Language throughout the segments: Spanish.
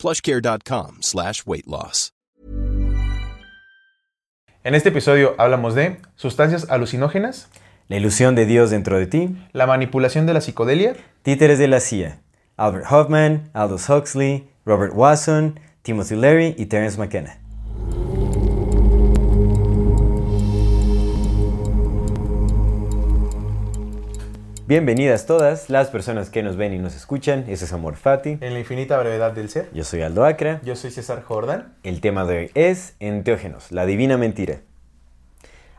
plushcare.com slash weight loss. En este episodio hablamos de sustancias alucinógenas, La ilusión de Dios dentro de ti, la manipulación de la psicodelia, títeres de la CIA, Albert Hoffman, Aldous Huxley, Robert Watson, Timothy Leary y Terence McKenna. Bienvenidas todas las personas que nos ven y nos escuchan. Ese es Amor Fati. en la infinita brevedad del ser. Yo soy Aldo Acra. Yo soy César Jordan. El tema de hoy es enteógenos, la divina mentira.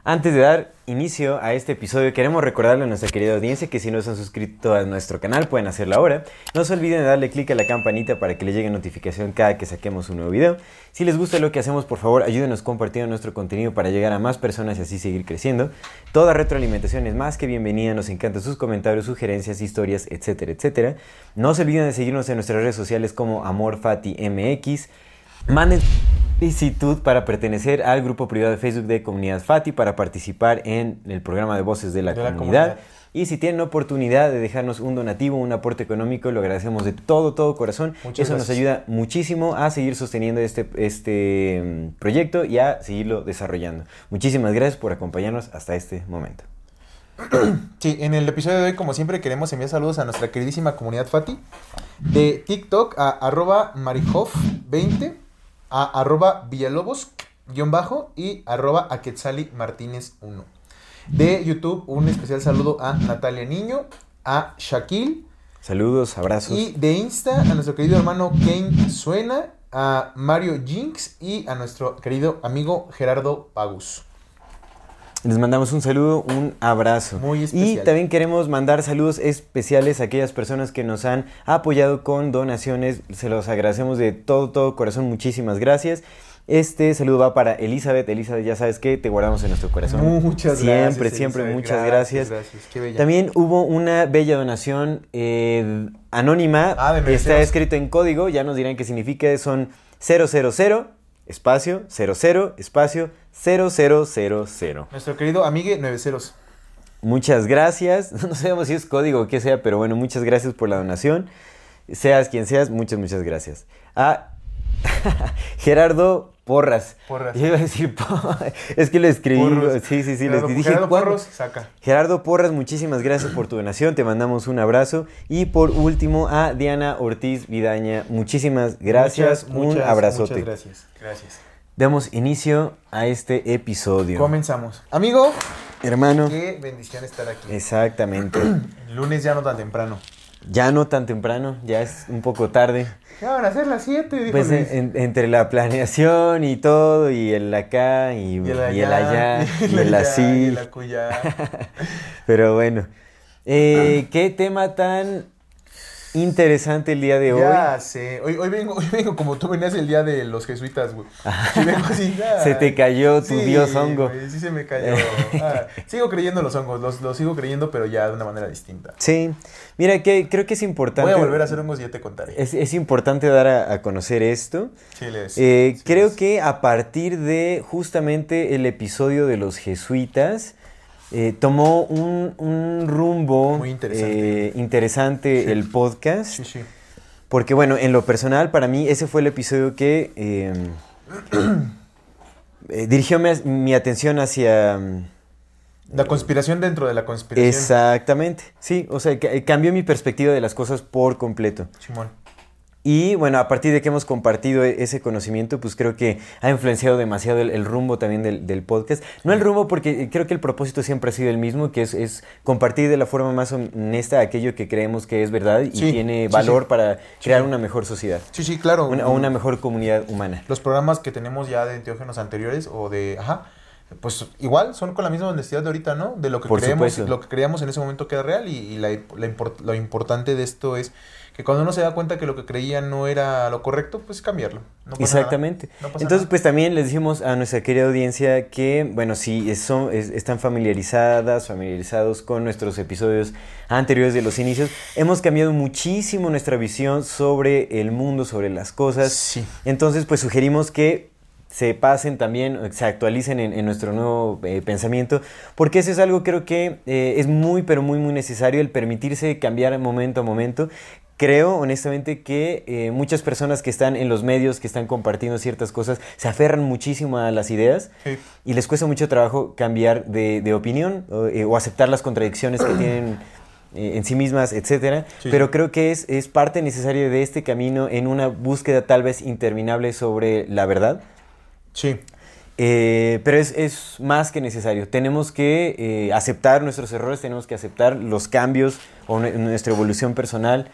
Antes de dar inicio a este episodio, queremos recordarle a nuestra querida audiencia que si no se han suscrito a nuestro canal pueden hacerlo ahora. No se olviden de darle clic a la campanita para que les llegue notificación cada que saquemos un nuevo video. Si les gusta lo que hacemos, por favor, ayúdenos compartiendo nuestro contenido para llegar a más personas y así seguir creciendo. Toda retroalimentación es más que bienvenida, nos encantan sus comentarios, sugerencias, historias, etcétera, etcétera. No se olviden de seguirnos en nuestras redes sociales como AmorFatiMX. Manden solicitud para pertenecer al grupo privado de Facebook de Comunidad Fati para participar en el programa de voces de la, De la comunidad. Y si tienen oportunidad de dejarnos un donativo, un aporte económico, lo agradecemos de todo, todo corazón. Muchas Eso nos ayuda muchísimo a seguir sosteniendo este, este mm, proyecto y a seguirlo desarrollando. Muchísimas gracias por acompañarnos hasta este momento. Sí, en el episodio de hoy, como siempre, queremos enviar saludos a nuestra queridísima comunidad Fati. De TikTok a arroba marihoff20, a arroba villalobos, guion bajo, y arroba a Quetzali Martínez 1. De YouTube, un especial saludo a Natalia Niño, a Shaquille, Saludos, abrazos. y de Insta a nuestro querido hermano Kane Suena, a Mario Jinx y a nuestro querido amigo Gerardo Pagus. Les mandamos un saludo, un abrazo. Muy Y especial. también queremos mandar saludos especiales a aquellas personas que nos han apoyado con donaciones. Se los agradecemos de todo, todo corazón. Muchísimas gracias. Este saludo va para Elizabeth. Elizabeth, ya sabes que te guardamos en nuestro corazón. Muchas siempre, gracias. Siempre, siempre, muchas gracias. Gracias, qué bella. También hubo una bella donación eh, anónima. Ah, Está escrito en código, ya nos dirán qué significa. Son 000, espacio, 00, espacio, 0000. Nuestro querido amigue 90. Muchas gracias. No sabemos si es código o qué sea, pero bueno, muchas gracias por la donación. Seas quien seas, muchas, muchas gracias. A Gerardo Porras. Porras. Yo iba a decir, po- es que lo escribí. Porros. Sí, sí, sí, Gerardo, escribí. Dije, Gerardo. Porros, saca. Gerardo Porras, muchísimas gracias por tu donación, te mandamos un abrazo. Y por último, a Diana Ortiz Vidaña, muchísimas gracias, Muchas, un muchas, abrazote. Muchas gracias. Gracias. Damos inicio a este episodio. Comenzamos. Amigo, Hermano, qué bendición estar aquí. exactamente. El lunes ya no tan temprano. Ya no tan temprano, ya es un poco tarde. Ya van a ser las 7, dijo Pues en- en- entre la planeación y todo, y el acá, y, y el y el allá, y el allá, así. y el acullá. Pero bueno, eh, qué tema tan interesante el día de hoy. Ya sé. Hoy, hoy, vengo, hoy vengo como tú venías el día de los jesuitas, güey. Así. Se te cayó tu Sí, dios hongo. güey, sí se me cayó. Ah, sigo creyendo en los hongos, los, los sigo creyendo, pero ya de una manera distinta. Sí, mira, que creo que es importante. Voy a volver a hacer hongos y ya te contaré. Es, es importante dar a, a conocer esto. Sí, les- Eh, sí, creo que a partir de justamente el episodio de los jesuitas, eh, tomó un, un rumbo Muy interesante. eh, interesante Sí. el podcast. Sí, sí. Porque bueno, en lo personal, para mí ese fue el episodio que eh, eh, dirigió mi, mi atención hacia... mm, La conspiración dentro de la conspiración. Exactamente, sí, o sea, ca- cambió mi perspectiva de las cosas por completo. Simón. Y bueno, a partir de que hemos compartido e- ese conocimiento, pues creo que ha influenciado demasiado el, el rumbo también del, del podcast. No el rumbo porque creo que el propósito siempre ha sido el mismo, que es, es compartir de la forma más honesta aquello que creemos que es verdad y Sí, tiene valor sí. para crear una mejor sociedad, Sí, sí, claro. una, o una mejor comunidad humana. Los programas que tenemos ya de enteógenos anteriores o de... Ajá. pues igual son con la misma honestidad de ahorita, ¿no? De lo que Por creemos, supuesto. lo que creíamos en ese momento que era real y, y la, la import- lo importante de esto es que cuando uno se da cuenta que lo que creía no era lo correcto, pues cambiarlo. No pasa Exactamente. nada. No pasa Entonces, nada. pues también les dijimos a nuestra querida audiencia que, bueno, si son, es- están familiarizadas, familiarizados con nuestros episodios anteriores de los inicios, hemos cambiado muchísimo nuestra visión sobre el mundo, sobre las cosas. Sí. Entonces, pues sugerimos que se pasen también, se actualicen en, en nuestro nuevo eh, pensamiento, porque eso es algo creo que eh, es muy, pero muy, muy necesario, el permitirse cambiar momento a momento. Creo honestamente que eh, muchas personas que están en los medios, que están compartiendo ciertas cosas, se aferran muchísimo a las ideas Sí. y les cuesta mucho trabajo cambiar de, de opinión o, eh, o aceptar las contradicciones que tienen eh, en sí mismas, etcétera. Sí, Pero creo que es, es parte necesaria de este camino en una búsqueda tal vez interminable sobre la verdad. Sí. Eh, pero es, es más que necesario. Tenemos que eh, aceptar nuestros errores, tenemos que aceptar los cambios o nue- nuestra evolución personal.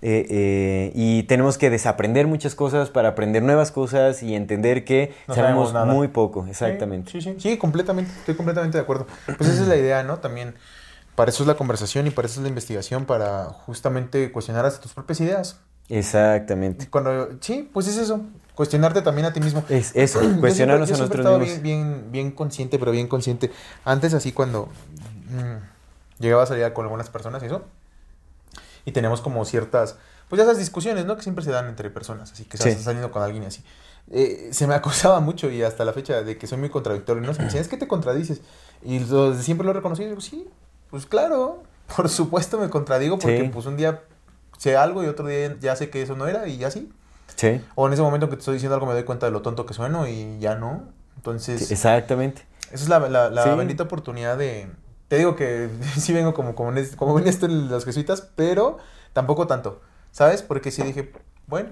Eh, eh, y tenemos que desaprender muchas cosas para aprender nuevas cosas y entender que No sabemos muy poco. Exactamente. Sí, sí, sí, completamente, estoy completamente de acuerdo. Pues esa es la idea, ¿no? También para eso es la conversación y para eso es la investigación, para justamente cuestionar hasta tus propias ideas. Exactamente. Cuando, sí, pues es eso, cuestionarte también a ti mismo. Es eso, Yo cuestionarnos siempre- a yo nosotros mismos. Bien, bien, bien consciente, pero bien consciente. Antes así cuando mm, llegaba a salir con algunas personas y eso. Y tenemos como ciertas, pues ya esas discusiones, ¿no? Que siempre se dan entre personas. Así que Sí. estás saliendo con alguien y así. Eh, se me acusaba mucho y hasta la fecha de que soy muy contradictorio. No se me decían, es que te contradices. Y lo- siempre lo he reconocido. y digo, sí, pues claro, por supuesto me contradigo porque Sí. pues un día sé algo y otro día ya sé que eso no era y así. Sí, O en ese momento que te estoy diciendo algo me doy cuenta de lo tonto que sueno y ya no. Entonces, sí, exactamente. esa es la, la, la Sí. bendita oportunidad de... Te digo que sí vengo como, como, en como esto en los jesuitas, pero tampoco tanto. ¿Sabes? Porque sí dije, bueno,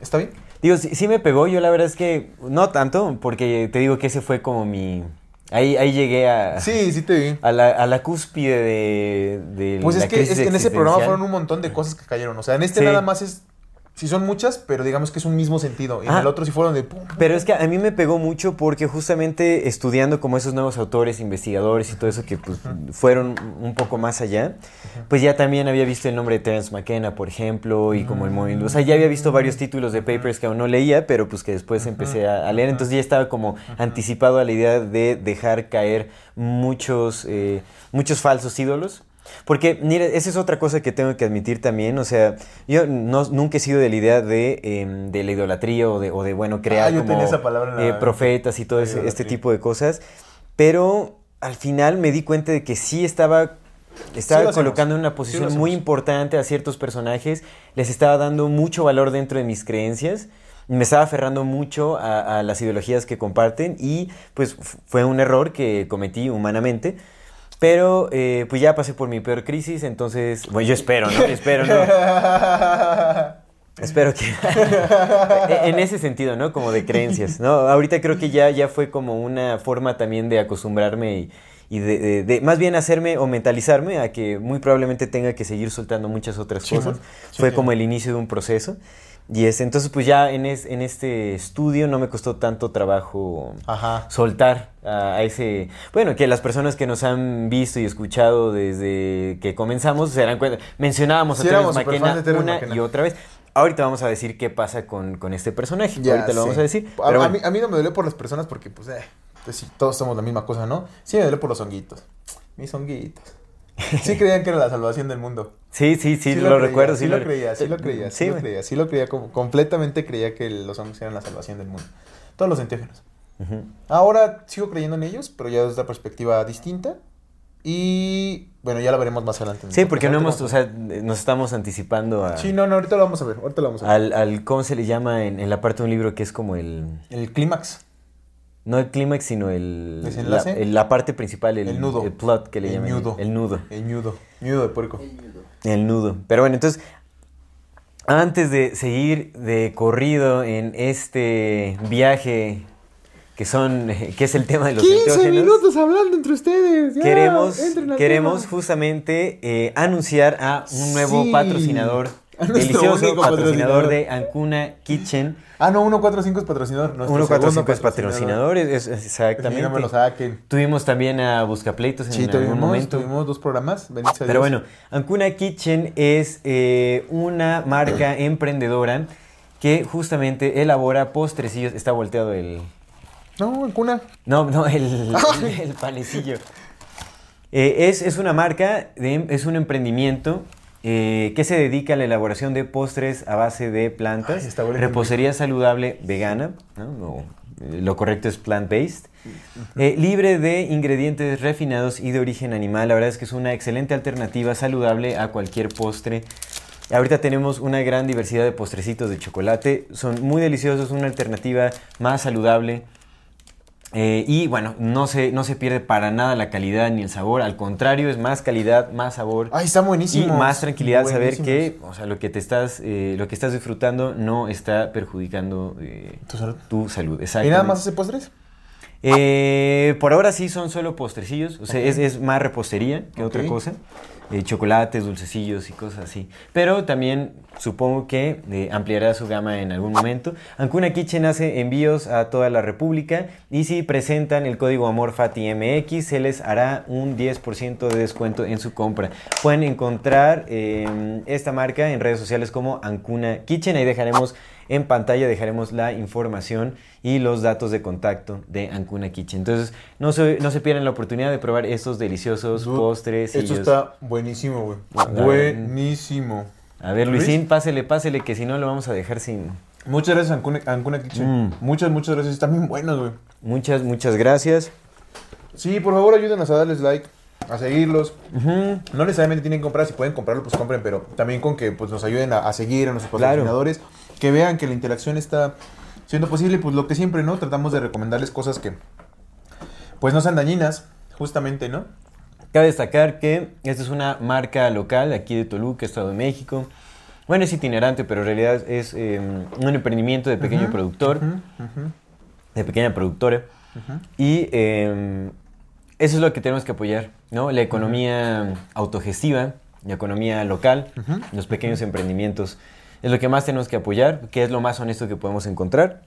está bien. Digo, sí, sí me pegó, yo la verdad es que no tanto, porque te digo que ese fue como mi... Ahí, ahí llegué a, Sí, sí te vi. a, la, a la cúspide de, de Pues la es que, crisis es que en ese programa fueron un montón de cosas que cayeron. O sea, en este Sí. nada más es... Sí son muchas, pero digamos que es un mismo sentido. Y en Ah. el otro sí fueron de... pum, pum, Pero es que a mí me pegó mucho porque justamente estudiando como esos nuevos autores, investigadores y todo eso que pues, fueron un poco más allá, pues ya también había visto el nombre de Terence McKenna, por ejemplo, y como el movimiento, o sea, ya había visto varios títulos de papers que aún no leía, pero pues que después empecé a, a leer, entonces ya estaba como anticipado a la idea de dejar caer muchos, eh, muchos falsos ídolos. Porque, mira, esa es otra cosa que tengo que admitir también. O sea, yo no, nunca he sido de la idea de, em, de la idolatría o de, o de bueno, crear Ah, como esa palabra eh, profetas y todo ese- este tipo de cosas. Pero al final me di cuenta de que sí estaba, estaba Sí colocando en una posición muy importante a ciertos personajes. Les estaba dando mucho valor dentro de mis creencias. Me estaba aferrando mucho a, a las ideologías que comparten y pues fue un error que cometí humanamente. Pero eh, pues ya pasé por mi peor crisis, entonces, bueno, yo espero, ¿no? Espero, ¿no? Espero que E, en ese sentido, ¿no? Como de creencias, ¿no? Ahorita creo que ya, ya fue como una forma también de acostumbrarme y, y de, de- de- más bien hacerme o mentalizarme a que muy probablemente tenga que seguir soltando muchas otras Sí, cosas. Sí, fue sí. como el inicio de un proceso. Y es, entonces pues ya en, es- en este estudio no me costó tanto trabajo Ajá. soltar a, a ese... Bueno, que las personas que nos han visto y escuchado desde que comenzamos se darán cuenta. Mencionábamos Sí, a Terence McKenna de una McKenna. y otra vez. Ahorita vamos a decir qué pasa con, con este personaje. Ya Ahorita lo vamos a decir. A, pero a bueno. mí, a mí no me duele por las personas porque, pues, eh, pues todos somos la misma cosa, ¿no? Sí me duele por los honguitos. Mis honguitos. Sí creían que era la salvación del mundo. Sí, sí, sí, lo, creía, recuerdo. Sí, lo creía, sí lo creía, sí, Sí, lo creía, sí lo creía, com- completamente creía que los hongos eran la salvación del mundo. Todos los enteógenos. Ujú. Ahora sigo creyendo en ellos, pero ya desde otra perspectiva distinta. Y bueno, ya lo veremos más adelante. Sí, porque no hemos, o sea, nos estamos anticipando a, Sí, no, no, ahorita lo vamos a ver, ahorita lo vamos a ver. al, al, ¿cómo se le llama en, en la parte de un libro que es como el, El clímax. no el clímax, sino el, ¿Desenlace? La, el- la parte principal, el, El nudo. el plot que le El llaman. nudo. El nudo. El ñudo. Ñudo de puerco. El nudo. Pero bueno, entonces, antes de seguir de corrido en este viaje que son, que es el tema de los enteógenos, hablando entre ustedes. ya, queremos, queremos tema. justamente eh, anunciar a un nuevo Sí. patrocinador delicioso patrocinador patrocinador. de Ancuna Kitchen. Ah, no, 145 es patrocinador. nuestro 145 segundo es patrocinador, es, es- exactamente. no me lo saquen. Tuvimos también a Buscapleitos en Sí, algún tuvimos, momento. tuvimos dos programas. bendito sea Pero Dios. bueno, Ancuna Kitchen es eh, una marca emprendedora que justamente elabora postrecillos. Está volteado el. No, en cuna. No, no, el, el, el panecillo. Eh, es, es una marca, de- es un emprendimiento eh, que se dedica a la elaboración de postres a base de plantas, Ay, repostería saludable vegana, ¿no? No, eh, lo correcto es plant-based, eh, libre de ingredientes refinados y de origen animal. La verdad es que es una excelente alternativa saludable a cualquier postre. Ahorita tenemos una gran diversidad de postrecitos de chocolate, son muy deliciosos, una alternativa más saludable. Eh, y bueno, no se, no se pierde para nada la calidad ni el sabor, al contrario, es más calidad, más sabor Ay, está y buenísimo. más tranquilidad saber que, o sea, lo que te estás, eh, lo que estás disfrutando no está perjudicando eh, ¿Tu salud? tu salud. ¿Y nada más hace postres? Eh, por ahora sí son solo postrecillos, o sea, es, es más repostería que otra cosa. Eh, chocolates, dulcecillos y cosas así. Pero también supongo que eh, ampliará su gama en algún momento. Ancuna Kitchen hace envíos a toda la República y si presentan el código AMORFATIMX se les hará un 10% de descuento en su compra. Pueden encontrar eh, esta marca en redes sociales como Ancuna Kitchen. Ahí dejaremos en pantalla, dejaremos la información y los datos de contacto de Ancuna Kitchen. Entonces no se, no se pierdan la oportunidad de probar estos deliciosos Dude, postres. Esto está buenísimo, güey. Buenísimo. A ver, ¿Luis? Luisín, pásele, pásele, que si no lo vamos a dejar sin... Muchas gracias, Ancuna, Ancuna Kitchen. Mm. Muchas, muchas gracias. Están bien buenos, güey. Muchas, muchas gracias. Sí, por favor, ayúdenos a darles like, a seguirlos. No necesariamente tienen que comprar, si pueden comprarlo, pues compren, pero también con que pues, nos ayuden a, a seguir a nuestros Claro. Que vean que la interacción está siendo posible, pues lo que siempre, ¿no? Tratamos de recomendarles cosas que pues no sean dañinas, justamente, ¿no? Cabe destacar que esta es una marca local aquí de Toluca, Estado de México. Bueno, es itinerante, pero en realidad es eh, un emprendimiento de pequeño productor, de pequeña productora. Y eh, eso es lo que tenemos que apoyar, ¿no? La economía autogestiva, la economía local, los pequeños emprendimientos. Es lo que más tenemos que apoyar, que es lo más honesto que podemos encontrar.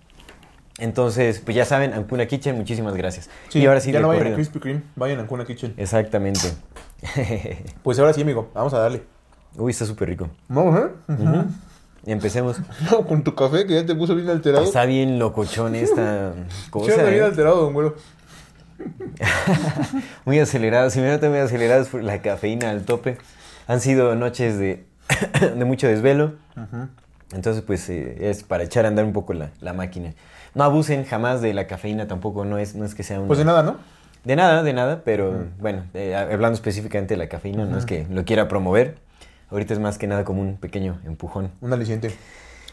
Entonces, pues ya saben, Ancuna Kitchen, muchísimas gracias. Sí, y ahora sí, ya no vayan a corrido. Krispy Kreme, vayan a Ancuna Kitchen. Exactamente. Pues ahora sí, amigo, vamos a darle. Uy, está súper rico. Vamos, ¿eh? Empecemos. No, con tu café que ya te puso bien alterado. Está bien locochón esta Sí, cosa. anda bien ¿eh? alterado, don güero. Muy acelerado. Si me notan muy acelerados por la cafeína al tope. Han sido noches de, de mucho desvelo. Entonces, pues eh, es para echar a andar un poco la, la máquina. No abusen jamás de la cafeína tampoco. No es, no es que sea un. Pues de nada, ¿no? De nada, de nada, pero bueno, eh, hablando específicamente de la cafeína, no es que lo quiera promover. Ahorita es más que nada como un pequeño empujón. Un aliciente.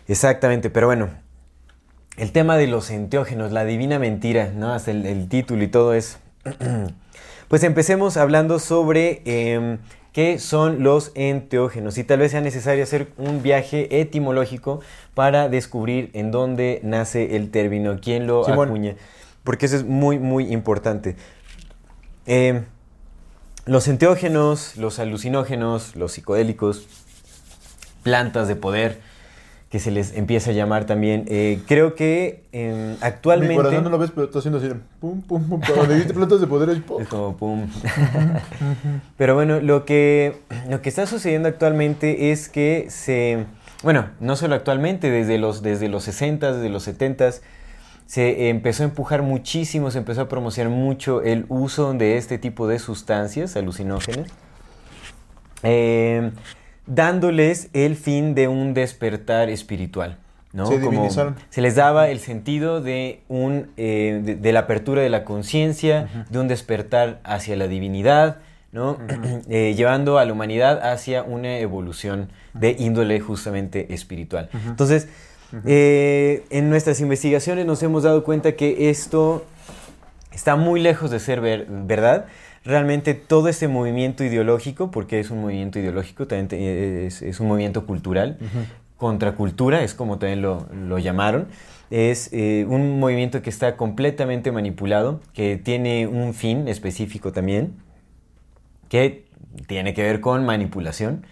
Exactamente, pero bueno, el tema de los enteógenos, la divina mentira, ¿no? Hasta el, el título y todo es... pues empecemos hablando sobre em, qué son los enteógenos y tal vez sea necesario hacer un viaje etimológico para descubrir en dónde nace el término, quién lo Simón. acuña, porque eso es muy, muy importante. Em, los enteógenos, los alucinógenos, los psicodélicos, plantas de poder, que se les empieza a llamar también. eh, creo que em, Mi actualmente... corazón no lo ves, pero está haciendo así. Pum, pum, pum. Cuando dijiste plantas de poder, pum. Es como pum. Pero bueno, lo que, lo que está sucediendo actualmente es que se... Bueno, no solo actualmente, desde los, desde los 60, desde los 70 se empezó a empujar muchísimo, se empezó a promocionar mucho el uso de este tipo de sustancias alucinógenas, eh, dándoles el fin de un despertar espiritual. ¿no? Se Como se les daba el sentido de, un, eh, de, de la apertura de la conciencia, de un despertar hacia la divinidad, ¿no? Eh, llevando a la humanidad hacia una evolución de índole justamente espiritual. Entonces, eh, en nuestras investigaciones nos hemos dado cuenta que esto está muy lejos de ser ver- verdad. Realmente todo este movimiento ideológico, porque es un movimiento ideológico, también te- es, es un movimiento cultural, contracultura, es como también lo, lo llamaron, es eh, un movimiento que está completamente manipulado, que tiene un fin específico también, que tiene que ver con manipulación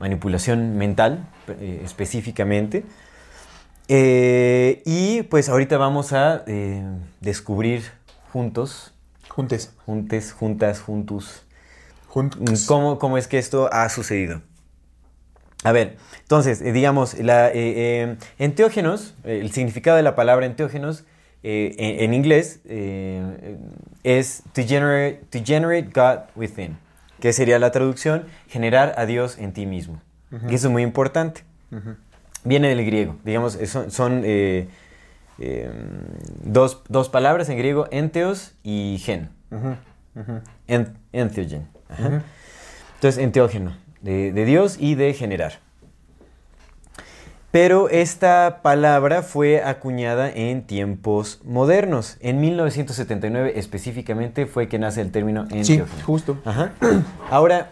manipulación mental eh, específicamente. Eh, y pues ahorita vamos a eh, descubrir juntos, Juntes. juntes, juntas, juntos, Juntos. cómo, cómo es que esto ha sucedido. A ver, entonces, eh, digamos, la, eh, eh, enteógenos, eh, el significado de la palabra enteógenos en, en inglés es to generate, to generate God within, que sería la traducción, generar a Dios en ti mismo. Y eso es muy importante. Viene del griego, digamos, son, son, eh, eh, dos, dos palabras en griego, enteos y gen. En, entheogen. Ajá. Entonces, enteógeno, de, de Dios y de generar. Pero esta palabra fue acuñada en tiempos modernos. En 1979 específicamente fue que nace el término Sí, enteógeno. justo. Ajá. Ahora,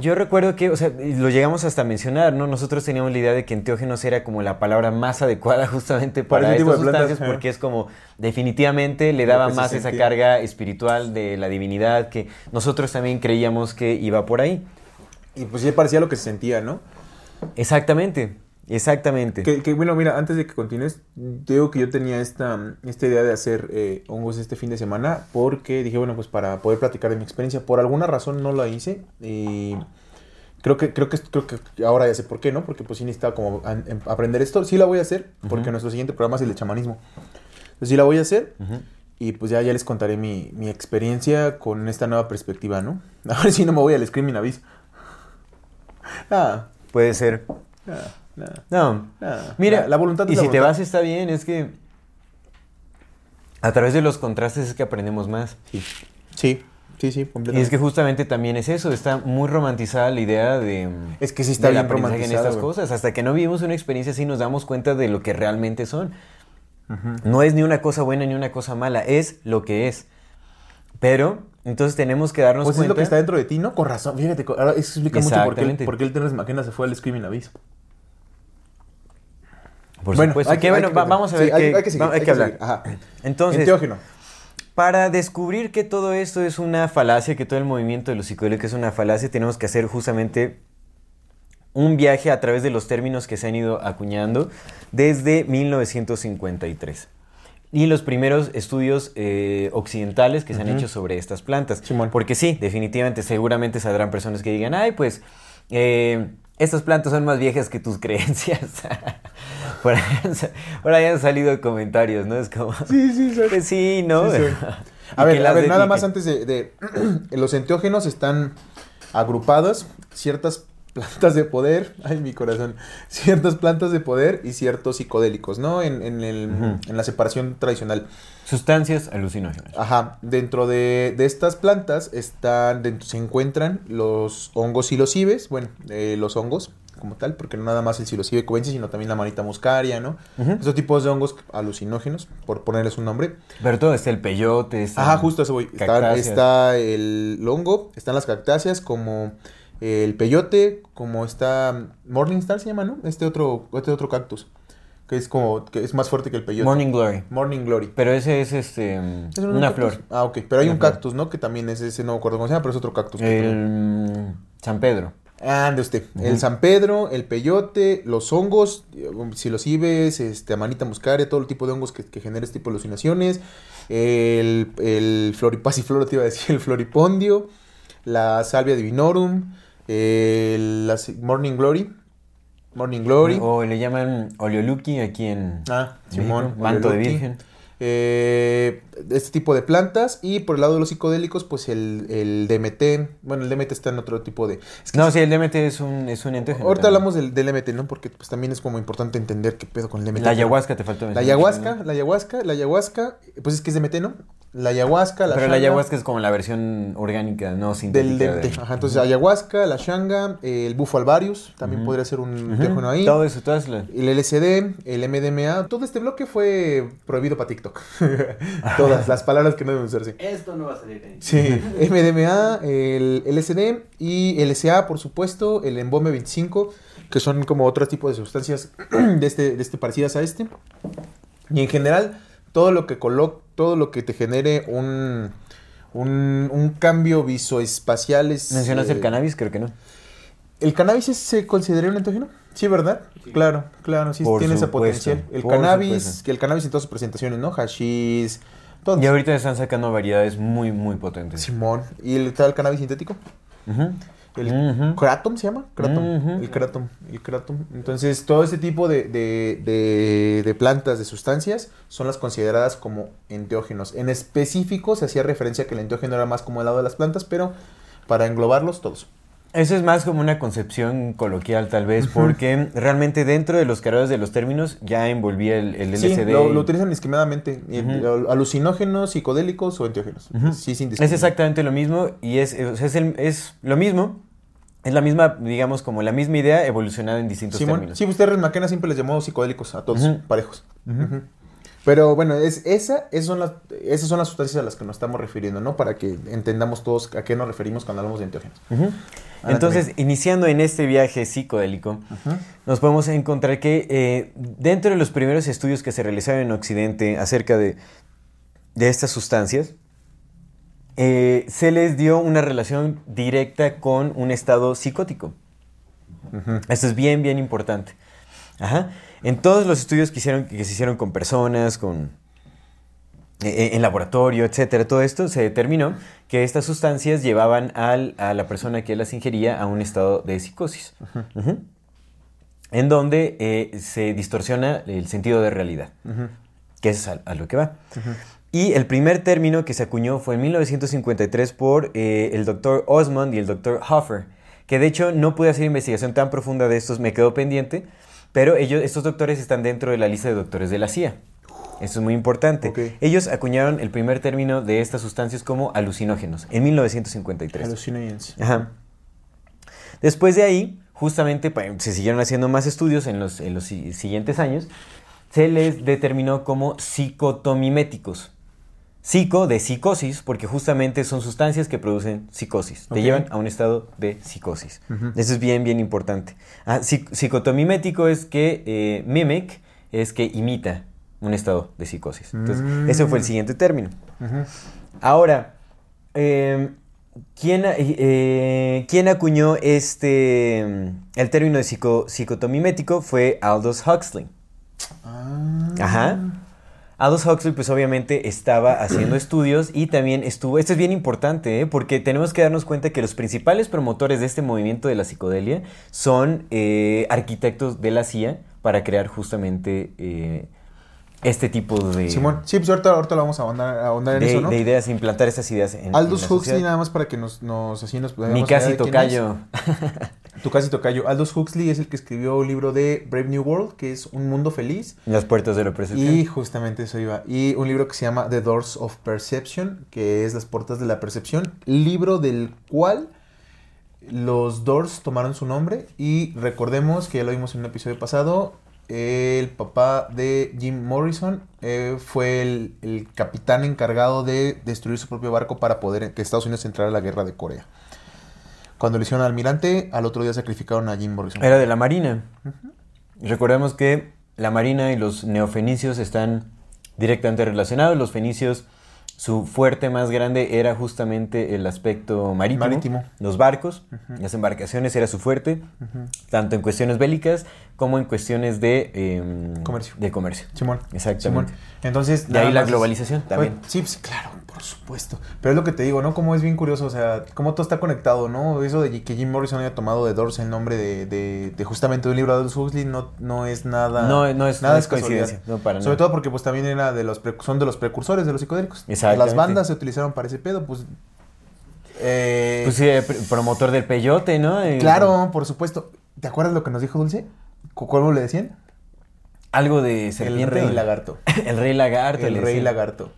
yo recuerdo que, o sea, lo llegamos hasta a mencionar, ¿no? Nosotros teníamos la idea de que enteógenos era como la palabra más adecuada justamente Para para, estas plantas, sustancias porque es como definitivamente le daba más esa carga espiritual de la divinidad que nosotros también creíamos que iba por ahí. Y pues ya parecía lo que se sentía, ¿no? Exactamente, exactamente. Que, que, bueno, mira, antes de que continúes, digo que yo tenía esta, esta idea de hacer eh, hongos este fin de semana porque dije, bueno, pues para poder platicar de mi experiencia, por alguna razón no la hice y creo que, creo que, creo que ahora ya sé por qué, ¿no? Porque pues sí necesitaba como a- em- aprender esto, sí la voy a hacer porque nuestro siguiente programa es el de chamanismo. Entonces sí la voy a hacer y pues ya, ya les contaré mi, mi experiencia con esta nueva perspectiva, ¿no? A ver si no me voy al Screaming Abyss. Nada, Puede ser. nada, nada. No, nada. mira, la, la voluntad y si te vas está bien, es que a través de los contrastes es que aprendemos más. Sí, sí, sí, sí, Y completamente. es que justamente también es eso, está muy romantizada la idea de, Es que sí está bien en romantizado, estas cosas. Hasta que no vivimos una experiencia así nos damos cuenta de lo que realmente son. No es ni una cosa buena ni una cosa mala, es lo que es. Pero, entonces tenemos que darnos Pues es cuenta... lo que está dentro de ti, ¿no? Con razón, fíjate, ahora eso explica mucho por qué, por qué el Terrence McKenna se fue al Screaming Abyss. Por Bueno, supuesto. hay que que- bueno, hay que vamos a Sí, ver hay que seguir, hay que hablar. ajá. Entonces, Enteógeno. Para descubrir que todo esto es una falacia, que todo el movimiento de los psicodélicos es una falacia, tenemos que hacer justamente un viaje a través de los términos que se han ido acuñando desde 1953. Y los primeros estudios eh, occidentales que se han hecho sobre estas plantas. Simón. Porque sí, definitivamente, seguramente saldrán personas que digan, ay, pues, eh, estas plantas son más viejas que tus creencias. Por, ahí han, sa- por ahí han salido comentarios, ¿no? Es como... Sí, sí, sí. Pues sí, ¿no? Sí. Y A que ver, a ver, nada más antes de, de- los enteógenos están agrupadas ciertas plantas de poder, ay mi corazón, ciertas plantas de poder y ciertos psicodélicos, ¿no? En, en el- en la separación tradicional. Sustancias alucinógenas. Ajá, dentro de, de estas plantas están, dentro, se encuentran los hongos psilocibes, bueno, eh, los hongos como tal, porque no nada más el psilocibe cubensis, sino también la manita muscaria, ¿no? Esos tipos de hongos alucinógenos, por ponerles un nombre. Pero todo está el peyote. está Ajá, justo eso voy. Está, el hongo, están las cactáceas, como el peyote, como está Morningstar se llama, ¿no? Este otro, este otro cactus, que es como, que es más fuerte que el peyote. Morning Glory. Morning Glory. Pero ese es este ¿Es un una cactus? flor. Ah, ok. Pero hay Una un flor. cactus, ¿no? Que también es ese, no me acuerdo cómo se llama, pero es otro cactus. El San Pedro. Ande usted. El San Pedro, el peyote, los hongos, eh, psilocibes, este, amanita muscaria, todo el tipo de hongos que, que genera este tipo de alucinaciones. El, el floripasifloro, te iba a decir, el floripondio, la salvia divinorum, el, la si- morning glory. Morning glory. O le llaman oleoluki aquí en Ah, Simón. manto de virgen. Eh, este tipo de plantas. Y por el lado de los psicodélicos, pues el, el DMT. Bueno, el DMT está en otro tipo de. es que No, sí, el DMT es un, es un enteógeno. Ahorita también. hablamos del, del DMT, ¿no? Porque pues también es como importante entender qué pedo con el DMT. La ayahuasca te faltó La ayahuasca, ¿no? la ayahuasca, la ayahuasca, pues es que es DMT, ¿no? La ayahuasca, la Pero la ayahuasca es como la versión orgánica, no del sintética. DMT. de- Ajá, entonces ayahuasca, la shanga, el bufo alvarius, también podría ser un Ujú, enteógeno ahí. Todo eso, todas las... El LSD, el MDMA, todo este bloque fue prohibido para TikTok. Todas las palabras que no deben usarse. Esto no va a salir ahí. Sí, MDMA, el LSD y LSA, por supuesto, el embome 25, que son como otro tipo de sustancias de este, de este parecidas a este. Y en general, todo lo que colo todo lo que te genere un, un, un cambio visoespacial es... ¿Mencionaste eh, el cannabis? Creo que no. ¿El cannabis es- se considera un enteógeno? Sí, ¿verdad? Claro, claro, sí Por tiene ese supuesto, potencial. El por cannabis, supuesto. que el cannabis en todas sus presentaciones, ¿no? Hashish, Y ahorita están sacando variedades muy, muy potentes. Simón. ¿Y el, está el cannabis sintético? El Ujú. kratom se llama, kratom, el kratom, el kratom. Entonces, todo este tipo de, de, de- de plantas, de sustancias, son las consideradas como enteógenos. En específico, se hacía referencia a que el enteógeno era más como el lado de las plantas, pero para englobarlos todos. Eso es más como una concepción coloquial tal vez, porque realmente dentro de los cargados de los términos ya envolvía el, el Sí, LSD. lo, y- lo utilizan discriminadamente, alucinógenos, psicodélicos o enteógenos. Ujú. Sí, sin Es exactamente lo mismo y es, es, es el- es lo mismo. Es la misma, digamos, como la misma idea evolucionada en distintos Simón, términos. sí, usted McKenna siempre les llamó psicodélicos a todos, parejos. Pero bueno, es, esa, esas, son las, esas son las sustancias a las que nos estamos refiriendo, ¿no? Para que entendamos todos a qué nos referimos cuando hablamos de enteógenos. Ahora Entonces, iniciando en este viaje psicodélico, nos podemos encontrar que eh, dentro de los primeros estudios que se realizaron en Occidente acerca de, de estas sustancias, eh, se les dio una relación directa con un estado psicótico. Esto es bien, bien importante. Ajá. En todos los estudios que, hicieron, que se hicieron con personas, con, en laboratorio, etcétera, todo esto se determinó que estas sustancias llevaban al- a la persona que las ingería a un estado de psicosis, Ujú. en donde eh, se distorsiona el sentido de realidad, Ujú. que es a, a lo que va. Y el primer término que se acuñó fue en 1953 por eh, el doctor Osmond y el doctor Hoffer, que de hecho no pude hacer investigación tan profunda de estos, me quedó pendiente, pero ellos, estos doctores están dentro de la lista de doctores de la CIA. Esto es muy importante. Ellos acuñaron el primer término de estas sustancias como alucinógenos en 1953. Hallucinogens. Ajá. Después de ahí, justamente se siguieron haciendo más estudios en los, en los si- siguientes años, se les determinó como psicotomiméticos. Psico de psicosis, porque justamente son sustancias que producen psicosis. Te llevan a un estado de psicosis. Eso es bien, bien importante. Ah, psic- psicotomimético es que eh, mimic es que imita un estado de psicosis. Entonces, Mm. ese fue el siguiente término. Ahora, eh, ¿quién, eh, quién acuñó este, mm, el término de psico- psicotomimético? Fue Aldous Huxley. Ah. Ajá. Aldous Huxley, pues obviamente estaba haciendo estudios y también estuvo. Esto es bien importante, ¿eh? porque tenemos que darnos cuenta que los principales promotores de este movimiento de la psicodelia son eh, arquitectos de la CIA para crear justamente eh, este tipo de, Simón, sí, pues ahorita, ahorita lo vamos a ahondar, a ahondar en de, eso, ¿no? de ideas, implantar estas ideas en, Aldous Huxley, nada más para que nos, nos así nos Mi casi tocayo. Tu casi tocayo. Aldous Huxley es el que escribió un libro de Brave New World, que es Un Mundo Feliz. Las puertas de la percepción. Y justamente eso iba. Y un libro que se llama The Doors of Perception, que es Las Puertas de la Percepción. Libro del cual los Doors tomaron su nombre. Y recordemos que ya lo vimos en un episodio pasado. El papá de Jim Morrison eh, fue el, el capitán encargado de destruir su propio barco para poder que Estados Unidos entrara a la guerra de Corea. Cuando le hicieron almirante, al otro día sacrificaron a Jim Morrison. Era de la Marina. Recordemos que la Marina y los neofenicios están directamente relacionados. Los fenicios, su fuerte más grande era justamente el aspecto marítimo. Marítimo. Los barcos, las embarcaciones era su fuerte, tanto en cuestiones bélicas como en cuestiones de em, Comercio. De comercio. Simón. Exactamente. Simón. Entonces, De ahí la globalización fue- también. sí, pues, claro, por supuesto. Pero es lo que te digo, ¿no? Como es bien curioso, o sea, cómo todo está conectado, ¿no? Eso de que Jim Morrison haya tomado de Doors el nombre de, de, de justamente un libro de Aldous Huxley no, no es nada. No, no es- nada no es coincidencia, no, para Sobre nada. todo porque, pues, también era de los son de los precursores de los psicodélicos. Las bandas se utilizaron para ese pedo, pues. eh, Pues sí, eh, pr- promotor del peyote, ¿no? Eh, claro, por supuesto. ¿Te acuerdas lo que nos dijo Dulce? ¿Cu- ¿Cómo le decían? Algo de El serpiente. rey ¿no? lagarto. El rey lagarto. El rey lagarto.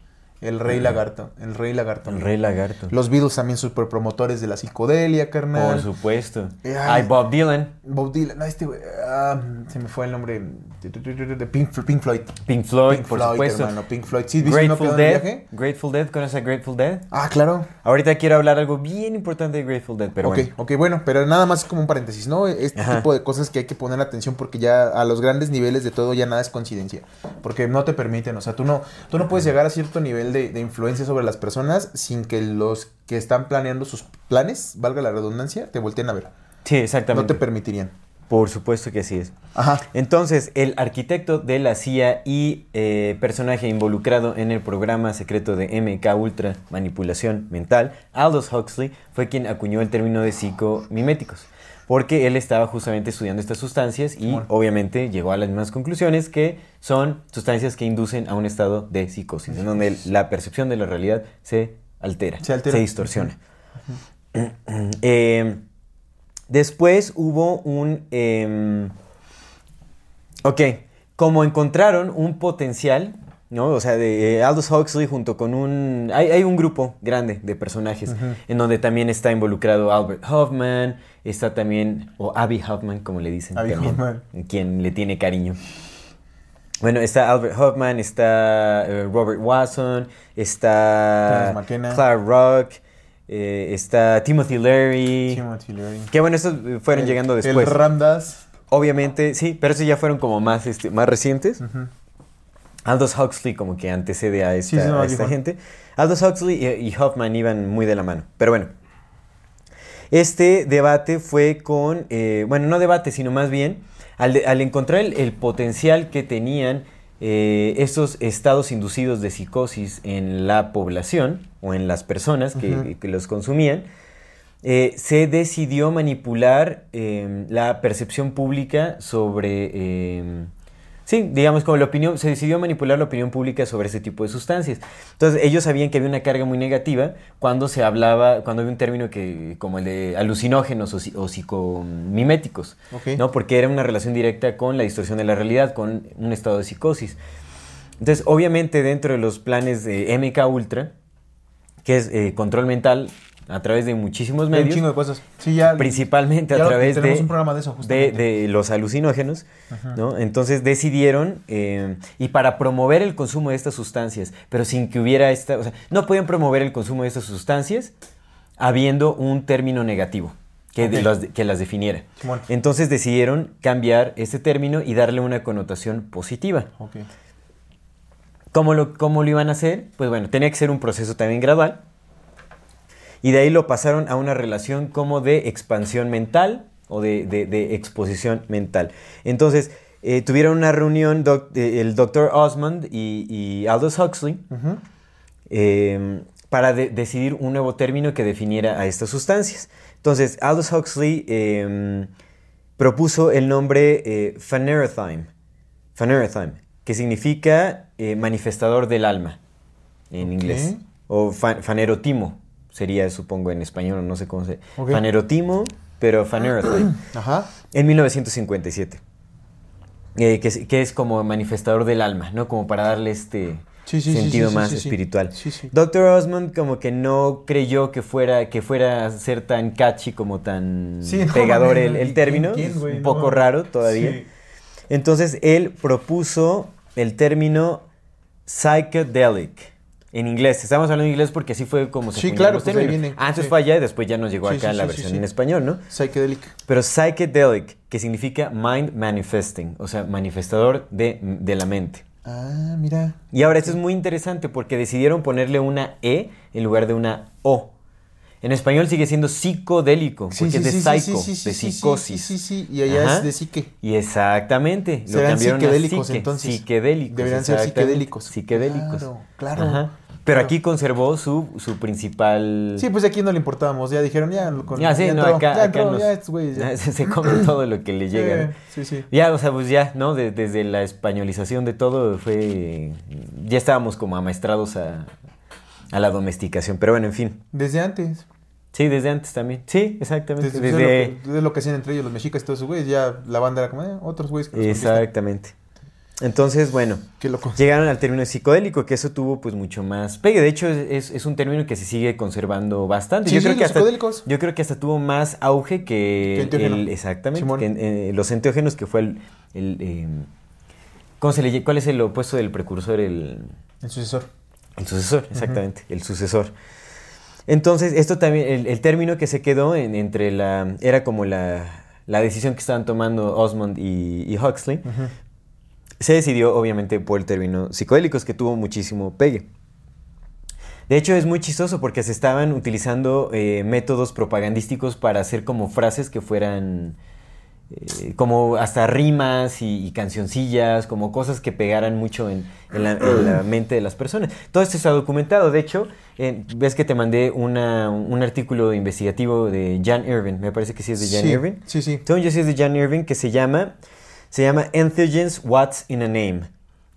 El rey lagarto. El rey lagarto. El rey lagarto. Los Beatles también super promotores de la psicodelia, carnal. Por supuesto. Eh, Ay. Bob Dylan, Bob Dylan, no, este güey, ah, se me fue el nombre de Pink, Pink Floyd. Pink Floyd, Pink por Floyd, supuesto. hermano, Pink Floyd. ¿Sí viste Grateful en Dead. viaje? Grateful Dead, ¿conoces a Grateful Dead? Ah, claro. Ahorita quiero hablar algo bien importante de Grateful Dead, pero ok, bueno. ok, bueno, pero nada más es como un paréntesis, ¿no? Este Ajá. tipo de cosas que hay que poner atención porque ya a los grandes niveles de todo ya nada es coincidencia. Porque no te permiten, o sea, tú no, tú no puedes llegar a cierto nivel de, de influencia sobre las personas sin que los que están planeando sus planes, valga la redundancia, te volteen a ver. Sí, no exactamente. te permitirían. Por supuesto que así es. Ajá. Entonces, el arquitecto de la CIA y eh, personaje involucrado en el programa secreto de MK Ultra Manipulación Mental, Aldous Huxley, fue quien acuñó el término de psicomiméticos. Porque él estaba justamente estudiando estas sustancias y Bueno. obviamente llegó a las mismas conclusiones que son sustancias que inducen a un estado de psicosis, en donde la percepción de la realidad se altera, Se altera. distorsiona. Eh, después hubo un... em, ok, como encontraron un potencial, ¿no? O sea, de eh, Aldous Huxley junto con un... Hay, hay un grupo grande de personajes en donde también está involucrado Albert Hoffman, está también, o Abby Hoffman, como le dicen Abby también, Hoffman. quien le tiene cariño. Bueno, está Albert Hoffman, está eh, Robert Watson, está. Clark Rock, eh, está Timothy Leary. Timothy Leary. Que bueno, estos eh, fueron El- llegando después. El Ramdas. Obviamente, sí, pero esos ya fueron como más, este, más recientes. Ujú. Aldous Huxley como que antecede a esta, Sí, sí, no, a esta gente. Aldous Huxley y, y Hoffman iban muy de la mano. Pero bueno, este debate fue con, eh, bueno, no debate, sino más bien, al, de- al encontrar el, el potencial que tenían eh, estos estados inducidos de psicosis en la población o en las personas que los consumían, eh, se decidió manipular eh, la percepción pública sobre... sí, digamos como la opinión, se decidió manipular la opinión pública sobre ese tipo de sustancias. Entonces ellos sabían que había una carga muy negativa cuando se hablaba, cuando había un término que, como el de alucinógenos o, si- o psicomiméticos, Ok. ¿no? Porque era una relación directa con la distorsión de la realidad, con un estado de psicosis. Entonces, obviamente dentro de los planes de MK Ultra, que es eh, control mental a través de muchísimos Un medios, chingo de cosas. Sí, ya. principalmente ya a través de, un programa de eso, de, los alucinógenos, ¿no? Entonces decidieron, eh, y para promover el consumo de estas sustancias, pero sin que hubiera esta, o sea, no podían promover el consumo de estas sustancias habiendo un término negativo que, de las, que las definiera. Entonces decidieron cambiar este término y darle una connotación positiva. ¿Cómo lo, ¿Cómo lo iban a hacer? Pues bueno, tenía que ser un proceso también gradual. Y de ahí lo pasaron a una relación como de expansión mental o de, de- de exposición mental. Entonces, eh, tuvieron una reunión doc- eh, el doctor Osmond y, y Aldous Huxley eh, para de- decidir un nuevo término que definiera a estas sustancias. Entonces, Aldous Huxley eh, propuso el nombre eh, Phanerothime, que significa manifestador del alma en inglés. O fa- fanerotimo sería, supongo, en español, no sé cómo se... Ok. Fanerotimo, pero Phanerothime Ajá. en 1957. Eh, que, es, que es como manifestador del alma, ¿no? Como para darle este Sí, sí, sí, sentido sí, más espiritual. Sí, sí. Doctor Osmond como que no creyó que fuera, que fuera a ser tan catchy como tan no pegador el, el ¿quién- término. quién, un poco raro todavía. Entonces él propuso el término psychedelic. En inglés, estamos hablando en inglés porque así fue como se Sí, claro, los pues ahí viene, Antes sí. fue allá y después ya nos llegó Sí, acá sí, la sí, sí, versión sí. en español, ¿no? Psychedelic. Pero psychedelic, que significa mind manifesting, o sea, manifestador de, de la mente. Ah, mira. Y ahora esto es muy interesante porque decidieron ponerle una E en lugar de una O. En español sigue siendo psicodélico, porque es de psycho, de psicosis. Sí, sí, sí, y allá Ajá. es de psique. Y exactamente, lo Serán cambiaron psiquedélicos, a psique, entonces. psiquedélicos. Deberían ser psiquedélicos. Psiquedélicos. Claro, claro. Ajá. Pero aquí conservó su, su principal... Sí, pues aquí no le importábamos, ya dijeron, ya, con, Ya, sí, no, entró, acá, ya acá entró, nos- ya estos güeyes, ya. se, comen todo lo que le llega. ¿no? Sí, sí. Ya, o sea, pues ya, ¿no? De- desde la españolización de todo fue... Ya estábamos como amaestrados a, a la domesticación. Pero bueno, en fin. Desde antes. Sí, desde antes también. Sí, exactamente. Desde, Desde... Lo, que, desde lo que hacían entre ellos los mexicas y todos esos güeyes, ya la banda era como, eh, otros güeyes que los conquistan. Entonces, bueno, Qué loco. llegaron al término psicodélico, que eso tuvo pues mucho más pegue. De hecho, es, un término que se sigue conservando bastante. Sí, yo, sí, creo que los hasta, psicodélicos. yo creo que hasta tuvo más auge que, Que el- exactamente, Simón. que en- eh, los enteógenos, que fue el... el, eh, ¿Cómo se le ¿Cuál es el opuesto del precursor? El, El sucesor. el sucesor, exactamente, el sucesor. Entonces, esto también, el, el término que se quedó en- entre la, era como la, la decisión que estaban tomando Osmond y, y Huxley, Ujú. Se decidió obviamente por el término psicodélicos que tuvo muchísimo pegue. De hecho, es muy chistoso porque se estaban utilizando eh, métodos propagandísticos para hacer como frases que fueran eh, como hasta rimas y, y cancioncillas, como cosas que pegaran mucho en, en la, en la mente de las personas. Todo esto está documentado. De hecho, eh, ves que te mandé una- un artículo investigativo de Jan Irvin. Me parece que sí es de Jan sí, Irvin. Sí, sí. Según yo sí es de Jan Irving, que se llama, se llama Entheogens, What's in a Name?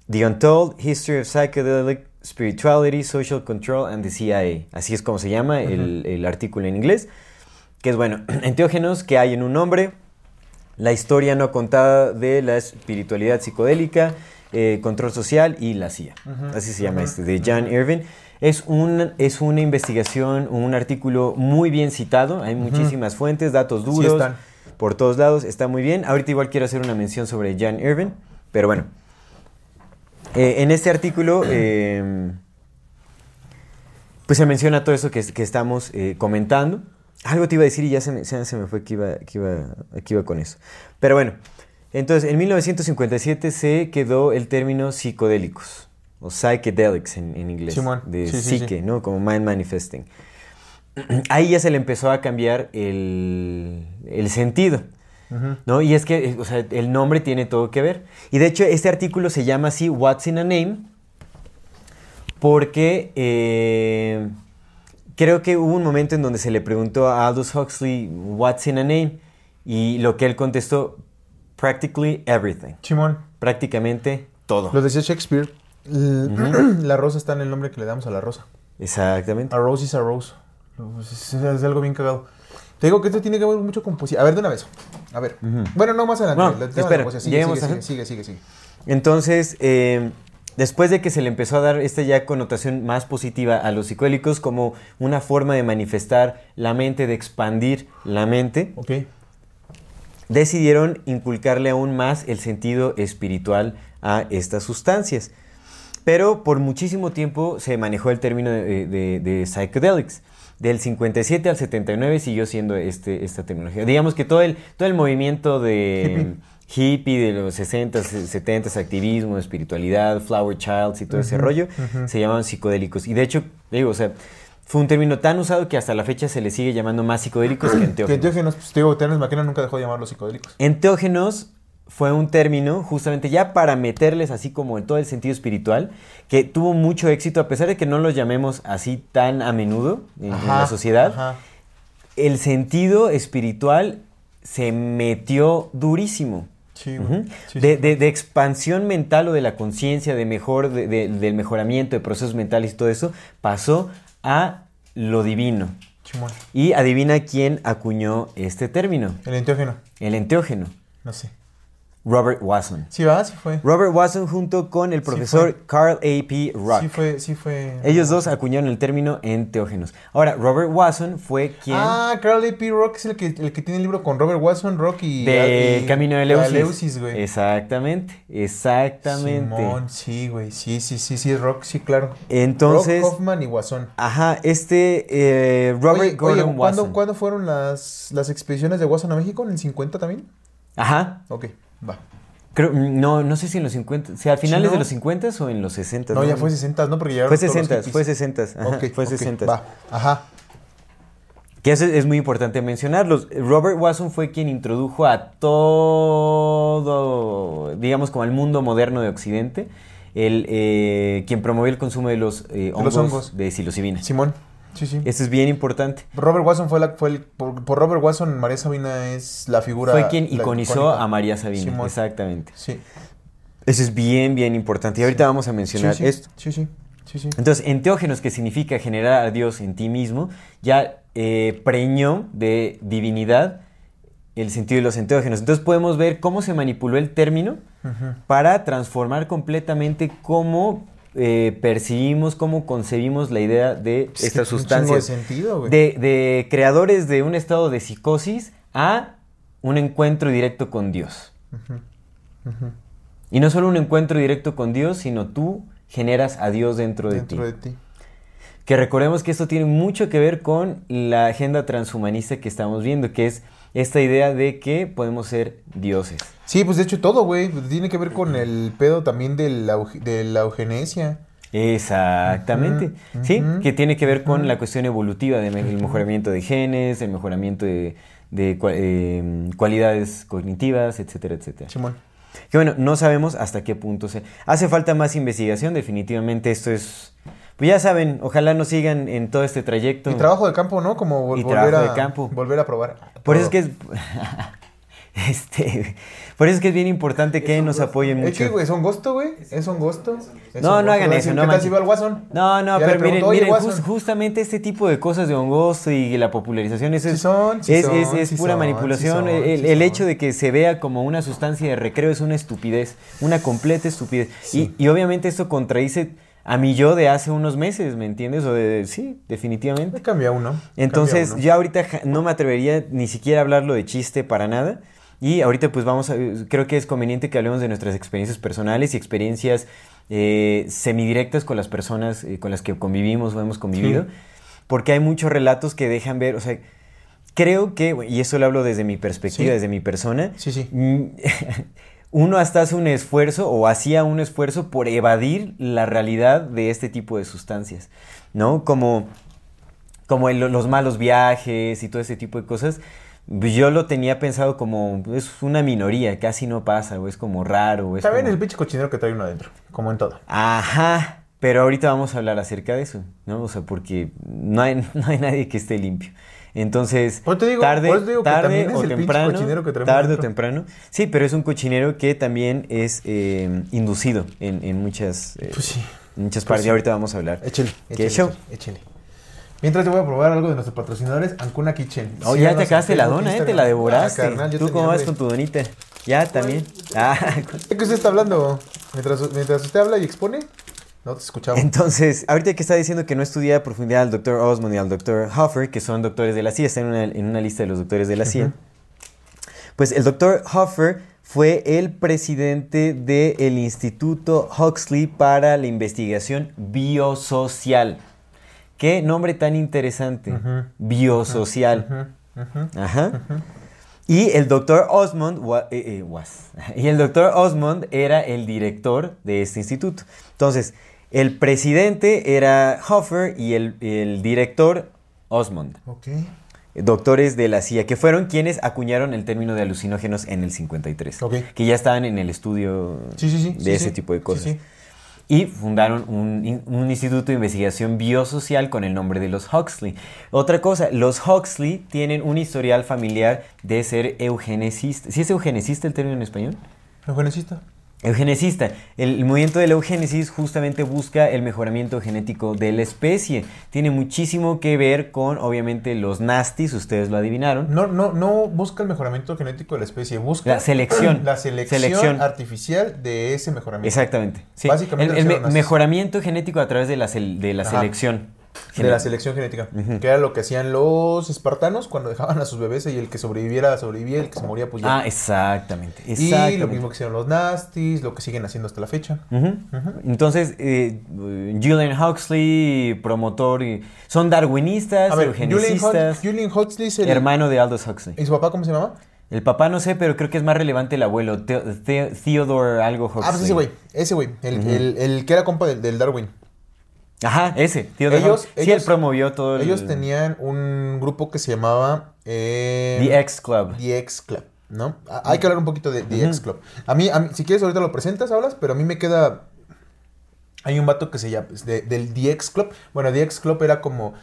The Untold History of Psychedelic Spirituality, Social Control and the CIA. Así es como se llama el, el artículo en inglés. Que es bueno, enteógenos que hay en un nombre, la historia no contada de la espiritualidad psicodélica, eh, control social y la CIA. Así se llama este, de Jan Irvin. Es, un, es una investigación, un artículo muy bien citado, hay muchísimas fuentes, datos Sí duros están. Por todos lados, está muy bien. Ahorita igual quiero hacer una mención sobre Jan Irvin, pero bueno. Eh, en este artículo, eh, pues se menciona todo eso que, que estamos eh, comentando. Algo te iba a decir y ya se me, se me fue que iba, que, iba, que iba con eso. Pero bueno, entonces en 1957 se quedó el término psicodélicos, o psychedelics en, en inglés, Simón. de Sí, sí, psique, sí. ¿no? Como mind manifesting. Ahí ya se le empezó a cambiar el, el sentido. ¿no? Y es que, eh, o sea, el nombre tiene todo que ver. Y de hecho, este artículo se llama así, What's in a Name, porque eh, creo que hubo un momento en donde se le preguntó a Aldous Huxley, What's in a Name? Y lo que él contestó, Practically everything. Simón. Prácticamente todo. Lo decía Shakespeare. La rosa está en el nombre que le damos a la rosa. Exactamente. A rose is a rose. Lo- Es, es- algo bien cagado. Te digo que esto tiene que ver mucho con poesía. A ver, de una vez. A ver. Ujú. Bueno, no más adelante. No, espera. Sigue, sigue, a- sigue, sigue, sigue, sigue. Entonces, eh, después de que se le empezó a dar esta ya connotación más positiva a los psicodélicos como una forma de manifestar la mente, de expandir la mente, Ok. decidieron inculcarle aún más el sentido espiritual a estas sustancias. Pero por muchísimo tiempo se manejó el término de, de- de psychedelics. Del 57 al 79 siguió siendo este, esta tecnología. Digamos que todo el, todo el movimiento de hippie, de los 60s, 70s, activismo, espiritualidad, flower childs y todo ese rollo, se llamaban psicodélicos. Y de hecho, digo, o sea, fue un término tan usado que hasta la fecha se le sigue llamando más psicodélicos que Que enteógenos. enteógenos, pues te digo, Terence McKenna nunca dejó de llamarlos psicodélicos. Enteógenos fue un término justamente ya para meterles así como en todo el sentido espiritual, que tuvo mucho éxito, a pesar de que no los llamemos así tan a menudo en, la sociedad, Ajá. el sentido espiritual se metió durísimo. Sí, de, sí. de- de expansión mental o de la conciencia, de mejor, de- de- del mejoramiento de procesos mentales y todo eso, pasó a lo divino. Y adivina quién acuñó este término, El enteógeno. el enteógeno, No sé. Robert Wasson. Sí, va, sí fue. Robert Watson junto con el Sí profesor Carl A.P. Rock. Sí fue, sí fue. Ellos dos acuñaron el término enteógenos. Ahora, Robert Watson fue quien... Ah, Carl A.P. Rock es el que, el que tiene el libro con Robert Watson, Rock y... de y- Camino de a Eleusis. güey. Exactamente, exactamente. Simón, sí, güey. Sí, sí, sí, sí, Rock, sí, claro. Entonces, Rock, Hoffman y Watson. ajá, este eh, Robert Oye, Gordon oye, ¿cuándo, Watson. ¿cuándo fueron las, las expediciones de Watson a México? ¿En el 50 también? Ajá, Ok, va. creo, no, no sé si en los 50, si a finales no? de los 50 o en los 60. No, ya fue 60, ¿no? Porque llegaron Fue todos los 60, hippies. fue 60, ajá, Ok, fue ok, 60. Va, ajá. Que eso es muy importante mencionarlos. Robert Watson fue quien introdujo a todo, digamos, como al mundo moderno de Occidente, el, eh, quien promovió el consumo de los, eh, hongos, los hongos. de psilocibina. Simón, sí, sí. Esto es bien importante. Robert Watson fue, la, fue el... Por, por Robert Watson, María Sabina es la figura... Fue quien iconizó a María Sabina. Simón. Exactamente. Sí. Eso es bien, bien importante. Y ahorita vamos a mencionar sí, sí, esto. Sí, sí. Entonces, enteógenos, que significa generar a Dios en ti mismo, ya eh, preñó de divinidad el sentido de los enteógenos. Entonces podemos ver cómo se manipuló el término para transformar completamente cómo eh, percibimos, cómo concebimos la idea de Es que estas chingo de sustancias. sentido, güey. De, de creadores de un estado de psicosis a un encuentro directo con Dios. Y no solo un encuentro directo con Dios, sino tú generas a Dios dentro de ti. de ti. Que recordemos que esto tiene mucho que ver con la agenda transhumanista que estamos viendo, que es esta idea de que podemos ser dioses. Sí, pues de hecho todo, güey. Tiene que ver con el pedo también de la, de la eugenesia. Exactamente. Sí, que tiene que ver con la cuestión evolutiva del mejoramiento de genes, el mejoramiento de, de eh, cualidades cognitivas, etcétera, etcétera. Simón. Que bueno, no sabemos hasta qué punto se... Hace falta más investigación, definitivamente esto es... Pues ya saben, ojalá nos sigan en todo este trayecto. Y trabajo de campo, ¿no? Como vol- Y volver trabajo a de campo. volver a probar. Por eso es que es... este, por eso es que es bien importante que nos apoyen Es mucho. que, güey, es un gusto, güey. Es un gusto. Es No, un no gusto. hagan eso, no ¿Qué tal manches. si va al Guasón? No, no, Ya pero miren, preguntó, "Oye, miren, Watson". jus- justamente este tipo de cosas de hongosto y la popularización, eso Sí es, son, sí es, son, es- es sí pura son, manipulación. sí son, el sí el son. hecho de que se vea como una sustancia de recreo es una estupidez, una completa estupidez. Sí. Y, y obviamente esto contradice a mi yo de hace unos meses, ¿me entiendes? O de, sí, definitivamente. Cambia uno. Entonces, cambia uno. yo ahorita no me atrevería ni siquiera a hablarlo de chiste para nada. Y ahorita pues vamos a, creo que es conveniente que hablemos de nuestras experiencias personales y experiencias eh, semidirectas con las personas eh, con las que convivimos o hemos convivido. Sí. Porque hay muchos relatos que dejan ver, o sea, creo que, y eso lo hablo desde mi perspectiva, Sí. desde mi persona, Sí, sí. uno hasta hace un esfuerzo o hacía un esfuerzo por evadir la realidad de este tipo de sustancias, ¿no? Como, como el- los malos viajes y todo ese tipo de cosas. pues Yo lo tenía pensado como, es una minoría, casi no pasa, o es como raro. o es También como- el pinche cochinero que trae uno adentro. Como en todo. Ajá, pero ahorita vamos a hablar acerca de eso, ¿no? O sea, porque no hay, no hay nadie que esté limpio. Entonces, te digo- tarde, te digo tarde o temprano, que tarde o temprano, sí, pero es un cochinero que también es eh, inducido en, en muchas, eh, Pues sí. en muchas Pues partes. sí. Ahorita vamos a hablar. Échale. ¿Qué échale, show? Échale. Mientras yo voy a probar algo de nuestros patrocinadores, Ancuna Kitchen. Oh, ya te acabaste la dona, ¿eh? Te la devoraste. Ah, carnal, ¿Tú cómo vas con tu donita? Ya, también. Ah, Es que usted está hablando. Mientras, mientras usted habla y expone, no te escuchamos. Entonces, ahorita que está diciendo que no estudia a profundidad al doctor Osmond y al doctor Hoffer, que son doctores de la CIA, están en una, en una lista de los doctores de la CIA, pues el doctor Hoffer fue el presidente del Instituto Huxley para la Investigación Biosocial. Qué nombre tan interesante. Biosocial. Ajá. Y el doctor Osmond wa- eh, eh, was. Y el doctor Osmond era el director de este instituto. Entonces, el presidente era Hoffer y el, el director Osmond. Ok. Doctores de la CIA, que fueron quienes acuñaron el término de alucinógenos en el 53. Ok. Que ya estaban en el estudio Sí, sí, sí. de ese tipo de cosas. sí. Y fundaron un instituto de investigación biosocial con el nombre de los Huxley. Otra cosa, los Huxley tienen un historial familiar de ser eugenesistas. ¿Sí es eugenesista el término en español? Eugenesista. Eugenesista. El, el movimiento de la eugenesis justamente busca el mejoramiento genético de la especie. Tiene muchísimo que ver con, obviamente, los nastis, ustedes lo adivinaron. No, no, no busca el mejoramiento genético de la especie, busca La selección. la selección, Selección. artificial de ese mejoramiento. Exactamente. Sí. Básicamente el, me- mejoramiento genético a través de la, de selección. De la selección genética. Que era lo que hacían los espartanos cuando dejaban a sus bebés y el que sobreviviera, sobrevivía, el que se moría, pues ya. Ah, exactamente. y exactamente. lo mismo que hicieron los nastis, lo que siguen haciendo hasta la fecha. Entonces, eh, Julian Huxley, promotor, y- son darwinistas, A ver, Julian, eugenesistas, Hux- Julian Huxley es el... hermano de Aldous Huxley. ¿Y su papá cómo se llamaba? El papá no sé, pero creo que es más relevante el abuelo, Theo- Theo- Theodore algo Huxley. Ah, pues ese güey, ese güey, el, el- el que era compa del, del Darwin. Ajá, ese, Theodore Ellos- Huxley. Sí, ellos- él promovió todo el... Ellos tenían un grupo que se llamaba... eh, The X Club. The X Club, ¿no? A- Hay que hablar un poquito de The. X Club. A mí, a mí, si quieres ahorita lo presentas, hablas, pero a mí me queda... Hay un vato que se llama... de- del The X Club. Bueno, The X Club era como...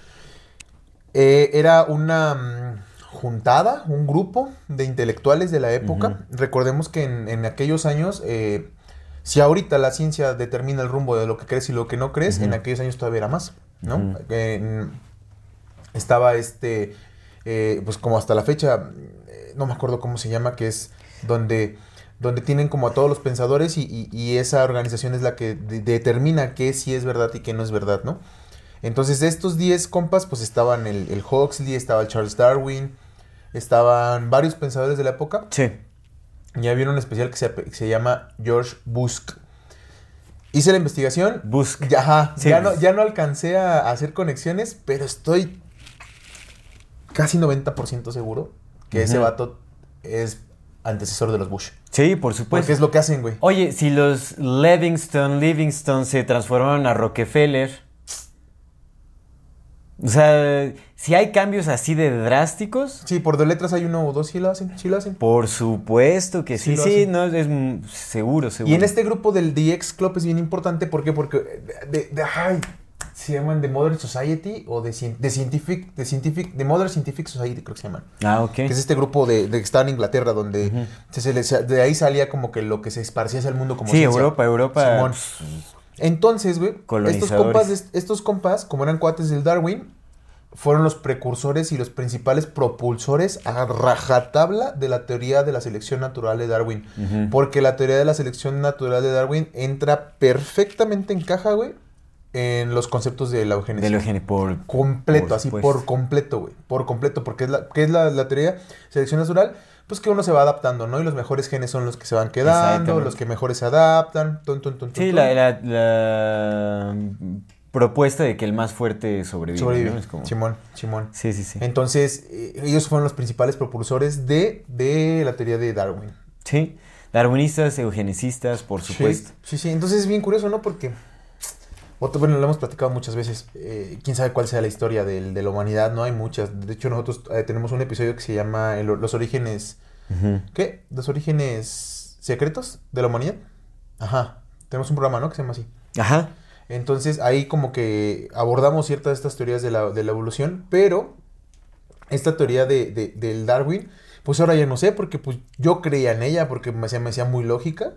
eh, era una mm, juntada, un grupo de intelectuales de la época. Recordemos que en, en aquellos años... eh, si ahorita la ciencia determina el rumbo de lo que crees y lo que no crees, en aquellos años todavía era más, ¿no? Estaba este, eh, pues como hasta la fecha, eh, no me acuerdo cómo se llama, que es donde, donde tienen como a todos los pensadores y, y- y esa organización es la que de- determina qué sí es verdad y qué no es verdad, ¿no? Entonces de estos 10 compas, pues estaban el, el Huxley, estaba el Charles Darwin, estaban varios pensadores de la época. Sí. Y había un especial que se, que se llama George Busk. Hice la investigación. Busk. Ya, ajá, Sí, ya, no, ya no alcancé a, hacer conexiones, pero estoy casi 90% seguro que ese vato es antecesor de los Bush. Sí, por supuesto. Porque es lo que hacen, güey. Oye, si los Livingston, Livingston se transformaron a Rockefeller. O sea, si hay cambios así de drásticos. Sí, por de letras hay uno o dos, sí lo hacen, sí lo hacen. Por supuesto que sí, Sí sí, no, es seguro, seguro. Y en este grupo del DX Club es bien importante, ¿por qué? Porque de, de- ay, se llaman The Modern Society o de, Scientific, de Scientific, The Modern Scientific Society creo que se llaman. Ah, ok. Que es este grupo de, de que está en Inglaterra, donde se- se le- se- de ahí salía como que lo que se esparcía hacia el mundo como Sí, ciencia. Europa, Europa. Simón. Entonces, güey, estos compas, estos compas, como eran cuates del Darwin, fueron los precursores y los principales propulsores a rajatabla de la teoría de la selección natural de Darwin. Porque la teoría de la selección natural de Darwin entra perfectamente en caja, güey, en los conceptos de la eugenesia. De lo gene- por Completo, por así supuesto. por completo, güey. Por completo, porque es la, ¿qué es la, la teoría de selección natural? Pues que uno se va adaptando, ¿no? Y los mejores genes son los que se van quedando, los que mejores se adaptan. Tun, tun, tun, Sí, tun. la, la- la propuesta de que el más fuerte sobrevive. Sobrevive. ¿no? Es como- Simón, Simón. Sí, sí, sí. Entonces, eh, ellos fueron los principales propulsores de, de la teoría de Darwin. Sí. Darwinistas, eugenecistas, por supuesto. Sí, sí, sí. Entonces es bien curioso, ¿no? Porque, otro- bueno, lo hemos platicado muchas veces. eh, quién sabe cuál sea la historia del- de la humanidad, ¿no? Hay muchas. De hecho, nosotros eh, tenemos un episodio que se llama el- Los orígenes. ¿Qué? ¿Los orígenes secretos de la humanidad? Ajá. Tenemos un programa, ¿no? Que se llama así. Ajá. Entonces ahí como que abordamos ciertas de estas teorías de la, de la evolución, pero esta teoría de, de- del Darwin, pues ahora ya no sé, porque pues yo creía en ella, porque me hacía, me hacía muy lógica.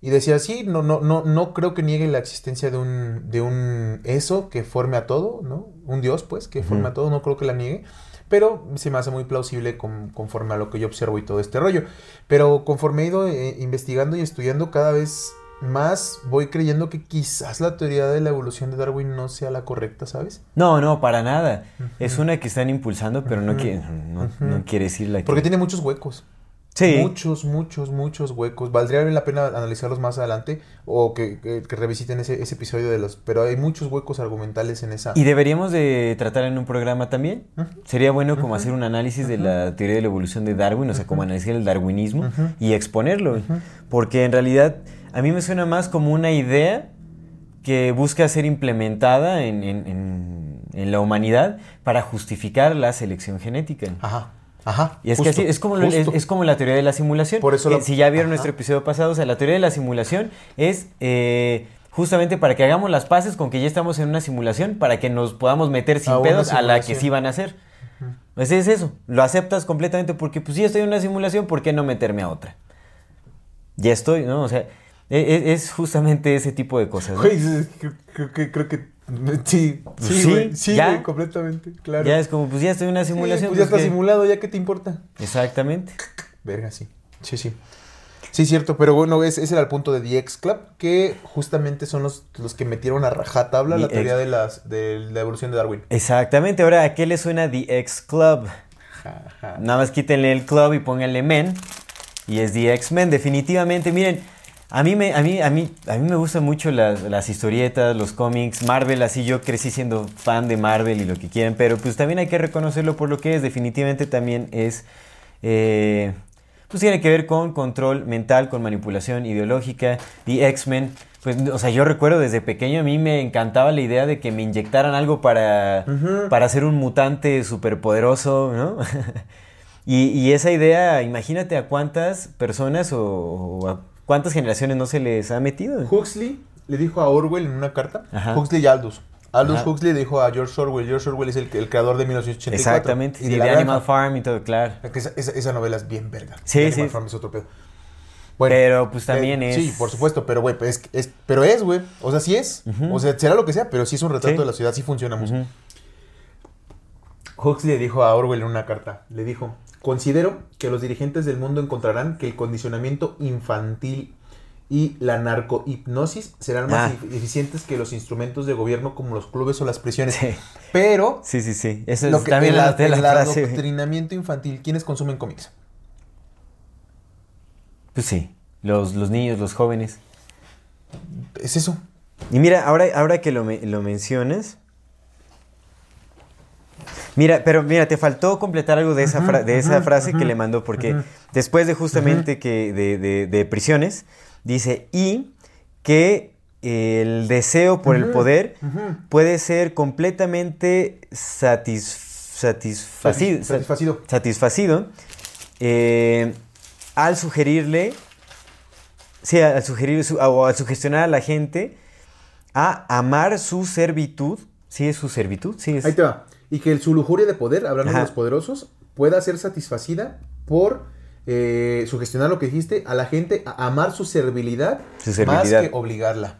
Y decía, sí, no, no, no, no creo que niegue la existencia de un, de un eso que forme a todo, ¿no? Un Dios, pues, que forme a todo, no creo que la niegue. Pero se me hace muy plausible con- conforme a lo que yo observo y todo este rollo. Pero conforme he ido eh, investigando y estudiando cada vez más, voy creyendo que quizás la teoría de la evolución de Darwin no sea la correcta, ¿sabes? No, no, para nada. Ujú. Es una que están impulsando, pero no, quiere, no, no quiere decir la que... Porque tiene muchos huecos. Sí. Muchos, muchos, muchos huecos. Valdría la pena analizarlos más adelante o que, que- que revisiten ese, ese episodio de los... Pero hay muchos huecos argumentales en esa... Y deberíamos de tratar en un programa también. Sería bueno como hacer un análisis de la teoría de la evolución de Darwin, o sea, como analizar el darwinismo y exponerlo. Porque en realidad a mí me suena más como una idea que busca ser implementada en, en- en- en la humanidad para justificar la selección genética. Ajá, ajá. Y es que así, es como, es, como la teoría de la simulación. Por eso la- si ya vieron Ajá. nuestro episodio pasado, o sea, la teoría de la simulación es eh, justamente para que hagamos las paces con que ya estamos en una simulación, para que nos podamos meter sin A pedos a la que sí van a hacer. Pues es eso, lo aceptas completamente porque pues si ya estoy en una simulación, ¿por qué no meterme a otra? Ya estoy, ¿no? O sea, e- e- es, justamente ese tipo de cosas. ¿no? Güey, es- creo, creo que... Creo que sí, Pues sí, sí, güey. Sí, ya. güey, completamente, claro. Ya es como, pues ya estoy en una Sí, simulación. pues ya pues, está simulado, ¿ya qué te importa? Exactamente. Verga, sí. Sí, sí. Sí, cierto, pero bueno, ese, ese era el punto de DX Club, que justamente son los, los que metieron a rajatabla la DX. teoría de, las, de la evolución de Darwin. Exactamente. Ahora, ¿a qué le suena The X Club? Nada más quítenle el club y pónganle men. Y es The X-Men, definitivamente. Miren, a mí me, a mí, a mí, a mí me gustan mucho las, las historietas, los cómics, Marvel, así yo crecí siendo fan de Marvel y lo que quieran, pero pues también hay que reconocerlo por lo que es. Definitivamente también es. eh, pues tiene que ver con control mental, con manipulación ideológica. The X-Men, pues, o sea, yo recuerdo desde pequeño a mí me encantaba la idea de que me inyectaran algo para, para ser un mutante superpoderoso, ¿no? y, y esa idea, imagínate a cuántas personas o, o a cuántas generaciones no se les ha metido. Huxley le dijo a Orwell en una carta, Ajá. Huxley y Aldous. Aldous Ajá. Huxley le dijo a George Orwell, George Orwell es el, el creador de 1984. Exactamente. Y de, Animal. Farm y todo, claro. Esa, esa- esa novela es bien verga. Sí, Animal sí. Farm es otro pedo. Pero, pues, también eh, es- Sí, por supuesto, pero güey, pues, es, es- pero es, güey. O sea, sí es. O sea, será lo que sea, pero sí es un retrato Sí. de la ciudad, sí funcionamos. Ujú. Huxley le dijo a Orwell en una carta, le dijo, considero que los dirigentes del mundo encontrarán que el condicionamiento infantil y la narcohipnosis serán más Ah. efi- eficientes que los instrumentos de gobierno como los clubes o las prisiones. Sí. Pero Sí, sí, sí. Eso lo es que, también el, la, la el adoctrinamiento infantil, ¿quiénes consumen cómics? Pues sí, los, los niños, los jóvenes. Es eso. Y mira, ahora, ahora que lo, lo mencionas, Mira, pero mira, te faltó completar algo de esa, fra- de esa frase que le mandó, porque después de justamente que de, de- de prisiones, dice, y que el deseo por el poder puede ser completamente satis- satisfacido, Satis- satisfacido. satisfacido, eh, al sugerirle, sí, al sugerir su- o al sugestionar a la gente a amar su servitud, ¿sí es su servitud? Sí, es, Ahí te va. Y que el- su lujuria de poder, hablando Ajá. de los poderosos, pueda ser satisfacida por eh, sugestionar lo que dijiste a la gente a amar su servilidad, Su servilidad. más que obligarla.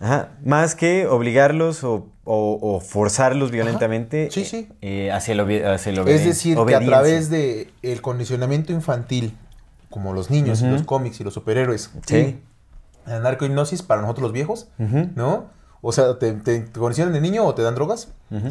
Ajá, más que obligarlos o, o- o forzarlos violentamente Sí, eh, sí. eh, hacia, la obedi- hacia Es decir, que a través de el condicionamiento infantil, como los niños y los cómics y los superhéroes, Sí. y la narcohipnosis para nosotros los viejos, ¿no? O sea, te, te- te condicionan de niño o te dan drogas, ujú.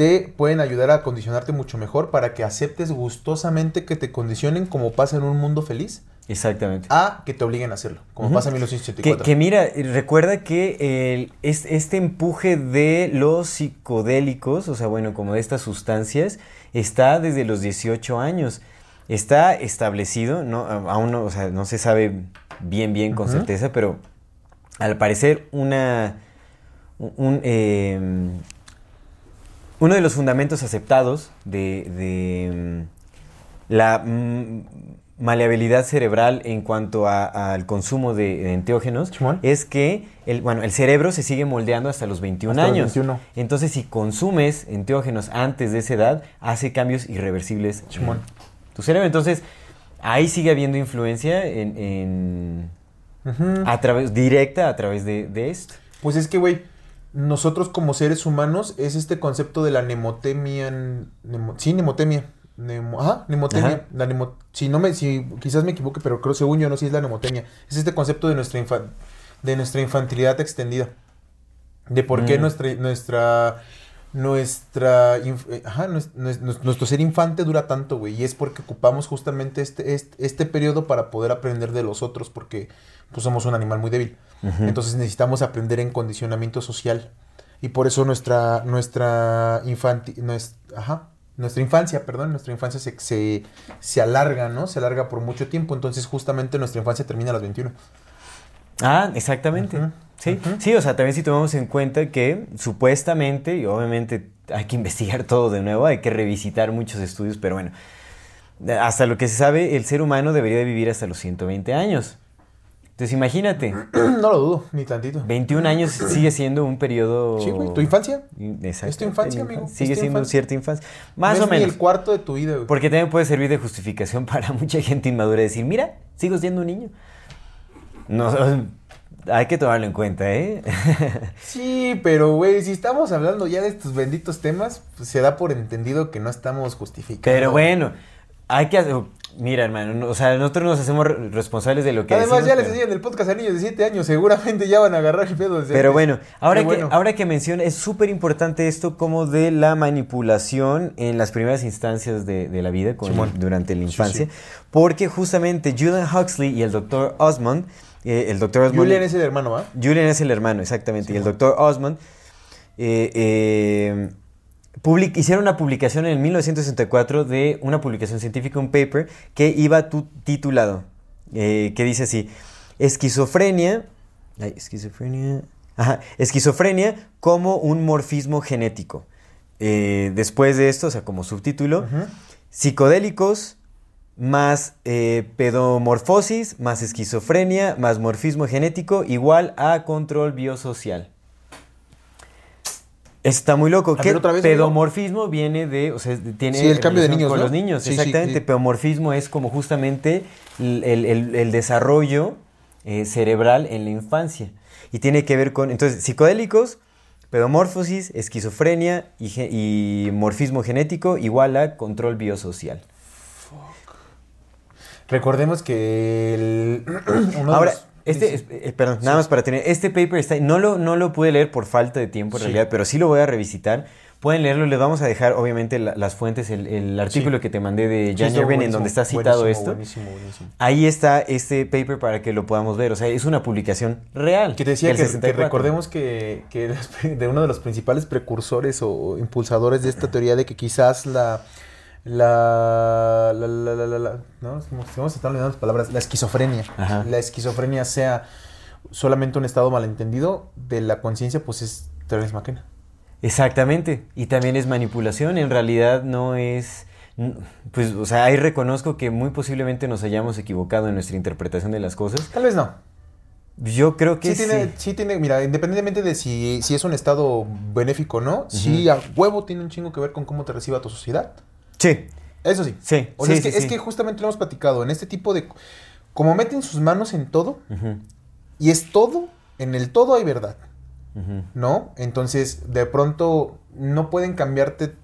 Te pueden ayudar a condicionarte mucho mejor para que aceptes gustosamente que te condicionen como pasa en un mundo feliz, Exactamente. a que te obliguen a hacerlo, como Ujú. pasa en Que, 1984. que mira, recuerda que el- es- este empuje de los psicodélicos, o sea, bueno, como de estas sustancias, está desde los 18 años. Está establecido, ¿no? Aún no, o sea, no se sabe bien, bien con certeza, pero al parecer una... un, eh, uno de los fundamentos aceptados de, de, mm, la mm, maleabilidad cerebral en cuanto al consumo de, de enteógenos es que el, bueno, el cerebro se sigue moldeando hasta los 21 Hasta los años. 21. Entonces, si consumes enteógenos antes de esa edad, hace cambios irreversibles en tu cerebro. Entonces, ahí sigue habiendo influencia en, en- a través, directa a través de, de esto. Pues es que, güey, nosotros como seres humanos es este concepto de la nemotemia. nemo- sí, nemotemia. Nemo- ajá, nemotemia. Ajá. La nemo- si no me, si quizás me equivoque, pero creo según yo no, sí es la nemotemia. Es este concepto de nuestra infa- de nuestra infantilidad extendida. De por qué Mm. nuestra, nuestra, nuestra, eh, ajá, nues- nues- nues- nuestro ser infante dura tanto, güey. Y es porque ocupamos justamente este, este, este periodo para poder aprender de los otros, porque pues somos un animal muy débil. Entonces necesitamos aprender en condicionamiento social. Y por eso nuestra, nuestra, infanti- nues- ajá, nuestra infancia, perdón, nuestra infancia se, se, se alarga, ¿no? Se alarga por mucho tiempo. Entonces justamente nuestra infancia termina a los 21. Ah, exactamente. Sí, ujú. sí, o sea, también si tomamos en cuenta que supuestamente, y obviamente hay que investigar todo de nuevo, hay que revisitar muchos estudios, pero bueno, hasta lo que se sabe, el ser humano debería de vivir hasta los 120 años. Entonces imagínate, no lo dudo, ni tantito. 21 años sigue siendo un periodo... Sí, güey, tu infancia. Exacto. Es tu infancia, amigo. Sigue siendo infancia. cierta infancia. Más No o es ni menos. el cuarto de tu vida, güey. Porque también puede servir de justificación para mucha gente inmadura decir, mira, sigo siendo un niño. No, hay que tomarlo en cuenta, ¿eh? Sí, pero güey, si estamos hablando ya de estos benditos temas, pues se da por entendido que no estamos justificando. Pero bueno, hay que hacer... Mira, hermano, no- o sea, nosotros nos hacemos re- responsables de lo que Además, decimos, ya les pero- enseñan el podcast a niños de 7 años, seguramente ya van a agarrar el pedo. desde Pero bueno, ahora Qué que, bueno. ahora que menciona, es súper importante esto como de la manipulación en las primeras instancias de, de la vida, con- durante la Sí, infancia, sí. porque justamente Julian Huxley y el doctor Osmond, eh, el doctor Osmond... Julian es el hermano, ¿va? Julian es el hermano, exactamente. y el doctor Osmond eh, eh, public- hicieron una publicación en el 1964 de una publicación científica, un paper, que iba tu- titulado, eh, que dice así, esquizofrenia, ay, esquizofrenia, ajá, esquizofrenia como un morfismo genético. Eh, después de esto, o sea, como subtítulo, psicodélicos más eh, pedomorfosis, más esquizofrenia, más morfismo genético, igual a control biosocial. Está muy loco. A ¿Qué ver, otra vez, amigo. pedomorfismo viene de, o sea, tiene Sí, el cambio de niños, con ¿no? los niños, Sí, exactamente. sí. Pedomorfismo es como justamente el, el- desarrollo eh, cerebral en la infancia y tiene que ver con, entonces, psicodélicos, pedomorfosis, esquizofrenia y, y morfismo genético igual a control biosocial. Recordemos que el... uno de Ahora, los- este, sí, eh, perdón, nada más para tener, este paper está, no lo, no lo pude leer por falta de tiempo en realidad, pero sí lo voy a revisitar Pueden leerlo, les vamos a dejar obviamente la- las fuentes, el, el artículo que te mandé de Jan Irving en donde está citado buenísimo, esto. Buenísimo, buenísimo. Ahí está este paper para que lo podamos ver. O sea, es una publicación real. Que te decía que, que 64. recordemos que, que de uno de los principales precursores o impulsadores de esta teoría de que quizás la. La. La. La. La. la, ¿no? Vamos a estar olvidando las palabras. La esquizofrenia. Ajá. La esquizofrenia sea solamente un estado malentendido de la conciencia, pues es Terence McKenna. Exactamente. Y también es manipulación. En realidad no es. Pues, o sea, ahí reconozco que muy posiblemente nos hayamos equivocado en nuestra interpretación de las cosas. Tal vez no. Yo creo que Sí tiene, sí tiene, mira, independientemente de si, si es un estado benéfico o no, sí a huevo tiene un chingo que ver con cómo te reciba tu sociedad. Sí, Eso sí. sí. O sea, sí, es, que, sí, es que justamente lo hemos platicado, en este tipo de... Como meten sus manos en todo, y es todo, en el todo hay verdad. ¿no? Entonces, de pronto, no pueden cambiarte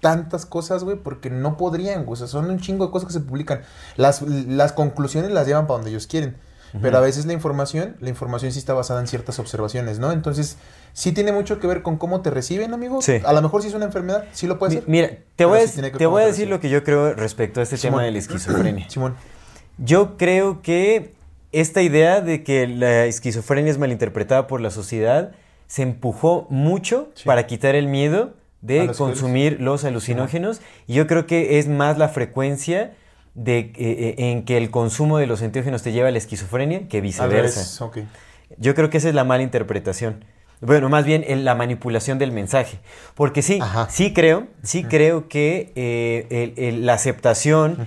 tantas cosas, güey, porque no podrían, güey. O sea, son un chingo de cosas que se publican. Las, las conclusiones las llevan para donde ellos quieren. Pero a veces la información, la información sí está basada en ciertas observaciones, ¿no? Entonces, sí tiene mucho que ver con cómo te reciben, amigo. Sí. A lo mejor si es una enfermedad, sí lo puede ser. Mira, te voy a, sí te voy decir lo que yo creo respecto a este Simón. tema de la esquizofrenia. Simón. Yo creo que esta idea de que la esquizofrenia es malinterpretada por la sociedad se empujó mucho Sí. para quitar el miedo de los consumir los alucinógenos y yo creo que es más la frecuencia de eh, eh, en que el consumo de los enteógenos te lleva a la esquizofrenia que viceversa. Yo creo que esa es la mala interpretación. Bueno, más bien el- la manipulación del mensaje. Porque sí, Ajá. sí creo, sí creo que eh, el- el- la aceptación,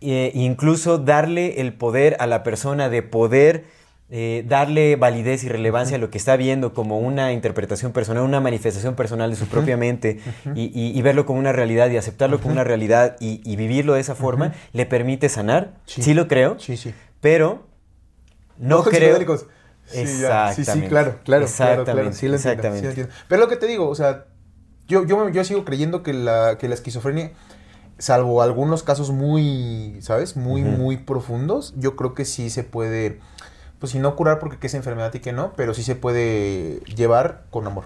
eh, incluso darle el poder a la persona de poder eh, darle validez y relevancia a lo que está viendo como una interpretación personal, una manifestación personal de su propia mente y, y- y verlo como una realidad y aceptarlo como una realidad y, y vivirlo de esa forma, le permite sanar. Sí. Sí, lo creo, Sí, sí. pero no Ojos creo... psicodélicos. Sí, sí, sí, Exactamente. claro, claro, claro, claro. Exactamente, Sí, lo entiendo, sí exactamente. lo entiendo. Pero lo que te digo, o sea, yo, yo, yo sigo creyendo que la, que la esquizofrenia, salvo algunos casos muy, ¿sabes? Muy, muy profundos, yo creo que sí se puede, pues si no curar porque es enfermedad y que no, pero sí se puede llevar con amor.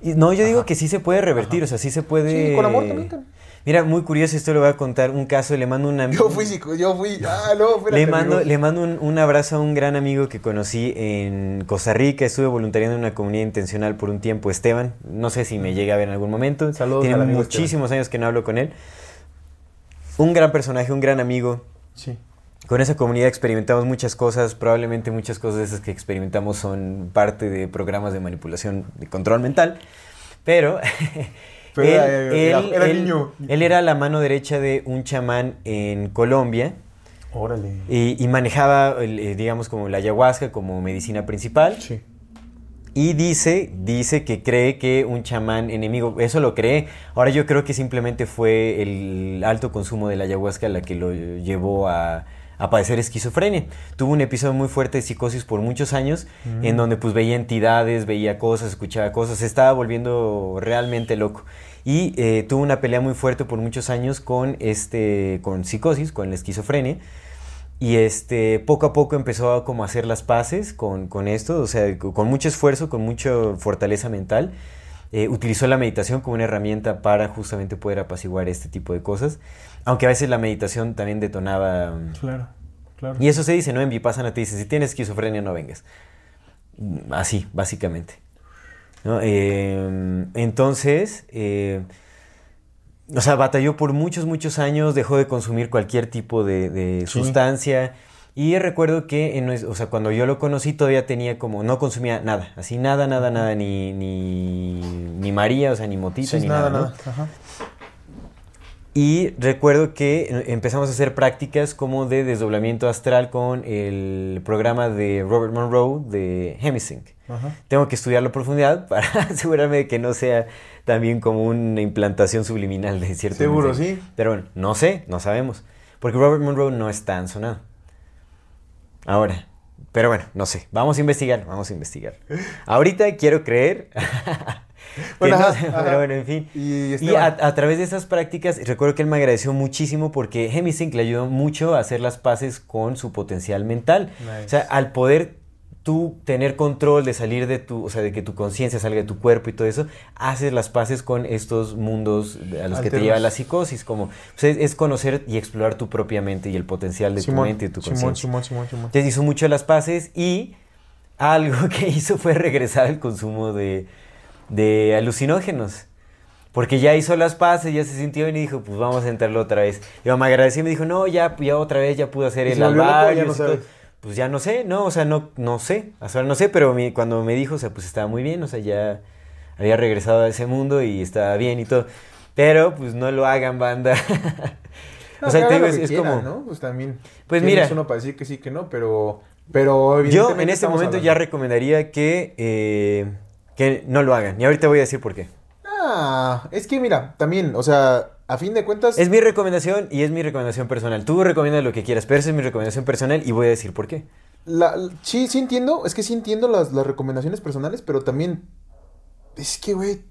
Y no, yo digo que sí se puede revertir, o sea, sí se puede... Sí, con amor también. Mira, muy curioso, esto le voy a contar un caso, le mando una... Yo fui yo fui, ah, no, espérate, Le mando, amigo. le mando un, un abrazo a un gran amigo que conocí en Costa Rica. Estuve voluntariando en una comunidad intencional por un tiempo, Esteban. No sé si me llega a ver en algún momento. Saludos Tiene al amigo muchísimos años que no hablo con él. Un gran personaje, un gran amigo. Sí. Con esa comunidad experimentamos muchas cosas. Probablemente muchas cosas de esas que experimentamos son parte de programas de manipulación de control mental. Pero, Pero él, era- era- él- era él- niño. él era la mano derecha de un chamán en Colombia. Órale. Y, y manejaba, eh, digamos, como la ayahuasca como medicina principal. Sí. Y dice, dice que cree que un chamán enemigo, eso lo cree. Ahora yo creo que simplemente fue el alto consumo de la ayahuasca la que lo llevó a, a padecer esquizofrenia. Tuvo un episodio muy fuerte de psicosis por muchos años, en donde pues veía entidades, veía cosas, escuchaba cosas, se estaba volviendo realmente loco. Y eh, tuvo una pelea muy fuerte por muchos años con, este, con psicosis, con la esquizofrenia. Y este, poco a poco empezó a como hacer las paces con, con esto, o sea, co- con mucho esfuerzo, con mucha fortaleza mental. Eh, utilizó la meditación como una herramienta para justamente poder apaciguar este tipo de cosas. Aunque a veces la meditación también detonaba... mm, Claro, claro. Y eso se dice, ¿no? En Vipassana te dice, si tienes esquizofrenia no vengas. Mm, Así, básicamente. ¿No? Eh, entonces, eh, o sea, batalló por muchos, muchos años, dejó de consumir cualquier tipo de, de Sí. sustancia. Y recuerdo que, en, o sea, cuando yo lo conocí todavía tenía como, no consumía nada, así nada, nada, nada, ni, ni, ni María, o sea, ni motita, Sí, ni nada, nada, ¿no? Ajá. Y recuerdo que eh, empezamos a hacer prácticas como de desdoblamiento astral con el programa de Robert Monroe de Hemisync. Ajá. Tengo que estudiarlo a profundidad para asegurarme de que no sea también como una implantación subliminal de cierto Seguro, mensaje. sí. Pero bueno, no sé, no sabemos. Porque Robert Monroe no es tan sonado. Ahora, pero bueno, no sé. Vamos a investigar, vamos a investigar. Ahorita quiero creer. Bueno, no pero bueno, en fin. Y Y a, través de esas prácticas, recuerdo que él me agradeció muchísimo porque Hemisync le ayudó mucho a hacer las paces con su potencial mental. Nice. O sea, al poder tú tener control de salir de tu, o sea, de que tu conciencia salga de tu cuerpo y todo eso, haces las paces con estos mundos a los que te lleva la psicosis, como pues, es, es conocer y explorar tu propia mente y el potencial de tu mente y tu conciencia. Entonces hizo mucho las paces y algo que hizo fue regresar al consumo de, de alucinógenos. Porque ya hizo las paces, ya se sintió bien y dijo, pues vamos a entrarlo otra vez. Y me agradeció y me dijo, no, ya, ya otra vez ya pude hacer ¿Y el se volvió loco o ya albaño. no y todo". sabes? Pues ya no sé, no, o sea, no, no sé, hasta ahora no sé, pero mi- cuando me dijo, o sea, pues estaba muy bien, o sea, ya había regresado a ese mundo y estaba bien y todo. Pero, pues no lo hagan, banda. No, o sea, te digo, es, es como... ¿no? Pues también. Pues ¿quién mira. es uno para decir que sí, que no, pero. Pero. Yo en este momento hablando- ya recomendaría que, eh, que no lo hagan. Y ahorita voy a decir por qué. Ah, es que mira, también, o sea, a fin de cuentas. Es mi recomendación y es mi recomendación personal. Tú recomiendas lo que quieras, pero esa es mi recomendación personal y voy a decir por qué. La, sí, sí entiendo, es que sí entiendo las, las recomendaciones personales, pero también es que, güey,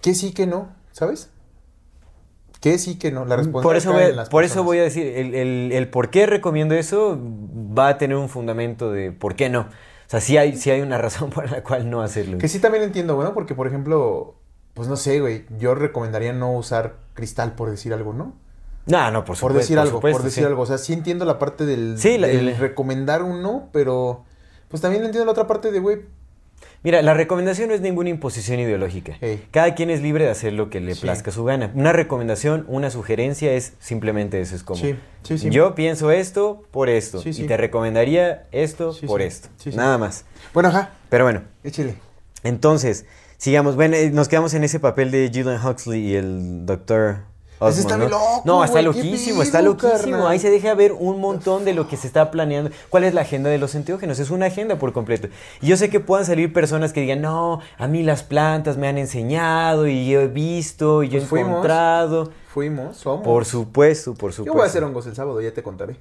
que sí, que no, ¿sabes? Que sí, que no, la responsabilidad Por eso, voy, en las por eso voy a decir, el, el- el por qué recomiendo eso va a tener un fundamento de por qué no. O sea, sí hay, sí hay una razón por la cual no hacerlo. Que sí también entiendo, bueno, porque por ejemplo, pues no sé, güey, yo recomendaría no usar cristal por decir algo, ¿no? No, no, por supuesto. Por decir algo, supuesto, por decir sí. algo, o sea, sí entiendo la parte del, Sí, la- del el- recomendar un no, pero pues también entiendo la otra parte de, güey, Mira, la recomendación no es ninguna imposición ideológica. Hey. Cada quien es libre de hacer lo que le Sí. plazca su gana. Una recomendación, una sugerencia es simplemente eso. Es como, Sí, sí, sí. yo pienso esto por esto. Y te recomendaría esto por esto. Nada más. bueno, ajá, Pero bueno, échale. entonces, sigamos. Bueno, eh, nos quedamos en ese papel de Julian Huxley y el doctor... Ese está bien loco, No, está loquísimo, está loquísimo. carnal. Ahí se deja ver un montón de lo que se está planeando. ¿Cuál es la agenda de los enteógenos? Es una agenda por completo. Y yo sé que puedan salir personas que digan, no, a mí las plantas me han enseñado y yo he visto y yo Pues he fuimos. encontrado. Fuimos, somos. Por supuesto, por supuesto. Yo voy a hacer hongos el sábado, ya te contaré.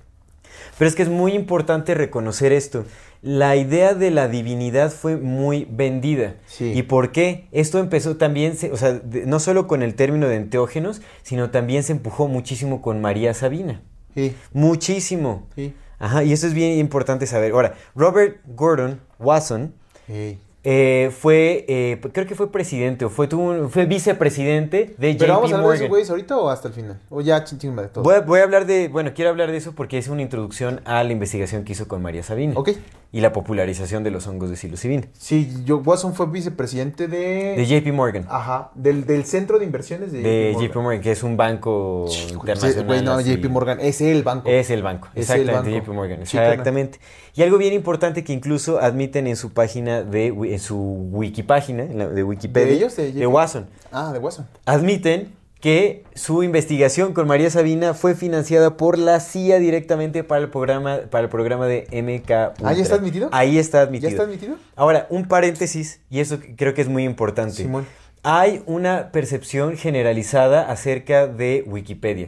Pero es que es muy importante reconocer esto. La idea de la divinidad fue muy vendida. Sí. ¿Y por qué? Esto empezó también, se- o sea, de- no solo con el término de enteógenos, sino también se empujó muchísimo con María Sabina. Sí, Muchísimo. sí, Ajá, y eso es bien importante saber. Ahora, Robert Gordon Wasson sí. Eh, fue, eh, creo que fue presidente o fue, tuvo fue vicepresidente de Pero vamos JP a hablar de esos güeyes ahorita o hasta el final. O ya ching de todo. Voy a, voy a hablar de, bueno, quiero hablar de eso porque es una introducción a la investigación que hizo con María Sabina Ok. Y la popularización de los hongos de psilocibina. Sí, yo, Watson fue vicepresidente de. De JP Morgan. Ajá, del, del centro de inversiones de, de JP JP Morgan, que es un banco Sí, internacional. Güey, no. JP Morgan, es el banco. Es el banco, Es el exactamente, banco. JP Morgan, Sí, exactamente. Y algo bien importante que incluso admiten en su página de, en su wikipágina, en la- de Wikipedia, ¿De ellos? ¿De JP? Watson, Ah, de Watson. admiten que su investigación con María Sabina fue financiada por la CIA directamente para el programa, para el programa de MK. ¿Ah, ya está admitido? Ahí está admitido. ¿Ya está admitido? Ahora, un paréntesis, y eso creo que es muy importante. Simón. Hay una percepción generalizada acerca de Wikipedia.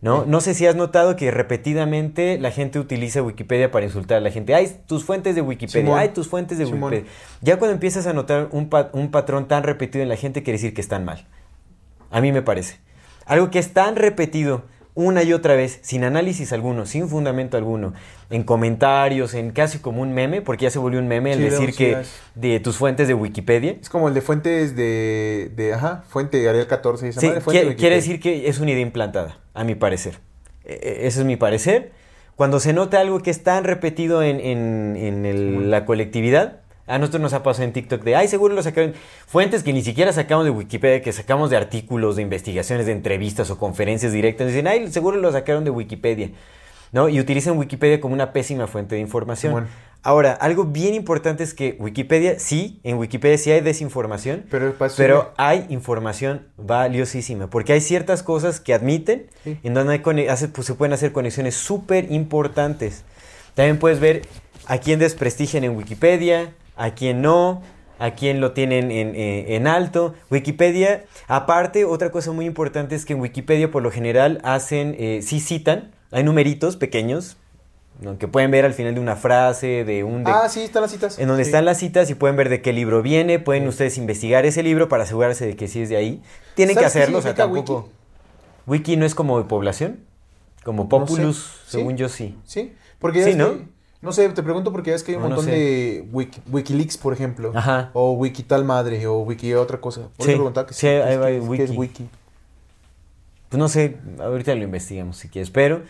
¿no? No sé si has notado que repetidamente la gente utiliza Wikipedia para insultar a la gente. Ay, tus fuentes de Wikipedia. Simón. Ay, tus fuentes de Simón. Wikipedia. Ya cuando empiezas a notar un, pa- un patrón tan repetido en la gente, quiere decir que están mal. A mí me parece. Algo que es tan repetido una y otra vez, sin análisis alguno, sin fundamento alguno, en comentarios, en casi como un meme, porque ya se volvió un meme el Sí, decir sí, que de tus fuentes de Wikipedia. Es como el de fuentes de. de ajá, fuente de Ariel 14 y esa Sí, madre, fuente quiere, de quiere decir que es una idea implantada, a mi parecer. E- e- Ese es mi parecer. Cuando se nota algo que es tan repetido en, en- en el- la colectividad, a nosotros nos ha pasado en TikTok de, ay, seguro lo sacaron. Fuentes que ni siquiera sacamos de Wikipedia, que sacamos de artículos, de investigaciones, de entrevistas o conferencias directas. Dicen, ay, seguro lo sacaron de Wikipedia. ¿No? Y utilizan Wikipedia como una pésima fuente de información. Simón. Ahora, algo bien importante es que Wikipedia, sí, en Wikipedia sí hay desinformación, Pero, pero hay información valiosísima, porque hay ciertas cosas que admiten, Sí. en donde hay hace- pues, se pueden hacer conexiones súper importantes. También puedes ver a quién desprestigian en Wikipedia, a quién no, a quién lo tienen en, eh, en alto. Wikipedia, aparte, otra cosa muy importante es que en Wikipedia por lo general hacen, eh, sí citan, hay numeritos pequeños, ¿no? que pueden ver al final de una frase, de un... de- Ah, sí, están las citas. en donde Sí. están las citas y pueden ver de qué libro viene, pueden ustedes investigar ese libro para asegurarse de que sí es de ahí. Tienen que ¿Sabes qué hacerlo, o sea, tampoco... Wiki? no es como de población, como No populus, según yo sí. Sí, porque ya Sí, ¿no? que No sé, te pregunto porque ya es que hay un No, no montón sé. de wiki- Wikileaks, por ejemplo. Ajá. O Wiki tal madre, o Wiki otra cosa. Por Sí, eso preguntaba que sí, es- el es- qué es wiki. Wiki. Pues no sé, ahorita lo investigamos si quieres, pero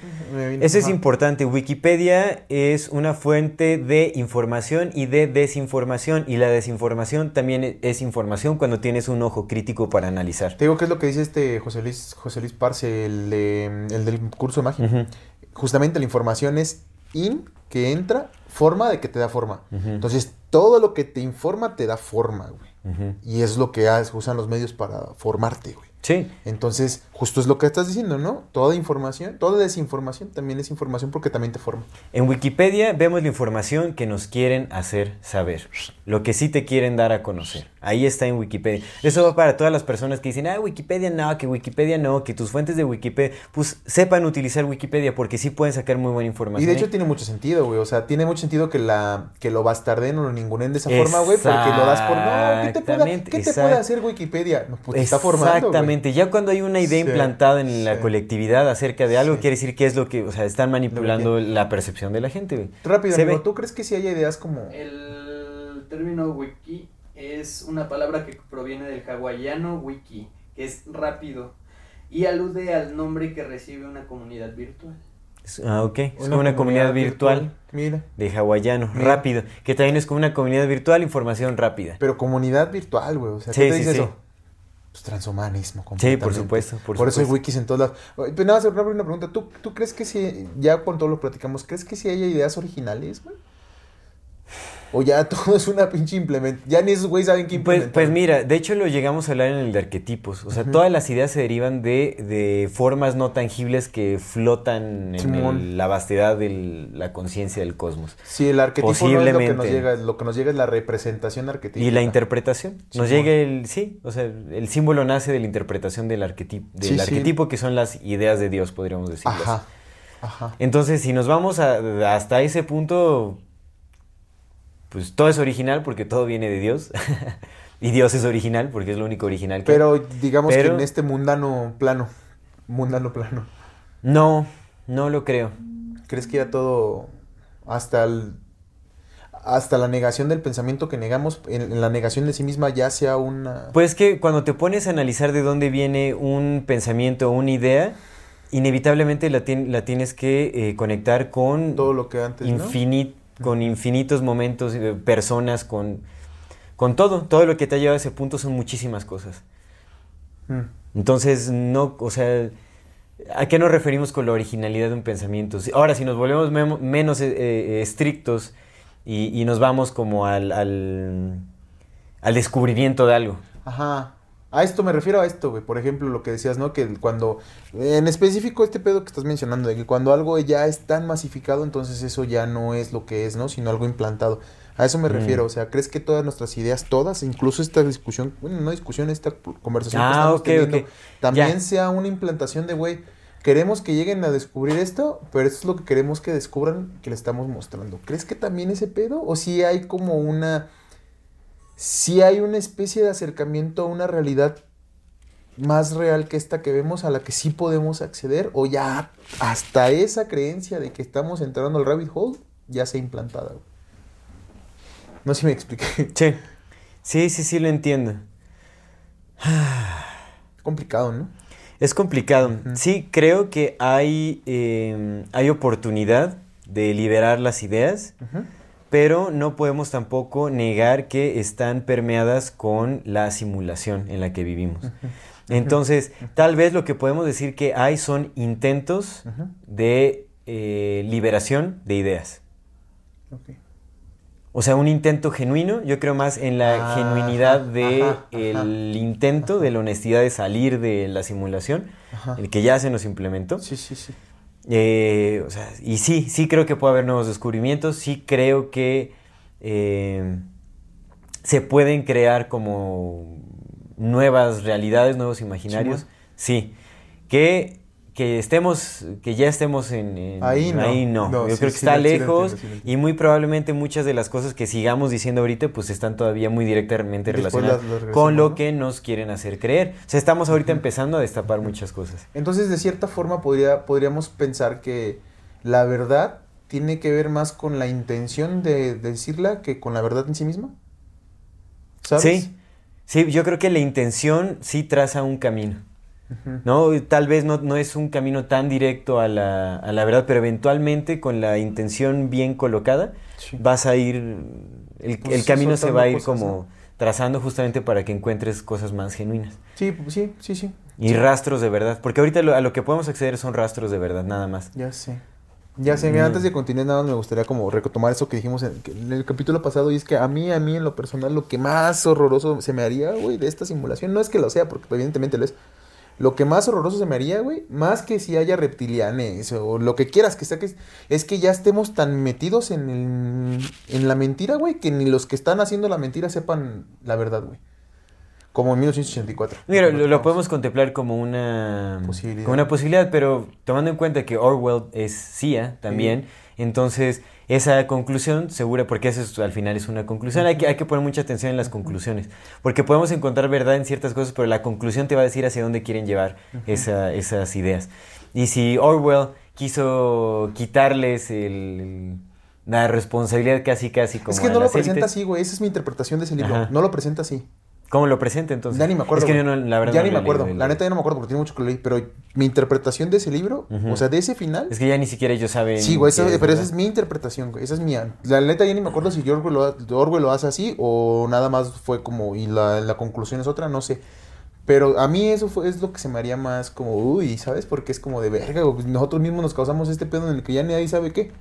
eso es importante. Wikipedia es una fuente de información y de desinformación. Y la desinformación también e- es información cuando tienes un ojo crítico para analizar. Te digo que es lo que dice este José Luis, José Luis Parce, el, de- el del curso de magia. Justamente la información es in, que entra, forma de que te da forma. Entonces, todo lo que te informa te da forma, güey. Y es lo que has- usan los medios para formarte, güey. Sí, Entonces, justo es lo que estás diciendo, ¿no? Toda información, toda desinformación también es información porque también te forma. en Wikipedia vemos la información que nos quieren hacer saber, lo que sí te quieren dar a conocer. Ahí está en Wikipedia. Eso va para todas las personas que dicen, ah, Wikipedia no, que Wikipedia no, que tus fuentes de Wikipedia, pues sepan utilizar Wikipedia porque sí pueden sacar muy buena Y información. de ahí. hecho tiene mucho sentido, güey. O sea, tiene mucho sentido que la que lo bastarden o lo ningunen de esa forma, güey, porque lo das por no, ¿qué te ¿qué te puede hacer Wikipedia? No, pues está formando. Exactamente, ya cuando hay una idea Sí, implantada en la colectividad acerca de algo, Sí. quiere decir que es lo que, o sea, están manipulando la percepción de la gente. güey. Rápido, amigo. ¿tú crees que sí haya ideas como El término wiki es una palabra que proviene del hawaiano wiki, que es rápido, y alude al nombre que recibe una comunidad virtual. Ah, ok, es como una comunidad virtual Mira, de hawaiano, Mira. rápido, que también es como una comunidad virtual, información rápida. pero comunidad virtual, güey. O sea, Sí, ¿qué te sí, dice sí. eso? Pues transhumanismo. Sí, por supuesto, por, Por, eso hay wikis en todos lados. Pero nada más una, una pregunta. ¿Tú, ¿Tú crees que si, ya con todo lo platicamos, crees que si haya ideas originales, güey? O ya todo es una pinche implementación. Ya ni esos güeyes saben qué Pues, implementar. pues mira, de hecho lo llegamos a hablar en el de arquetipos. O sea, todas las ideas se derivan de, de formas no tangibles que flotan en el- la vastedad de la conciencia del cosmos. Sí, el arquetipo no es lo que nos Posiblemente. llega, lo que nos llega es la representación arquetípica. Y la interpretación. Nos llega el, sí, o sea, el símbolo nace de la interpretación del arquetipo, del Sí, sí. arquetipo que son las ideas de Dios, podríamos decirlo. así. Ajá, ajá. Entonces, si nos vamos a- hasta ese punto, pues todo es original porque todo viene de Dios. y Dios es original porque es lo único original que Pero digamos Pero- que en este mundano plano, mundano plano, No, no lo creo. ¿crees que ya todo hasta el hasta la negación del pensamiento que negamos, en, la negación de sí misma ya sea una Pues que cuando te pones a analizar de dónde viene un pensamiento o una idea, inevitablemente la, tien- la tienes que eh, conectar con todo lo que antes, ¿no? Con infinitos momentos, eh, personas, con, con todo. Todo lo que te ha llevado a ese punto son muchísimas cosas. Mm. Entonces, no, o sea, ¿a qué nos referimos con la originalidad de un pensamiento? Ahora, si nos volvemos menos eh, eh, estrictos y, y nos vamos como al, al, al descubrimiento de algo. Ajá. A esto me refiero a esto, güey. Por ejemplo, lo que decías, ¿no? Que cuando, en específico este pedo que estás mencionando, de que cuando algo ya es tan masificado, entonces eso ya no es lo que es, ¿no? Sino algo implantado. A eso me Mm. refiero, o sea, ¿crees que todas nuestras ideas, todas, incluso esta discusión, bueno, no discusión, esta conversación que Ah, estamos ok, teniendo, también Ya. sea una implantación de, güey, queremos que lleguen a descubrir esto, pero esto es lo que queremos que descubran que le estamos mostrando. ¿Crees que también ese pedo? ¿O si hay como una... si hay una especie de acercamiento a una realidad más real que esta que vemos a la que sí podemos acceder o ya hasta esa creencia de que estamos entrando al rabbit hole ya se ha implantada. No sé si me expliqué. Sí, sí, sí, sí, lo entiendo. Complicado, ¿no? Es complicado. Sí, creo que hay, eh, hay oportunidad de liberar las ideas, Ujú. Pero no podemos tampoco negar que están permeadas con la simulación en la que vivimos. Entonces, tal vez lo que podemos decir que hay son intentos de eh, liberación de ideas. O sea, un intento genuino, yo creo más en la Ah, genuinidad ajá, de ajá, el ajá. intento, de la honestidad de salir de la simulación, Ajá. el que ya se nos implementó. Sí, sí, sí. Eh, o sea, y sí, sí creo que puede haber nuevos descubrimientos, sí creo que eh, se pueden crear como nuevas realidades, nuevos imaginarios. Simón. Sí, que, que estemos, que ya estemos en, en- Ahí no. No, Yo sí, creo que sí está sí lejos y muy probablemente muchas de las cosas que sigamos diciendo ahorita pues están todavía muy directamente después relacionadas las- con lo ¿no? que nos quieren hacer creer. O sea, estamos ahorita empezando a destapar muchas cosas. Entonces, de cierta forma, podría, podríamos pensar que la verdad tiene que ver más con la intención de, de decirla que con la verdad en sí misma. ¿Sabes? Sí, sí, yo creo que la intención sí traza un camino. ¿No? Tal vez no, no es un camino tan directo a la, a la verdad, pero eventualmente con la intención bien colocada Sí. vas a ir, el, Pues el camino se va a ir cosas, como ¿no? trazando justamente para que encuentres cosas más genuinas. Sí, sí, sí, sí. Y rastros de verdad, porque ahorita lo- a lo que podemos acceder son rastros de verdad, nada más. Ya sé. Ya sé, mira, Mm. antes de continuar nada más me gustaría como retomar eso que dijimos en el capítulo pasado y es que a mí, a mí en lo personal lo que más horroroso se me haría, güey, de esta simulación, no es que lo sea, porque evidentemente lo es, lo que más horroroso se me haría, güey, más que si haya reptilianes o lo que quieras que sea, que es, que ya estemos tan metidos en, el- en la mentira, güey, que ni los que están haciendo la mentira sepan la verdad, güey. Como en 1984. Mira, lo, podemos contemplar como una Posibilidad. como una posibilidad, pero tomando en cuenta que Orwell es CIA también, entonces esa conclusión segura, porque eso es- al final es una conclusión, hay que, hay que poner mucha atención en las conclusiones, porque podemos encontrar verdad en ciertas cosas, pero la conclusión te va a decir hacia dónde quieren llevar esa- esas ideas. Y si Orwell quiso quitarles el- la responsabilidad casi casi como Es que no lo presenta así, güey. Esa es mi interpretación de ese libro. Ajá. No lo presenta así. ¿Cómo lo presenta entonces? Ya ni me acuerdo. Es que yo no, la verdad ya no ni me acuerdo. La neta ya no me acuerdo porque tiene mucho que leí. Pero mi interpretación de ese libro, Ujú. o sea, de ese final. Es que ya ni siquiera ellos saben. Sí, güey, esa- es, pero esa ¿verdad? es mi interpretación, güey. Esa es mía. La neta ya ni me acuerdo si Orwell lo, Orwell lo hace así o nada más fue como. Y la, la conclusión es otra, no sé. Pero a mí eso fue, es lo que se me haría más como, uy, ¿sabes? Porque es como de verga, güey. Nosotros mismos nos causamos este pedo en el que ya nadie sabe qué.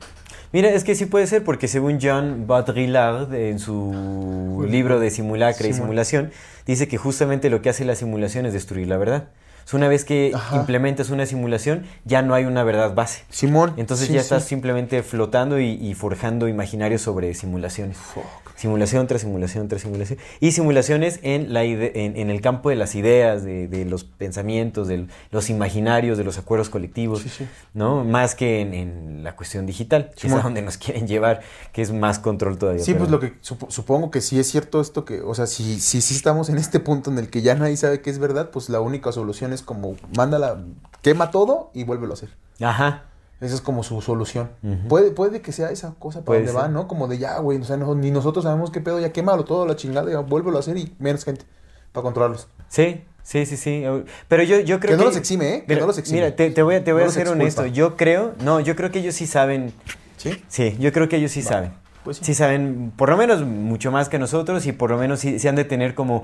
Mira, es que sí puede ser, porque según John Baudrillard, en su libro de simulacra y Simul- simulación, dice que justamente lo que hace la simulación es destruir la verdad. Una vez que Ajá. implementas una simulación, ya no hay una verdad base. Simón. Entonces sí, ya sí. estás simplemente flotando y, y forjando imaginarios sobre simulaciones. Fuck. Simulación tras simulación tras simulación. Y simulaciones en, la en, en el campo de las ideas, de, de los pensamientos, de los imaginarios, de los acuerdos colectivos, Sí, sí. ¿no? Más que en, en la cuestión digital, que es a donde nos quieren llevar, que es más control todavía. Sí, pero- pues lo que supo- supongo que sí es cierto esto que, o sea, si, si, si estamos en este punto en el que ya nadie sabe qué es verdad, pues la única solución es como, mándala, quema todo y vuélvelo a hacer. Ajá. Esa es como su solución. Puede, puede que sea esa cosa para donde ser. va, ¿no? Como de ya, güey, o sea, no- ni nosotros sabemos qué pedo, ya quémalo todo, la chingada, ya vuélvelo a hacer y menos gente para controlarlos. Sí, sí, sí, sí. Pero yo, yo creo Que que... no los exime, ¿eh? Que no los exime. Mira, te, te voy a, te voy No a ser honesto. Yo creo... No, yo creo que ellos sí saben... ¿Sí? Sí, yo creo que ellos sí saben. Pues sí. Sí saben, por lo menos mucho más que nosotros y por lo menos sí, sí han de tener como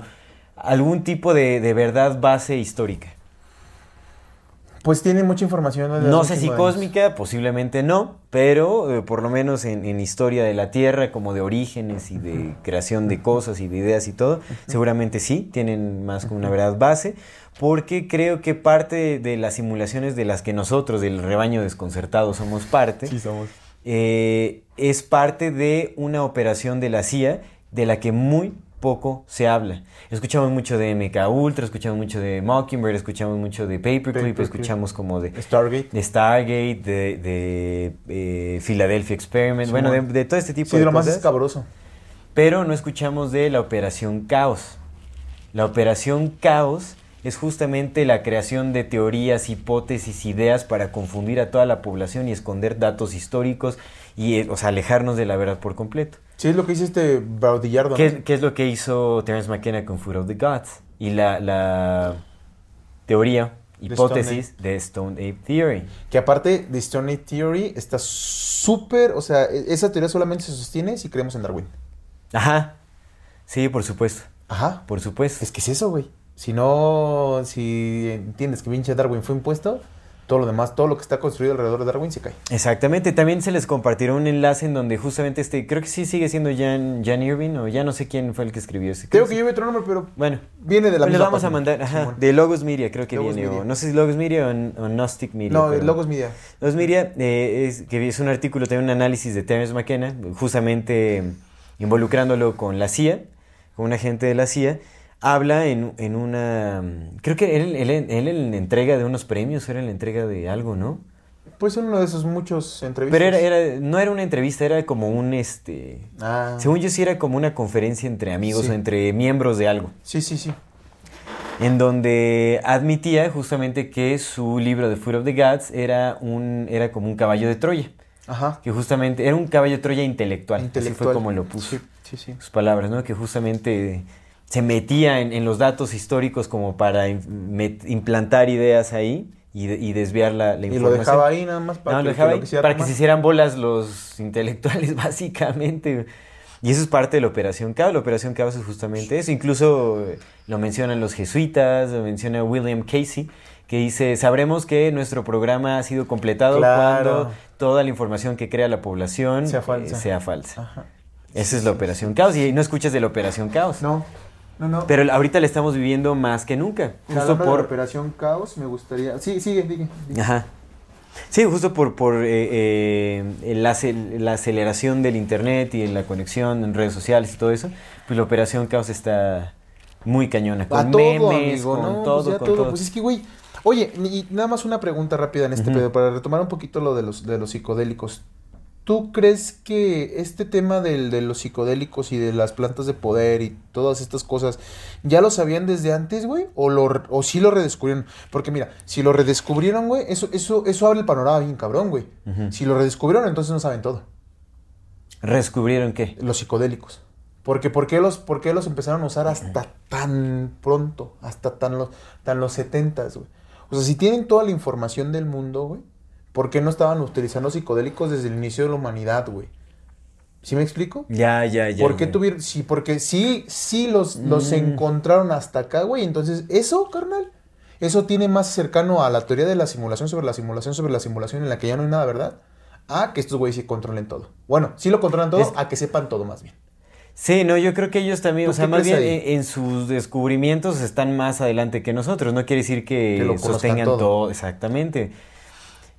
algún tipo de, de verdad base histórica. Pues tiene mucha información. de No sé si años. cósmica, posiblemente no, pero eh, por lo menos en, en historia de la Tierra, como de orígenes y de creación de cosas y de ideas y todo, seguramente sí, tienen más como una verdad base, porque creo que parte de, de las simulaciones de las que nosotros, del rebaño desconcertado, somos parte, Sí, somos. eh, es parte de una operación de la CIA de la que muy poco se habla. Escuchamos mucho de MK Ultra, escuchamos mucho de Mockingbird, escuchamos mucho de Paperclip, Paperclip. escuchamos como de, Stargate. de Stargate, de, de, eh, Philadelphia Experiment, Sí, bueno, de, de todo este tipo Sí, de lo más escabroso. Pero no escuchamos de la Operación Caos. La Operación Caos es justamente la creación de teorías, hipótesis, ideas para confundir a toda la población y esconder datos históricos y, eh, o sea, alejarnos de la verdad por completo. Sí, es lo que dice este Baudillardo. ¿Qué, ¿no? es- qué es lo que hizo Terence McKenna con Food of the Gods? Y la, la teoría, hipótesis de Stone Ape Theory. Que aparte de Stone Age Theory está súper, o sea, e- esa teoría solamente se sostiene si creemos en Darwin. Ajá. Sí, por supuesto. Ajá. Por supuesto. Es que es eso, güey. Si no, si entiendes que pinche Darwin fue impuesto, todo lo demás, todo lo que está construido alrededor de Darwin se cae. Exactamente, también se les compartirá un enlace en donde justamente este, creo que sí sigue siendo Jan, Jan Irving o ya no sé quién fue el que escribió ese. Creo que lleve otro nombre, pero Bueno, viene de la pues misma vamos a mandar, ajá, de Logos Media creo que Logos viene, o Media. no sé si Logos Media o, o Gnostic Media. No, pero- Logos Media. Logos Media eh, es, que es un artículo, también un análisis de Terence McKenna, justamente involucrándolo con la CIA, con un agente de la CIA, habla en, en una... Creo que él, él, él en la entrega de unos premios, era en la entrega de algo, ¿no? Pues en uno de esos muchos entrevistas. Pero era, era, no era una entrevista, era como un, este... Ah. Según yo sí era como una conferencia entre amigos Sí. o entre miembros de algo, Sí, sí, sí. en donde admitía justamente que su libro de Food of the Gods era, un, era como un caballo de Troya. Ajá. que justamente era un caballo Troya intelectual, así Intelectual. fue como lo puso Sí, sí, sí. sus palabras, ¿no? Que justamente se metía en, en los datos históricos como para implantar ideas ahí y, de- y desviar la, la Y información. lo dejaba ahí nada más para No, que lo lo para se hicieran bolas los intelectuales, básicamente. Y eso es parte de la Operación Caos. La Operación Caos es justamente eso. Incluso eh, lo mencionan los jesuitas, lo menciona William Casey, que dice, sabremos que nuestro programa ha sido completado Claro. cuando toda la información que crea la población Sea eh, falsa. sea falsa. Esa es la Operación Caos. Y no escuchas de la Operación Caos. No, no, no. Pero ahorita la estamos viviendo más que nunca. Justo de la por... Operación Caos, me gustaría... Sí, sigue, sigue. sigue. Ajá. Sí, justo por, por eh, eh, la, la aceleración del Internet y la conexión en redes sociales y todo eso, pues la Operación Caos está muy cañona. Con todo, memes, amigo, con ¿no? todo, Pues con todo. todo. Pues es que, güey... Oye, y nada más una pregunta rápida en este Ujú. pedo, para retomar un poquito lo de los, de los psicodélicos. ¿Tú crees que este tema del, de los psicodélicos y de las plantas de poder y todas estas cosas ya lo sabían desde antes, güey? ¿O, lo, ¿O sí lo redescubrieron? Porque mira, si lo redescubrieron, güey, eso, eso, eso abre el panorama bien cabrón, güey. Si lo redescubrieron, entonces no saben todo. ¿Rescubrieron qué? Los psicodélicos. Porque ¿por qué los, por qué los empezaron a usar hasta tan pronto? Hasta tan los, tan los 70, güey. O sea, si tienen toda la información del mundo, güey, ¿por qué no estaban utilizando psicodélicos desde el inicio de la humanidad, güey? ¿Sí me explico? Ya, ya, ya. ¿Por qué tuvieron? Sí, porque sí, sí los, los Mm. encontraron hasta acá, güey. Entonces, eso, carnal, eso tiene más cercano a la teoría de la simulación sobre la simulación sobre la simulación en la que ya no hay nada, ¿verdad? A que estos güeyes sí controlen todo. Bueno, sí lo controlan todo, Es- a que sepan todo más bien. Sí, no, yo creo que ellos también, ¿Tú o sea, más bien en, en sus descubrimientos están más adelante que nosotros. No quiere decir que, Que lo sostengan todo. todo. exactamente.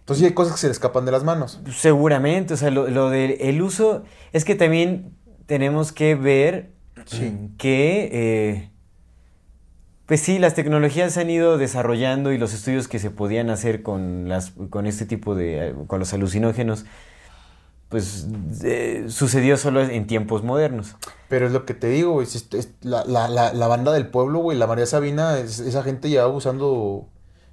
Entonces sí hay cosas que se le escapan de las manos. Seguramente, o sea, lo, lo del el uso, es que también tenemos que ver Sí. que, eh, pues sí, las tecnologías se han ido desarrollando y los estudios que se podían hacer con, las, con este tipo de, con los alucinógenos, pues eh, sucedió solo en tiempos modernos. Pero es lo que te digo, güey. es- es- la, la, la, la banda del pueblo, güey, la María Sabina, es- esa gente lleva usando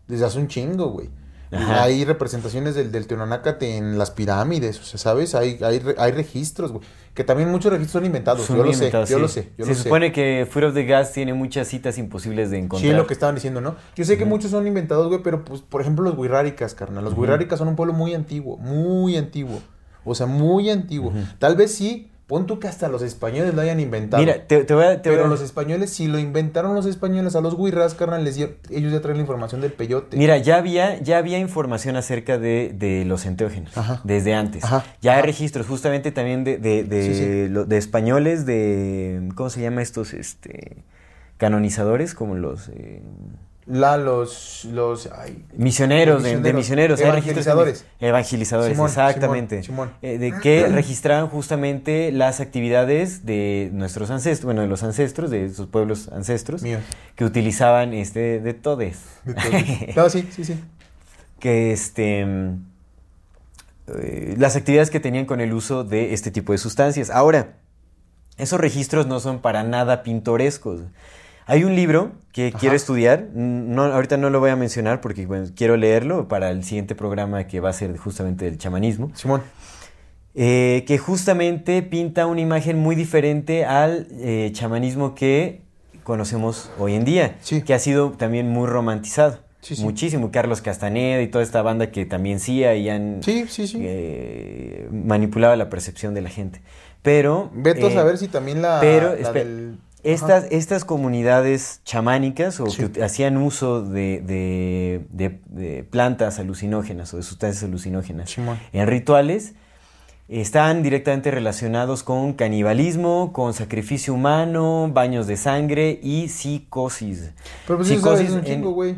desde hace un chingo, güey. Ajá. Hay representaciones del, del Teonanácate en las pirámides, o sea, ¿sabes? Hay, hay, hay registros, güey. Que también muchos registros son inventados. Son yo lo sé, yo lo sé, yo Se lo sé. supone que Foot of the Gas tiene muchas citas imposibles de encontrar. Sí, es lo que estaban diciendo, ¿no? Yo sé que muchos son inventados, güey, pero pues, por ejemplo, los Wirráricas, carnal. Los. Wirráricas son un pueblo muy antiguo, muy antiguo. O sea, muy antiguo. Tal vez sí, pon tú que hasta los españoles lo hayan inventado. Mira, te, te voy a... te voy pero a- los españoles, si lo inventaron los españoles a los Wirras, carnal, les ellos ya traen la información del peyote. Mira, ya había, ya había información acerca de, de los enteógenos Ajá. desde antes. Ajá. Ya hay Ajá. registros justamente también de, de, de, Sí, sí. lo- de españoles, de... ¿Cómo se llama estos? Este, canonizadores, como los... eh, La, los, los, ay, misioneros, de- de, misioneros. de Evangelizadores. evangelizadores, Simón, exactamente. Simón, Simón. Eh, de que registraban justamente las actividades de nuestros ancestros, bueno, de los ancestros, de sus pueblos ancestros, mío. que utilizaban este de todes. De todo. No, sí, sí, sí. que este eh, las actividades que tenían con el uso de este tipo de sustancias. Ahora, esos registros no son para nada pintorescos. Hay un libro que Ajá. quiero estudiar, no, ahorita no lo voy a mencionar porque bueno, quiero leerlo para el siguiente programa que va a ser justamente del chamanismo, Simón. eh, que justamente pinta una imagen muy diferente al eh, chamanismo que conocemos hoy en día, Sí. que ha sido también muy romantizado. Sí, sí. Muchísimo, Carlos Castaneda y toda esta banda que también sí y han eh, manipulado la percepción de la gente. Pero... Veto eh, a saber si también la, pero, la del... estas, estas comunidades chamánicas o Sí. que hacían uso de, de- de- de plantas alucinógenas o de sustancias alucinógenas en rituales están directamente relacionados con canibalismo, con sacrificio humano, baños de sangre y psicosis. Pero pues eso sabes, es un chingo, güey.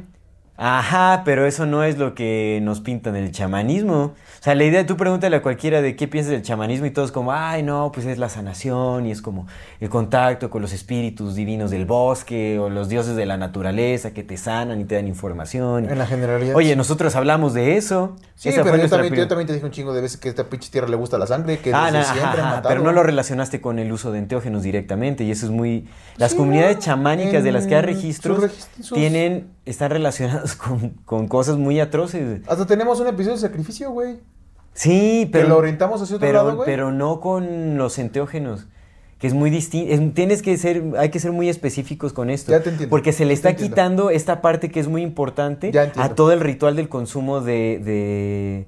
Ajá, pero eso no es lo que nos pintan el chamanismo. O sea, la idea, tú pregúntale a cualquiera de qué piensas del chamanismo y todos como, ay, no, pues es la sanación y es como el contacto con los espíritus divinos del bosque o los dioses de la naturaleza que te sanan y te dan información. En la generalidad. Oye, nosotros hablamos de eso. Sí, Esa pero yo también, yo también te dije un chingo de veces que a esta pinche tierra le gusta la sangre, que Ah, desde siempre ajá, han matado. pero no lo relacionaste con el uso de enteógenos directamente y eso es muy... Las Sí, comunidades chamánicas de las que hay En registros sus registros- tienen, están relacionadas con, con cosas muy atroces. Hasta tenemos un episodio de sacrificio, güey. Sí, pero... que lo orientamos hacia otro pero, lado, güey. pero no con los enteógenos. Que es muy distinto. Tienes que ser, hay que ser muy específicos con esto. Ya te entiendo. Porque se le Te está entiendo. quitando esta parte que es muy importante a todo el ritual del consumo de, de,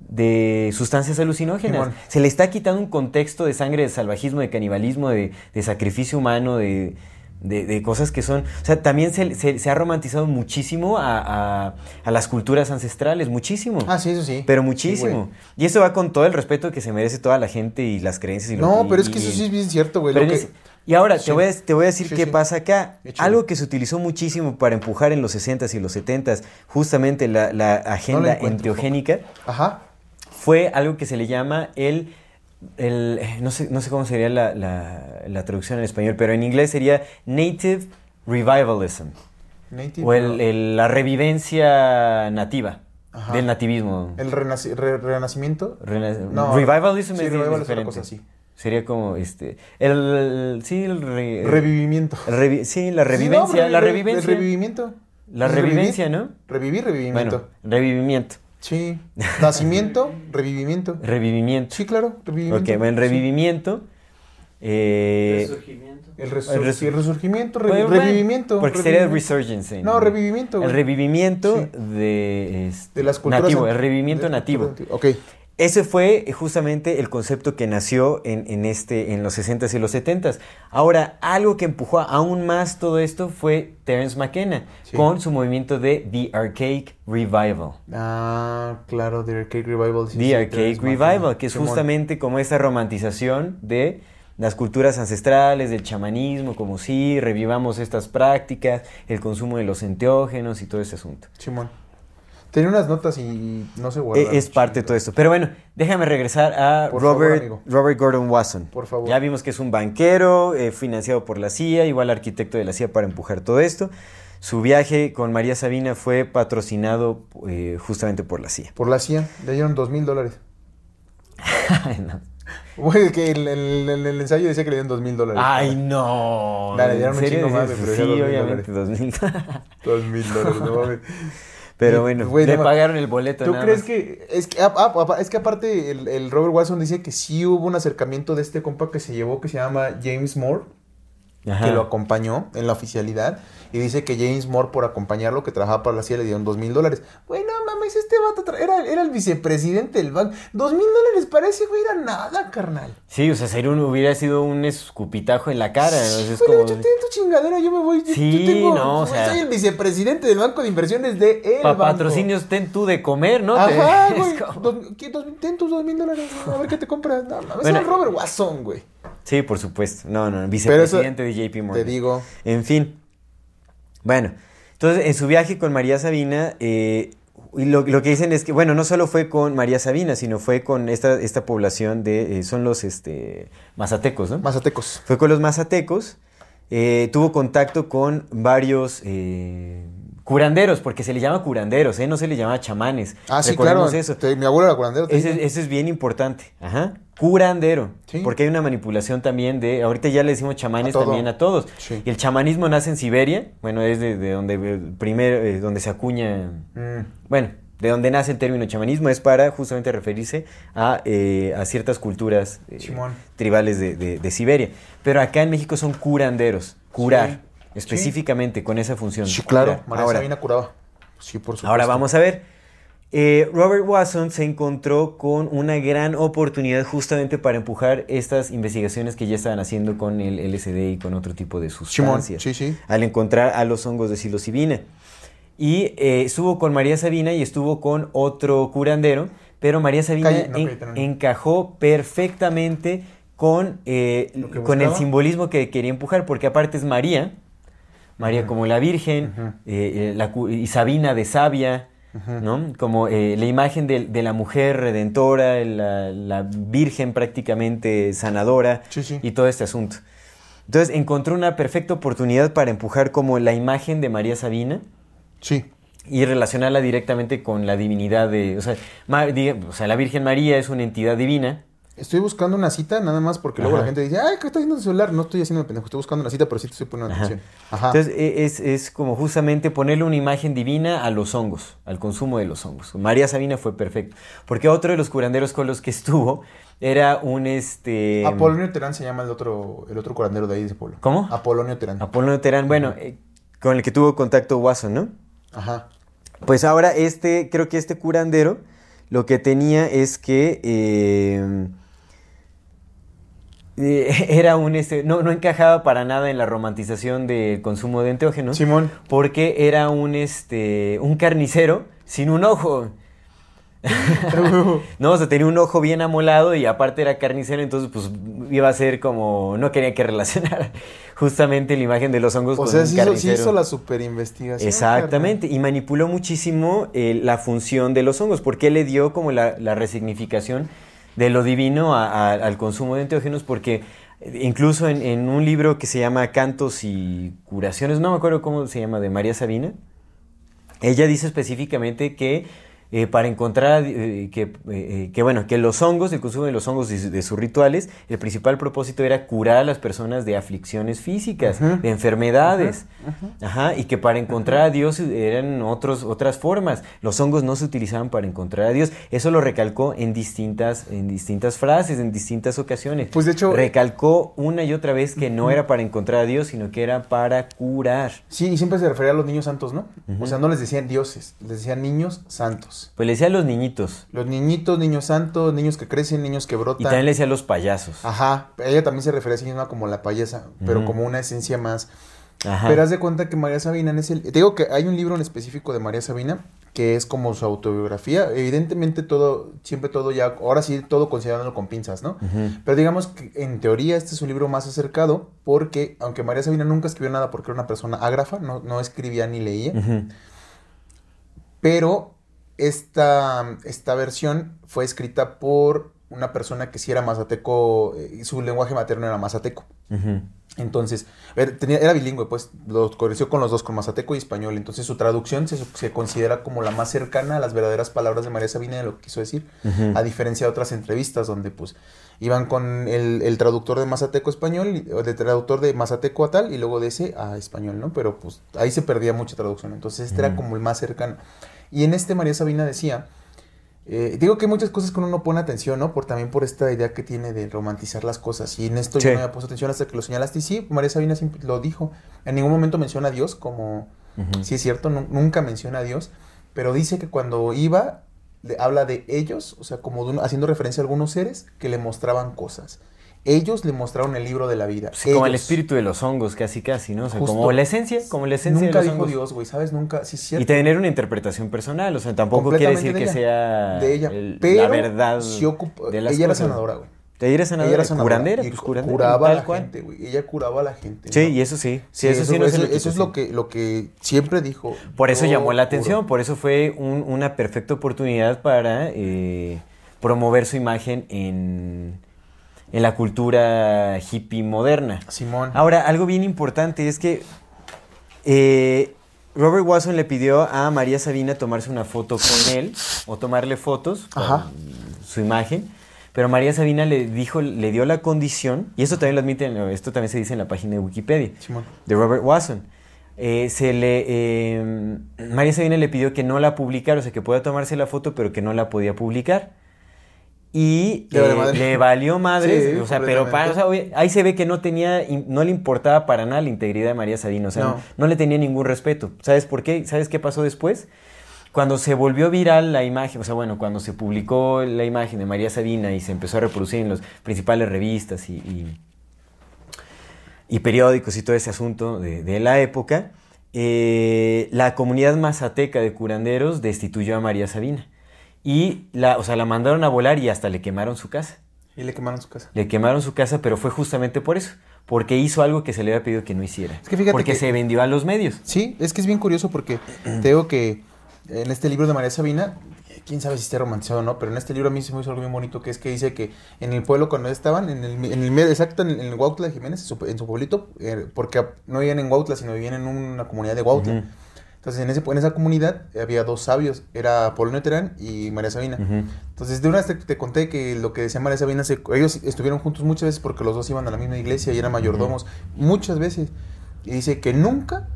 de sustancias alucinógenas. Se le está quitando un contexto de sangre, de salvajismo, de canibalismo, de, de sacrificio humano, de, de- de cosas que son... O sea, también se, se- se ha romantizado muchísimo a, a- a las culturas ancestrales, muchísimo. Ah, sí, eso sí. Pero muchísimo. y eso va con todo el respeto que se merece toda la gente y las creencias y lo no, pero es que y- eso sí es bien cierto, güey. que- Y ahora Sí. te, voy a, te voy a decir Sí, qué pasa acá. Algo que se utilizó muchísimo para empujar en los 60s y los 70s, justamente la, la agenda enteogénica, Ajá. fue algo que se le llama el... el no, sé, no sé cómo sería la, la- la traducción en español, pero en inglés sería Native Revivalism. Native, O el- el- la revivencia nativa, Ajá. del nativismo. El renaci- re- renacimiento. Rena- No, Revivalism sí, es revival es otra diferente. cosa, sí. Sería como este. El, sí, el. re- Revivimiento. revi- sí, la Sí, no, revivencia. la re- revivencia. El revivimiento. la ¿Es revivencia, revivir? ¿no? Revivir, revivimiento. Bueno, revivimiento. Sí. Nacimiento, revivimiento. Revivimiento. Sí, claro, revivimiento. ok, bueno, Sí. revivimiento. eh, Resurgimiento. El, resur- El resu- sí, el resurgimiento, re- bueno, bueno, revivimiento. Porque sería revivimiento. resurgence. en- No, revivimiento. El revivimiento Sí. de. este, De las culturas. Nativo, el revivimiento nativo. anti- Ok. Ese fue justamente el concepto que nació en, en este, en los 60s y los 70s. Ahora, algo que empujó aún más todo esto fue Terence McKenna Sí. con su movimiento de The Archaic Revival. Ah, claro, The Arcade Revival. sí, The sí, Archaic Terence Revival, McKenna. que es justamente como esa romantización de las culturas ancestrales, del chamanismo, como si revivamos estas prácticas, el consumo de los enteógenos y todo ese asunto. Simón. Tenía unas notas y no se E- guardaron. Es parte de todo esto. Pero bueno, déjame regresar a Por Robert. Robert Gordon Wasson. Por favor. Ya vimos que es un banquero eh, financiado por la CIA, igual arquitecto de la CIA para empujar todo esto. Su viaje con María Sabina fue patrocinado eh, justamente por la CIA. Por la CIA, le dieron dos mil dólares. No. Güey, que el, el- el- el ensayo decía que le dieron dos mil dólares. Ay, no. Dale, dieron ¿En un chingo más, pero Sí, obviamente, dos mil. Dos mil dólares, no mames. Pero bueno, le pagaron el boleto. ¿Tú nada crees más. que es que, ah, ah, ah, es que aparte el, el Robert Watson dice que sí hubo un acercamiento de este compa que se llevó que se llama James Moore, Ajá. que lo acompañó en la oficialidad y dice que James Moore por acompañarlo que trabajaba para la CIA le dieron dos mil dólares. Güey, no mames, este vato era, era el vicepresidente del banco. Dos mil dólares parece, güey, era nada, carnal. Sí, o sea, sería un- hubiera sido un escupitajo en la cara. o sea, es como- yo tengo tu chingadera, yo me voy. yo- Sí, yo tengo- no, o sea- Soy el vicepresidente del banco de inversiones de el Pa' banco. patrocinios ten tú de comer, ¿no? Ajá, es güey. como- Dos-. Dos- ten tus dos mil dólares. A ver qué te compras. No, mames, Bueno, era Robert Watson, güey. Sí, por supuesto. No, no, vicepresidente de JP Morgan. Te digo. En fin. Bueno, entonces en su viaje con María Sabina, eh, y lo, lo que dicen es que, bueno, no solo fue con María Sabina, sino fue con esta, esta población de, eh, son los este, mazatecos, ¿no? Mazatecos. Fue con los mazatecos, eh, tuvo contacto con varios eh, curanderos, porque se le llama curanderos, ¿eh? No se le llama chamanes. Ah, sí, claro. Eso. Te- mi abuelo era curandero. ese es bien importante. Ajá. Curandero. Sí. Porque hay una manipulación también de. Ahorita ya le decimos chamanes A también a todos. Sí. Y el chamanismo nace en Siberia. Bueno, es de, de donde eh, primero, eh, donde se acuña. Mm. Bueno, de donde nace el término chamanismo es para justamente referirse a, eh, a ciertas culturas eh, tribales de, de- de Siberia. Pero acá en México son curanderos. Curar. Sí. Específicamente con esa función. Sí, claro. María Ahora, Sabina curaba. Sí, por supuesto. Ahora vamos a ver. Eh, Robert Watson se encontró con una gran oportunidad justamente para empujar estas investigaciones que ya estaban haciendo con el LSD y con otro tipo de sustancias. Sí, sí. Al encontrar a los hongos de psilocibina. Y eh, estuvo con María Sabina y estuvo con otro curandero, pero María Sabina Calle- no, en- cállate, no, no. encajó perfectamente con, eh, con el simbolismo que quería empujar, porque aparte es María, María como la Virgen, eh, eh, la y Sabina de Sabia. ¿no? Como eh, la imagen de, de la mujer redentora, la, la Virgen prácticamente sanadora Sí, sí. y todo este asunto. Entonces encontró una perfecta oportunidad para empujar como la imagen de María Sabina Sí. y relacionarla directamente con la divinidad de... Sea, o sea, la Virgen María es una entidad divina Estoy buscando una cita nada más porque luego la gente dice, ay, ¿qué está haciendo el celular? No estoy haciendo el pendejo, estoy buscando una cita, pero sí te estoy poniendo Ajá. atención. Ajá. Entonces e- es, es como justamente ponerle una imagen divina a los hongos, al consumo de los hongos. María Sabina fue perfecto, porque otro de los curanderos con los que estuvo era un este Apolonio Terán se llama el otro, el otro curandero de ahí de ese pueblo. ¿Cómo? Apolonio Terán. Apolonio Terán, bueno, eh, con el que tuvo contacto Watson, ¿no? Ajá. Pues ahora este, creo que este curandero lo que tenía es que eh, era un este, no, no encajaba para nada en la romantización del consumo de enteógenos. Simón. Porque era un este un carnicero sin un ojo. no, o sea, tenía un ojo bien amolado y aparte era carnicero, entonces pues iba a ser como no quería que relacionara justamente la imagen de los hongos o con sea, un sí hizo, sí carnicero. hizo la super investigación. Exactamente, y manipuló muchísimo eh, la función de los hongos, porque le dio como la, la resignificación de lo divino al consumo de enteógenos, porque incluso en, en un libro que se llama Cantos y Curaciones, no me acuerdo cómo se llama, de María Sabina, ella dice específicamente que eh, para encontrar eh, que, eh, eh, que, bueno, que los hongos, el consumo de los hongos su- de sus rituales, el principal propósito era curar a las personas de aflicciones físicas, de enfermedades. Ajá, y que para encontrar a Dios eran otros, otras formas. Los hongos no se utilizaban para encontrar a Dios. Eso lo recalcó en distintas, en distintas frases, en distintas ocasiones. Pues, de hecho- Recalcó una y otra vez que no era para encontrar a Dios, sino que era para curar. Sí, y siempre se refería a los niños santos, ¿no? O sea, no les decían dioses, les decían niños santos. Pues le decía a los niñitos. Los niñitos, niños santos, niños que crecen, niños que Y brotan. también le decía a los payasos. Ajá, ella también se refería a sí misma como la payasa, pero como una esencia más. Ajá. Pero haz de cuenta que María Sabina es el... Te digo que hay un libro en específico de María Sabina que es como su autobiografía. Evidentemente todo, siempre todo ya, ahora sí todo considerándolo con pinzas, ¿no? Pero digamos que en teoría este es un libro más acercado porque, aunque María Sabina nunca escribió nada porque era una persona ágrafa, no, no escribía ni leía, pero esta, esta versión fue escrita por una persona que sí era mazateco, eh, y su lenguaje materno era mazateco. Entonces, era, tenía- era bilingüe, pues, lo creció con los dos, con mazateco y español. Entonces, su traducción se, se considera como la más cercana a las verdaderas palabras de María Sabina de lo que quiso decir, a diferencia de otras entrevistas donde, pues, iban con el, el traductor de mazateco español, o de traductor de mazateco a tal, y luego de ese a español, ¿no? Pero, pues, ahí se perdía mucha traducción. Entonces, este era como el más cercano. Y en este María Sabina decía... eh, digo que hay muchas cosas que uno no pone atención, ¿no? Por, también por esta idea que tiene de romantizar las cosas. Y en esto Sí. yo no había puesto atención hasta que lo señalaste. Y sí, María Sabina siempre lo dijo. En ningún momento menciona a Dios como... Ujú. Sí es cierto, nu- nunca menciona a Dios. Pero dice que cuando iba, le habla de ellos, o sea, como de haciendo referencia a algunos seres que le mostraban cosas. Ellos le mostraron el libro de la vida. Sí, como el espíritu de los hongos, casi casi, ¿no? O sea, Justo. como la esencia, como la esencia Nunca de los dijo hongos. Dios, güey, ¿sabes? Nunca, sí cierto. Y tener una interpretación personal, o sea, tampoco quiere decir que sea de ella. el- pero la verdad de las ella era sanadora, güey. Ella era sanadora, Ella era sanadora. curandera, y pues curandera, curaba a la cual. gente, güey. Ella curaba a la gente. Sí, ¿no? y eso sí. Sí, Sí, eso, sí no eso, eso es lo que, lo que siempre dijo. Por eso llamó la atención, por eso fue un- una perfecta oportunidad para eh, promover su imagen en, en la cultura hippie moderna. Simón. Ahora, algo bien importante es que eh, Robert Watson le pidió a María Sabina tomarse una foto con él o tomarle fotos con Ajá. su imagen. Pero María Sabina le dijo, le dio la condición, y esto también lo admiten, esto también se dice en la página de Wikipedia, Simón. de Robert Watson. Eh, se le, eh, María Sabina le pidió que no la publicara, o sea, que pueda tomarse la foto, pero que no la podía publicar. Y Le valió eh, madre. le valió madre, Sí, o sea, pero para, o sea, ahí se ve que no tenía, no le importaba para nada la integridad de María Sabina, o sea, No. no. no le tenía ningún respeto. ¿Sabes por qué? ¿Sabes qué pasó después? Cuando se volvió viral la imagen, o sea, bueno, cuando se publicó la imagen de María Sabina y se empezó a reproducir en las principales revistas y, y- y periódicos y todo ese asunto de, de la época, eh, la comunidad mazateca de curanderos destituyó a María Sabina. Y la, o sea, la mandaron a volar y hasta le quemaron su casa. Y le quemaron su casa. Le quemaron su casa, pero fue justamente por eso. Porque hizo algo que se le había pedido que no hiciera. Es que fíjate porque que- se vendió a los medios. Sí, es que es bien curioso porque te digo que en este libro de María Sabina, quién sabe si esté romantizado o no, pero en este libro a mí se me hizo algo bien bonito que es que dice que en el pueblo cuando estaban, en el, en el medio exacto, en el, en el Huautla de Jiménez, en su, en su pueblito, eh, porque no vivían en Huautla, sino vivían en una comunidad de Huautla. Entonces, en, ese, en esa comunidad había dos sabios, era Polonio Terán y María Sabina. Entonces, de una vez te, te conté que lo que decía María Sabina, se- ellos estuvieron juntos muchas veces porque los dos iban a la misma iglesia y eran mayordomos, muchas veces. Y dice que nunca,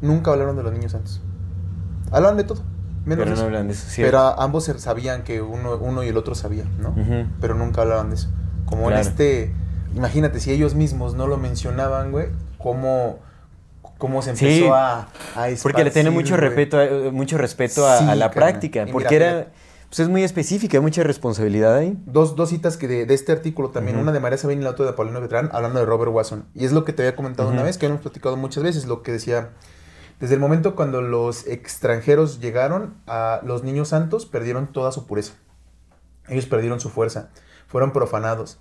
nunca hablaron de los niños santos. Hablaban de todo, menos Pero no hablan de eso. sí. Pero ambos sabían que uno, uno y el otro sabían, ¿no? Pero nunca hablaban de eso. Como Claro. en este, imagínate, si ellos mismos no lo mencionaban, güey, cómo, cómo se empezó Sí. a, a Porque le tiene mucho respeto, a, eh, mucho respeto a, Sí, a la práctica. Y Porque mira, era. Pues es muy específica, hay mucha responsabilidad ahí. Dos, dos citas que de, de este artículo también, una de María Sabina y la otra de Paulino Vetrán, hablando de Robert Watson. Y es lo que te había comentado una vez, que hemos platicado muchas veces, lo que decía, desde el momento cuando los extranjeros llegaron, a los niños santos perdieron toda su pureza. Ellos perdieron su fuerza, fueron profanados.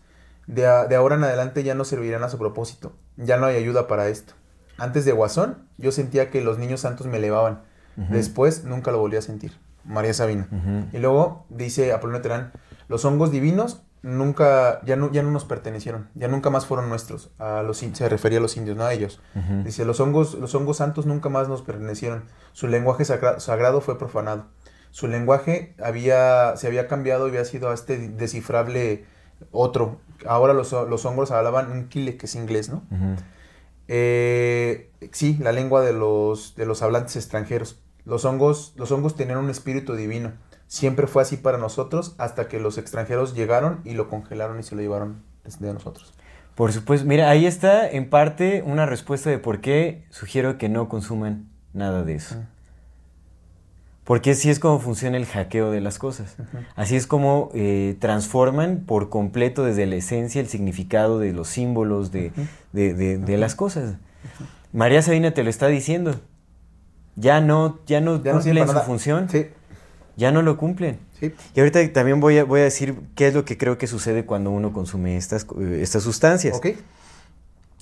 De, a- de ahora en adelante ya no servirán a su propósito, ya no hay ayuda para esto. Antes de Guasón, yo sentía que los niños santos me elevaban. Después nunca lo volví a sentir. María Sabina. Y luego dice Apolonio Terán, los hongos divinos nunca, ya no, ya no nos pertenecieron, ya nunca más fueron nuestros. A los, se refería a los indios, no a ellos. Dice, los hongos, los hongos santos nunca más nos pertenecieron. Su lenguaje sagra- sagrado fue profanado. Su lenguaje había, se había cambiado y había sido a este descifrable otro. Ahora los, los hongos hablaban un kile, que es inglés, ¿no? Eh, sí, la lengua de los, de los hablantes extranjeros. Los hongos, los hongos tenían un espíritu divino. Siempre fue así para nosotros hasta que los extranjeros llegaron y lo congelaron y se lo llevaron de nosotros. Por supuesto, mira, ahí está en parte una respuesta de por qué sugiero que no consuman nada de eso. Porque así es como funciona el hackeo de las cosas. Así es como eh, transforman por completo desde la esencia el significado de los símbolos, de, de- de- de las cosas. María Sabina te lo está diciendo. Ya no, ya no Ya cumplen su función. Sí, Ya no lo cumplen. sí. Y ahorita también voy a, voy a decir qué es lo que creo que sucede cuando uno consume estas, eh, estas sustancias. Ok,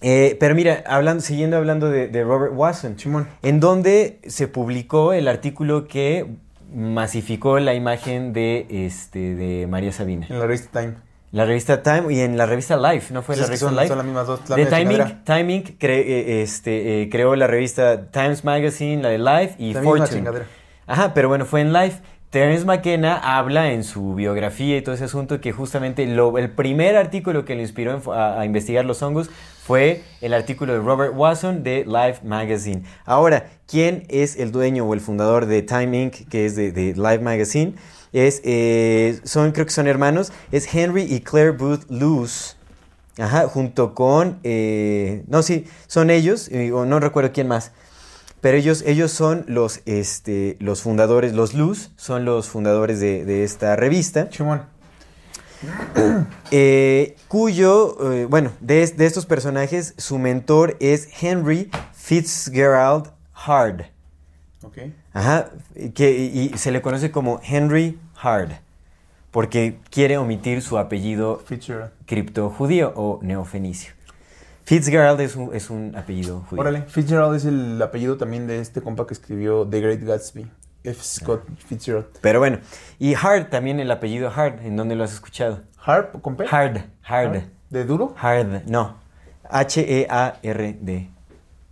Eh, pero mira, hablando, siguiendo hablando de, de Robert Watson, Simón. en donde se publicó el artículo que masificó la imagen de, este, de María Sabina. En la revista Time. La revista Time y en la revista Life, ¿no fue la revista son, Life? son las mismas dos. la de misma Inc. cre- eh, este, eh, creó la revista Times Magazine, la de Life y La misma Fortune. chingadera. Ajá, pero bueno, fue en Life. Terence McKenna habla en su biografía y todo ese asunto que justamente lo- el primer artículo que le inspiró a, investigar los hongos fue el artículo de Robert Watson de Life Magazine. Ahora, ¿quién es el dueño o el fundador de Time Inc., que es de, de Life Magazine? Es, eh, son, creo que son hermanos, es Henry y Claire Booth Luce. Ajá, junto con, eh, no, sí, son ellos, o no recuerdo quién más. Pero ellos, ellos son los, este, los fundadores, los Luz, son los fundadores de, de esta revista, Simón. eh, cuyo, eh, bueno, de, de estos personajes, su mentor es Henry Fitzgerald Hard. Ok. Ajá, que, y, se le conoce como Henry Hard, porque quiere omitir su apellido criptojudío o neofenicio. Fitzgerald es un, es un apellido judío. Órale. Fitzgerald es el apellido también de este compa que escribió The Great Gatsby. F. Scott Fitzgerald. Pero bueno, y Hard también el apellido Hard, ¿en dónde lo has escuchado? Harp con P. Hard, Hard, ¿De duro? Hard, no. H-E-A-R-D.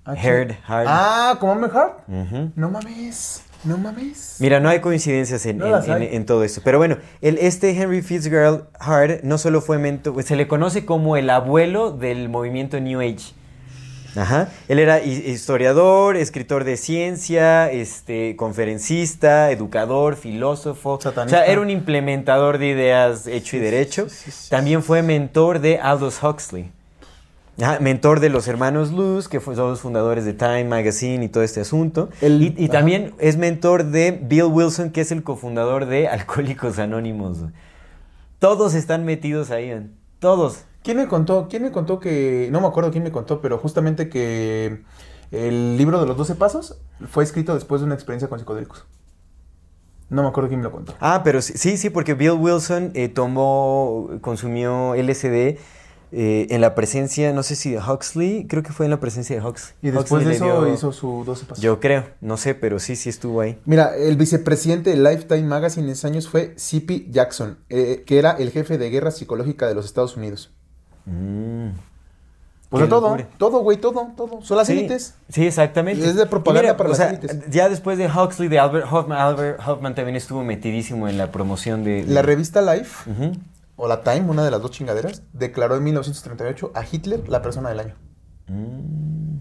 H- Hard, Hard. Ah, ¿cómo me? Ujú. No mames. No mames. Mira, no hay coincidencias en, No en- las en- hay. en todo esto. Pero bueno, el, este Henry Fitzgerald Hard no solo fue mentor, se le conoce como el abuelo del movimiento New Age. Ajá. Él era hi- historiador, escritor de ciencia, este, conferencista, educador, filósofo. Satanista. O sea, era un implementador de ideas hecho y derecho. sí, sí, sí. También fue mentor de Aldous Huxley. Ajá, mentor de los hermanos Luz, que fueron los fundadores de Time Magazine y todo este asunto. El- y también es mentor de Bill Wilson, que es el cofundador de Alcohólicos Anónimos. Todos están metidos ahí, todos. ¿Quién me contó? ¿Quién me contó que.? No me acuerdo quién me contó, pero justamente que el libro de los 12 pasos fue escrito después de una experiencia con psicodélicos. No me acuerdo quién me lo contó. Ah, pero sí, sí, sí, porque Bill Wilson eh, tomó, consumió LSD eh, en la presencia, no sé si de Huxley, creo que fue en la presencia de Huxley. Y después Huxley de eso dio- hizo su 12 pasos. Yo creo, no sé, pero sí, sí estuvo ahí. Mira, el vicepresidente de Lifetime Magazine en esos años fue C.P. Jackson, eh, que era el jefe de guerra psicológica de los Estados Unidos. Mm. Pues de todo, locura. todo, güey, todo, todo. Son las Sí, élites. Sí, exactamente. Es de propaganda para las élites. Ya después de Huxley, de Albert Hoffman, Albert Hoffman también estuvo metidísimo en la promoción de... de- La revista Life, Ujú. O la Time, una de las dos chingaderas, declaró en 1938 a Hitler la persona del año. Mm.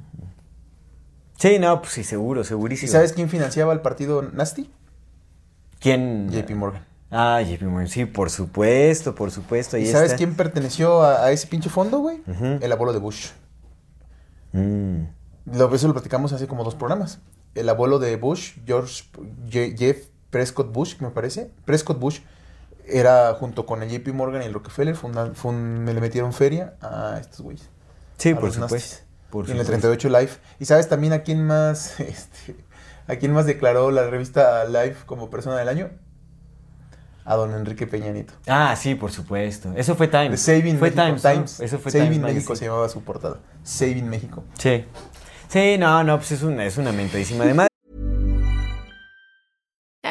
Sí, no, pues sí, seguro, ¿Y segurísimo. sabes quién financiaba el partido Nasty? quién? JP Morgan. Ah, JP Morgan, sí, por supuesto, por supuesto. Ahí ¿Y sabes está. quién perteneció a, a ese pinche fondo, güey? El abuelo de Bush. Mm. Lo, eso lo platicamos hace como dos programas. El abuelo de Bush, George Je- Jeff Prescott Bush, me parece. Prescott Bush era junto con el JP Morgan y el Rockefeller, fun- me le metieron feria a estos güeyes. Sí, por supuesto. nasties. por Y en el supuesto. 38 Life. ¿Y sabes también a quién más, este, a quién más declaró la revista Life como persona del año? A don Enrique Peña Nieto. Ah, sí, por supuesto. Eso fue De Times. Saving fue México. Times. Eso fue Saving México se llamaba su portada. Saving México. Sí. Sí, no, no, pues es una, es una mentadísima. Además,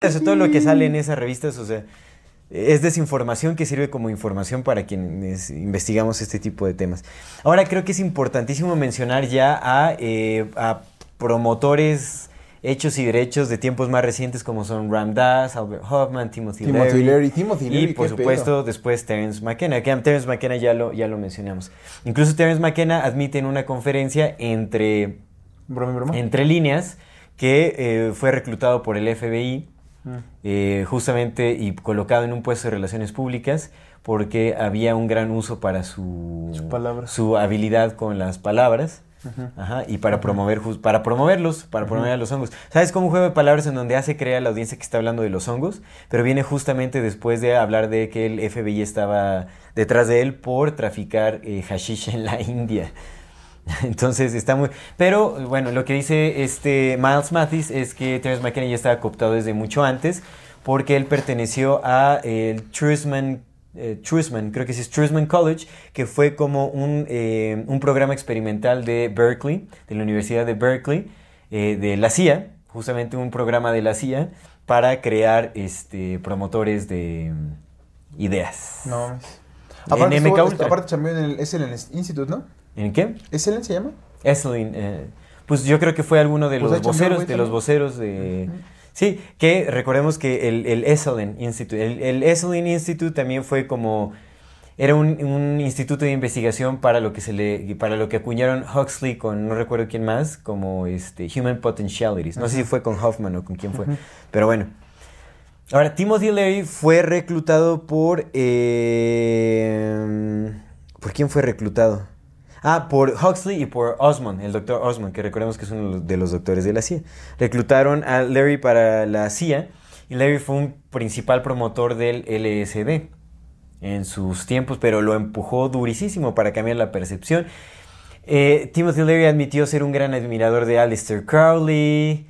Eso, todo lo que sale en esas revistas, o sea, es desinformación que sirve como información para quienes investigamos este tipo de temas. Ahora creo que es importantísimo mencionar ya a, eh, a promotores hechos y derechos de tiempos más recientes como son Ram Dass, Albert Hoffman, Timothy, Timothy Leary, Timothy y Leary, por qué supuesto pedo. después Terence McKenna, que Terence McKenna ya lo, ya lo mencionamos. Incluso Terence McKenna admite en una conferencia entre Broma, broma. entre líneas, que eh, fue reclutado por el FBI, Mm. eh, justamente y colocado en un puesto de relaciones públicas, porque había un gran uso para su, Su palabra. su habilidad con las palabras. Ajá, y para promover para promoverlos, para promover a los hongos. ¿Sabes cómo un juego de palabras en donde hace creer a la audiencia que está hablando de los hongos? Pero viene justamente después de hablar de que el FBI estaba detrás de él por traficar eh, hashish en la India. Entonces está muy... Pero bueno, lo que dice este Miles Mathis es que Terence McKenna ya estaba cooptado desde mucho antes porque él perteneció a el Truisman, eh, creo que sí es Truisman College, que fue como un, eh, un programa experimental de Berkeley, de la Universidad de Berkeley, eh, de la CIA, justamente un programa de la CIA para crear este, promotores de mm, ideas. No. En Aparte, MK estuvo- Ultra. aparte también en el Excellence Institute, ¿no? ¿En qué? ¿Excellence se llama? Esselin, eh, pues yo creo que fue alguno de Pues los voceros, de los voceros de... Sí, que recordemos que el, el Esselin Institute, el, el Esselin Institute también fue como... Era un, un instituto de investigación para lo que se le para lo que acuñaron Huxley con no recuerdo quién más como este Human Potentialities. No sé si fue con Hoffman o con quién fue pero bueno. Ahora Timothy Leary fue reclutado por eh, por quién fue reclutado Ah, por Huxley y por Osmond, el doctor Osmond, que recordemos que es uno de los doctores de la CIA. Reclutaron a Larry para la CIA y Larry fue un principal promotor del LSD en sus tiempos, pero lo empujó durísimo para cambiar la percepción. Eh, Timothy Leary admitió ser un gran admirador de Aleister Crowley.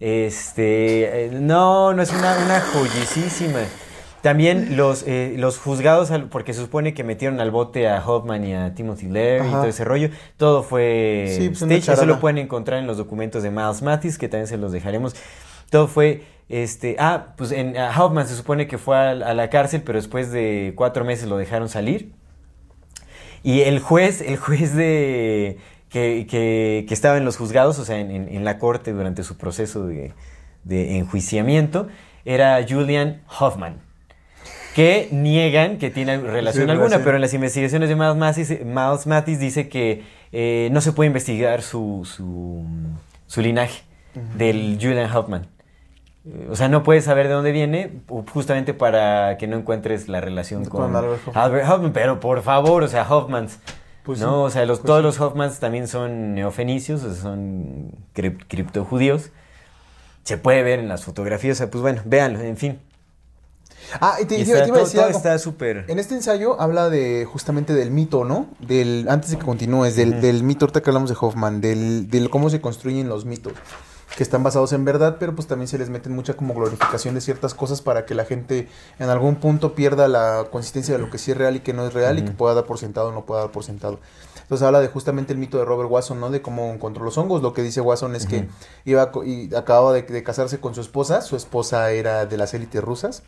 Este, eh, no, no es una, una joyisísima. También los, eh, los juzgados, al- porque se supone que metieron al bote a Hoffman y a Timothy Leary y todo ese rollo, todo fue Sí, pues stage. Eso lo pueden encontrar en los documentos de Miles Mathis, que también se los dejaremos. Todo fue, este, ah, pues en Hoffman se supone que fue a, a la cárcel, pero después de cuatro meses lo dejaron salir. Y el juez, el juez de que, que- que estaba en los juzgados, o sea, en, en- en la corte durante su proceso de, de enjuiciamiento, era Julian Hoffman. Que niegan que tiene relación Sí, alguna, relación. pero en las investigaciones de Miles Mathis, Miles Mathis dice que eh, no se puede investigar su, su, su linaje del Julian Hoffman. O sea, no puedes saber de dónde viene, justamente para que no encuentres la relación Con con, Albert Hoffman. Albert Hoffman. Pero por favor, o sea, Hoffmans. Pues ¿no? sí, o sea, los, pues todos sí. los Hoffmans también son neofenicios, o sea, son crip- criptojudíos. Se puede ver en las fotografías, o sea, pues bueno, véanlo, en fin. Ah, te, Y está- te iba a decir todo algo. está súper... En este ensayo habla de justamente del mito, ¿no? Del antes de que continúes, del, del mito ahorita que hablamos de Hoffman, del, del cómo se construyen los mitos, que están basados en verdad, pero pues también se les meten mucha como glorificación de ciertas cosas para que la gente en algún punto pierda la consistencia de lo que sí es real y que no es real y que pueda dar por sentado o no pueda dar por sentado. Entonces habla de justamente el mito de Robert Watson, ¿no? De cómo encontró los hongos. Lo que dice Watson es que iba y acababa de, de casarse con su esposa. Su esposa era de las élites rusas.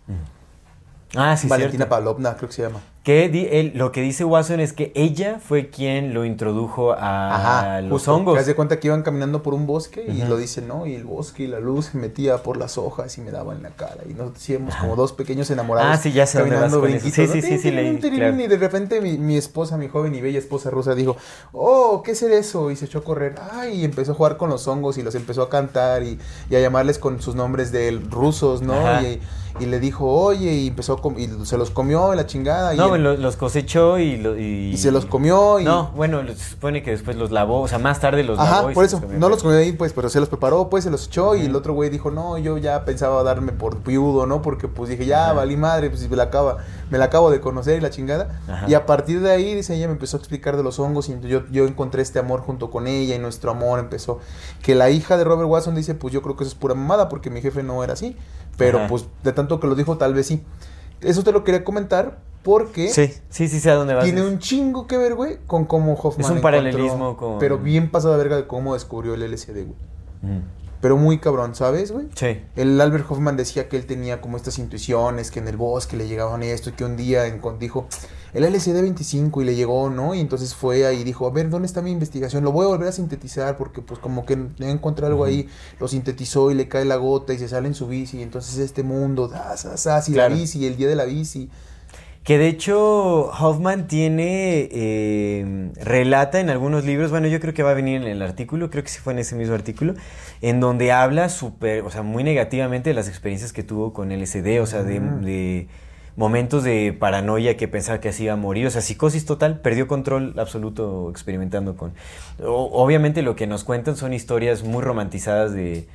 Ah, sí, Valentina cierto. Pavlovna, creo que se llama. Que di- él- lo que dice Watson es que ella fue quien lo introdujo a los justo, hongos. Que haz de cuenta que iban caminando por un bosque y lo dice, ¿no? Y el bosque y la luz se metía por las hojas y me daba en la cara. Y nos decíamos como dos pequeños enamorados. Ah, sí, ya vas con eso. brinquitos, Sí, sí, sí, sí. Y de repente mi, esposa, mi joven y bella esposa rusa dijo, oh, ¿qué es eso? Y se echó a correr. Ay, y empezó a jugar con los hongos y los empezó a cantar y, a llamarles con sus nombres de rusos, ¿no? Ajá. Y, y le dijo, oye, y empezó y se los comió en la chingada. y No, él- los cosechó y, lo- y... y se los comió y... No, bueno, se supone que después los lavó, o sea, más tarde los lavó. Ajá, y por eso, no los comió ahí, pues, pero se los preparó, pues, se los echó y el otro güey dijo, no, yo ya pensaba darme por viudo, ¿no? Porque, pues, dije, ya, Ajá. valí madre, pues, me la, acaba, me la acabo de conocer y la chingada. Ajá. Y a partir de ahí, dice, ella me empezó a explicar de los hongos y yo, yo encontré este amor junto con ella y nuestro amor empezó. Que la hija de Robert Watson dice, pues, yo creo que eso es pura mamada porque mi jefe no era así. Pero, Ajá. pues, de tanto que lo dijo, tal vez sí. Eso te lo quería comentar porque... Sí, sí, sí sé a dónde vas. Tiene un chingo que ver, güey, con cómo Hoffman Es un paralelismo con- Pero bien pasada verga de cómo descubrió el LSD, güey. Mm, Pero muy cabrón, ¿sabes, güey? Sí. El Albert Hoffman decía que él tenía como estas intuiciones, que en el bosque le llegaban esto, y que un día dijo, el LSD 25 y le llegó, ¿no? Y entonces fue ahí y dijo, a ver, ¿dónde está mi investigación? Lo voy a volver a sintetizar porque pues como que encontré algo ahí, lo sintetizó y le cae la gota y se sale en su bici, y entonces este mundo, das, das, das, y Claro. la bici, el día de la bici. Que de hecho Hoffman tiene, eh, relata en algunos libros, bueno yo creo que va a venir en el artículo, creo que sí fue en ese mismo artículo, en donde habla súper, o sea, muy negativamente de las experiencias que tuvo con LSD, o sea, de, de momentos de paranoia que pensaba que así iba a morir, o sea, psicosis total, perdió control absoluto experimentando con... o- obviamente lo que nos cuentan son historias muy romantizadas de...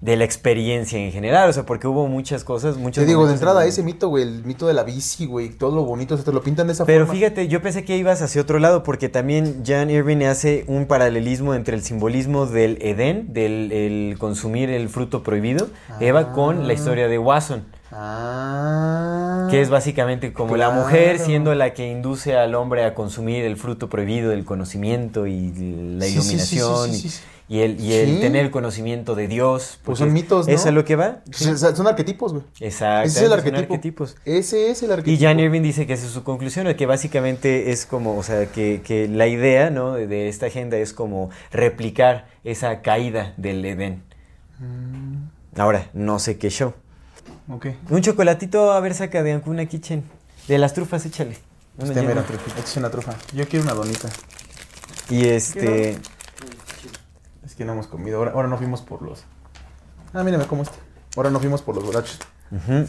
De la experiencia en general, o sea, porque hubo muchas cosas, muchos Te digo, de en entrada, ese mito, güey, el mito de la bici, güey, todo lo bonito, se te lo pintan de esa Pero forma. fíjate, yo pensé que ibas hacia otro lado porque también Jan Irving hace un paralelismo entre el simbolismo del Edén, del el consumir el fruto prohibido, Eva, con la historia de Watson, Ah. que es básicamente como la mujer siendo la que induce al hombre a consumir el fruto prohibido del conocimiento y la Sí, sí, sí, sí, iluminación y- y, el, y el tener el conocimiento de Dios. Pues son mitos, ¿no? ¿Es a lo que va? Pues, son arquetipos, güey. Exacto. Ese es el arquetipo. arquetipos. Ese es el Y arquetipo. Jan Irving dice que esa es su conclusión, que básicamente es como, o sea, que, que la idea ¿no? de, de esta agenda es como replicar esa caída del Edén. Mm. Ahora, no sé qué show. Ok. Un chocolatito, a ver, saca de Ancuna Kitchen. De las trufas, échale. Uno Este, una trufa. Yo quiero una donita. Y este... Es que no hemos comido. Ahora, ahora no fuimos por los. Ah, mírame cómo está. Ahora no fuimos por los borrachos.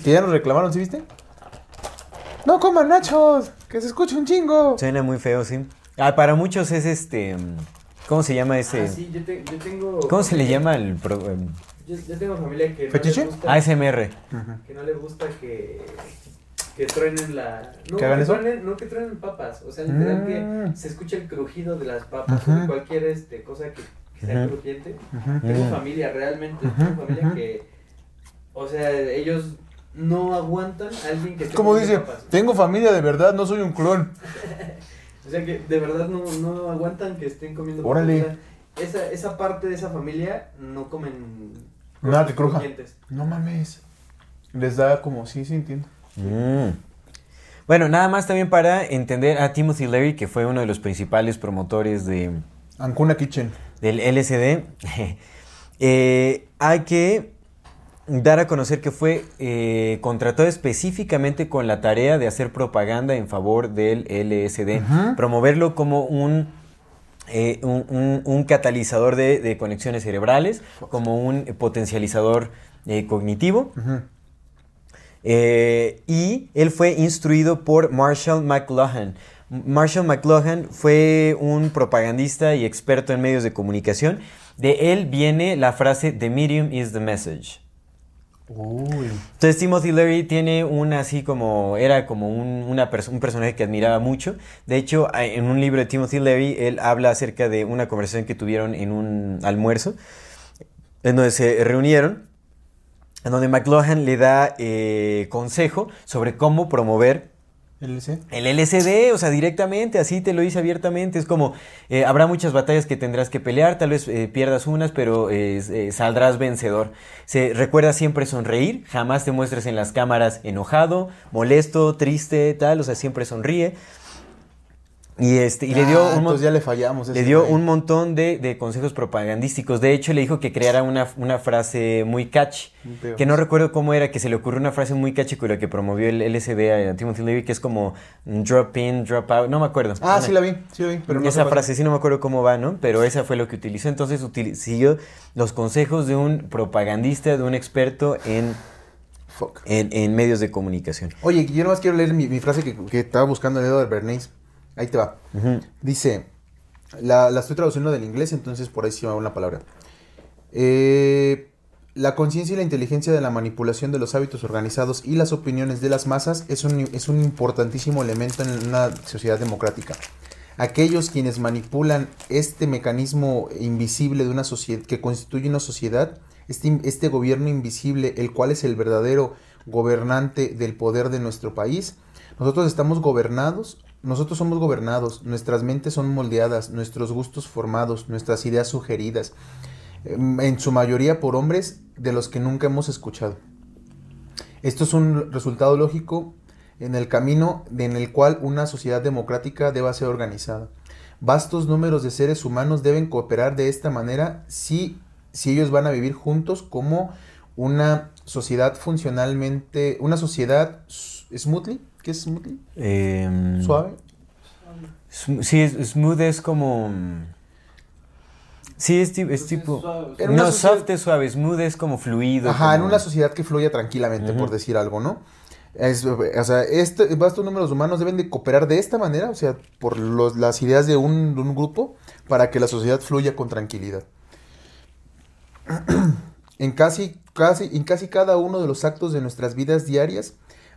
Que ya nos reclamaron, ¿sí viste? ¡No coman nachos! ¡Que se escuche un chingo! Suena muy feo, sí. Ah, para muchos es este... ¿Cómo se llama ese? Ah, sí, yo, te- yo tengo. ¿Cómo se le llama el... pro- em, Yo, yo tengo familia que no ¿Fetiche? le gusta. ASMR. que no le gusta que, que truenen la... No, ¿Que hagan eso? truenen, no que truenen papas, o sea, literal Mm. que se escucha el crujido de las papas Ajá. o de cualquier este, cosa que, que sea crujiente. Tengo familia, realmente, tengo familia que, o sea, ellos no aguantan a alguien que esté Como dice, papas. tengo familia de verdad, no soy un clon. O sea, que de verdad no, no aguantan que estén comiendo Órale. papas. O sea, esa, esa parte de esa familia no comen Nada que cruja. No mames. Les da como, sí, sí entiendo. Mm. Bueno, nada más también para entender a Timothy Leary, que fue uno de los principales promotores de, Ancuna Kitchen. del LSD, eh, hay que dar a conocer que fue eh, contratado específicamente con la tarea de hacer propaganda en favor del LSD, promoverlo como un, eh, un, un- un catalizador de, de conexiones cerebrales, como un potencializador eh, cognitivo. Eh, y él fue instruido por Marshall McLuhan. Marshall McLuhan fue un propagandista y experto en medios de comunicación. De él viene la frase The medium is the message. Entonces Timothy Leary tiene una así como, era como un, una perso- un personaje que admiraba mucho. De hecho, en un libro de Timothy Leary, él habla acerca de una conversación que tuvieron en un almuerzo, en donde se reunieron, en donde McLuhan le da eh, consejo sobre cómo promover El LSD, o sea, directamente, así te lo dice abiertamente. Es como, eh, habrá muchas batallas que tendrás que pelear, tal vez eh, pierdas unas, pero eh, eh, saldrás vencedor. Se recuerda siempre sonreír, jamás te muestres en las cámaras enojado, molesto, triste, tal, o sea, siempre sonríe. Y, este, y le dio, Ah, un, ya le fallamos. le dio un montón de, de consejos propagandísticos. De hecho, le dijo que creara una, una frase muy catchy. Que no recuerdo cómo era, que se le ocurrió una frase muy catchy con la que promovió el LSD a Timothy Leary, que es como drop in, drop out. No me acuerdo. Ah, Una- sí la vi, sí la vi. Pero no esa frase sí no me acuerdo cómo va, ¿no? Pero esa fue lo que utilizó. Entonces util- siguió los consejos de un propagandista, de un experto en, Fuck. en, en medios de comunicación. Oye, yo nomás quiero leer mi, mi frase que, que estaba buscando el dedo de Bernays. Ahí te va. Dice, la, la estoy traduciendo del inglés, entonces por ahí sí va una palabra. Eh, la conciencia y la inteligencia de la manipulación de los hábitos organizados y las opiniones de las masas es un, es un importantísimo elemento en una sociedad democrática. Aquellos quienes manipulan este mecanismo invisible de una sociedad que constituye una sociedad, este, este gobierno invisible, el cual es el verdadero gobernante del poder de nuestro país, nosotros estamos gobernados, nosotros somos gobernados, nuestras mentes son moldeadas, nuestros gustos formados, nuestras ideas sugeridas, em, en su mayoría por hombres de los que nunca hemos escuchado. Esto es un resultado lógico en el camino en el cual una sociedad democrática deba ser organizada. Vastos números de seres humanos deben cooperar de esta manera si, si ellos van a vivir juntos como una sociedad funcionalmente, una sociedad smoothly, ¿qué es smoothly? Em, Suave. sm- Sí, es- smooth es como... Sí, es, es tipo... suave, En una No, sociedad- soft es suave, smooth es como fluido. Ajá, en una sociedad que fluya tranquilamente, por decir algo, ¿no? Es, o sea, este, vastos números humanos deben de cooperar de esta manera, o sea, por los- las ideas de un, de un grupo, para que la sociedad fluya con tranquilidad. en, casi, casi, en casi cada uno de los actos de nuestras vidas diarias,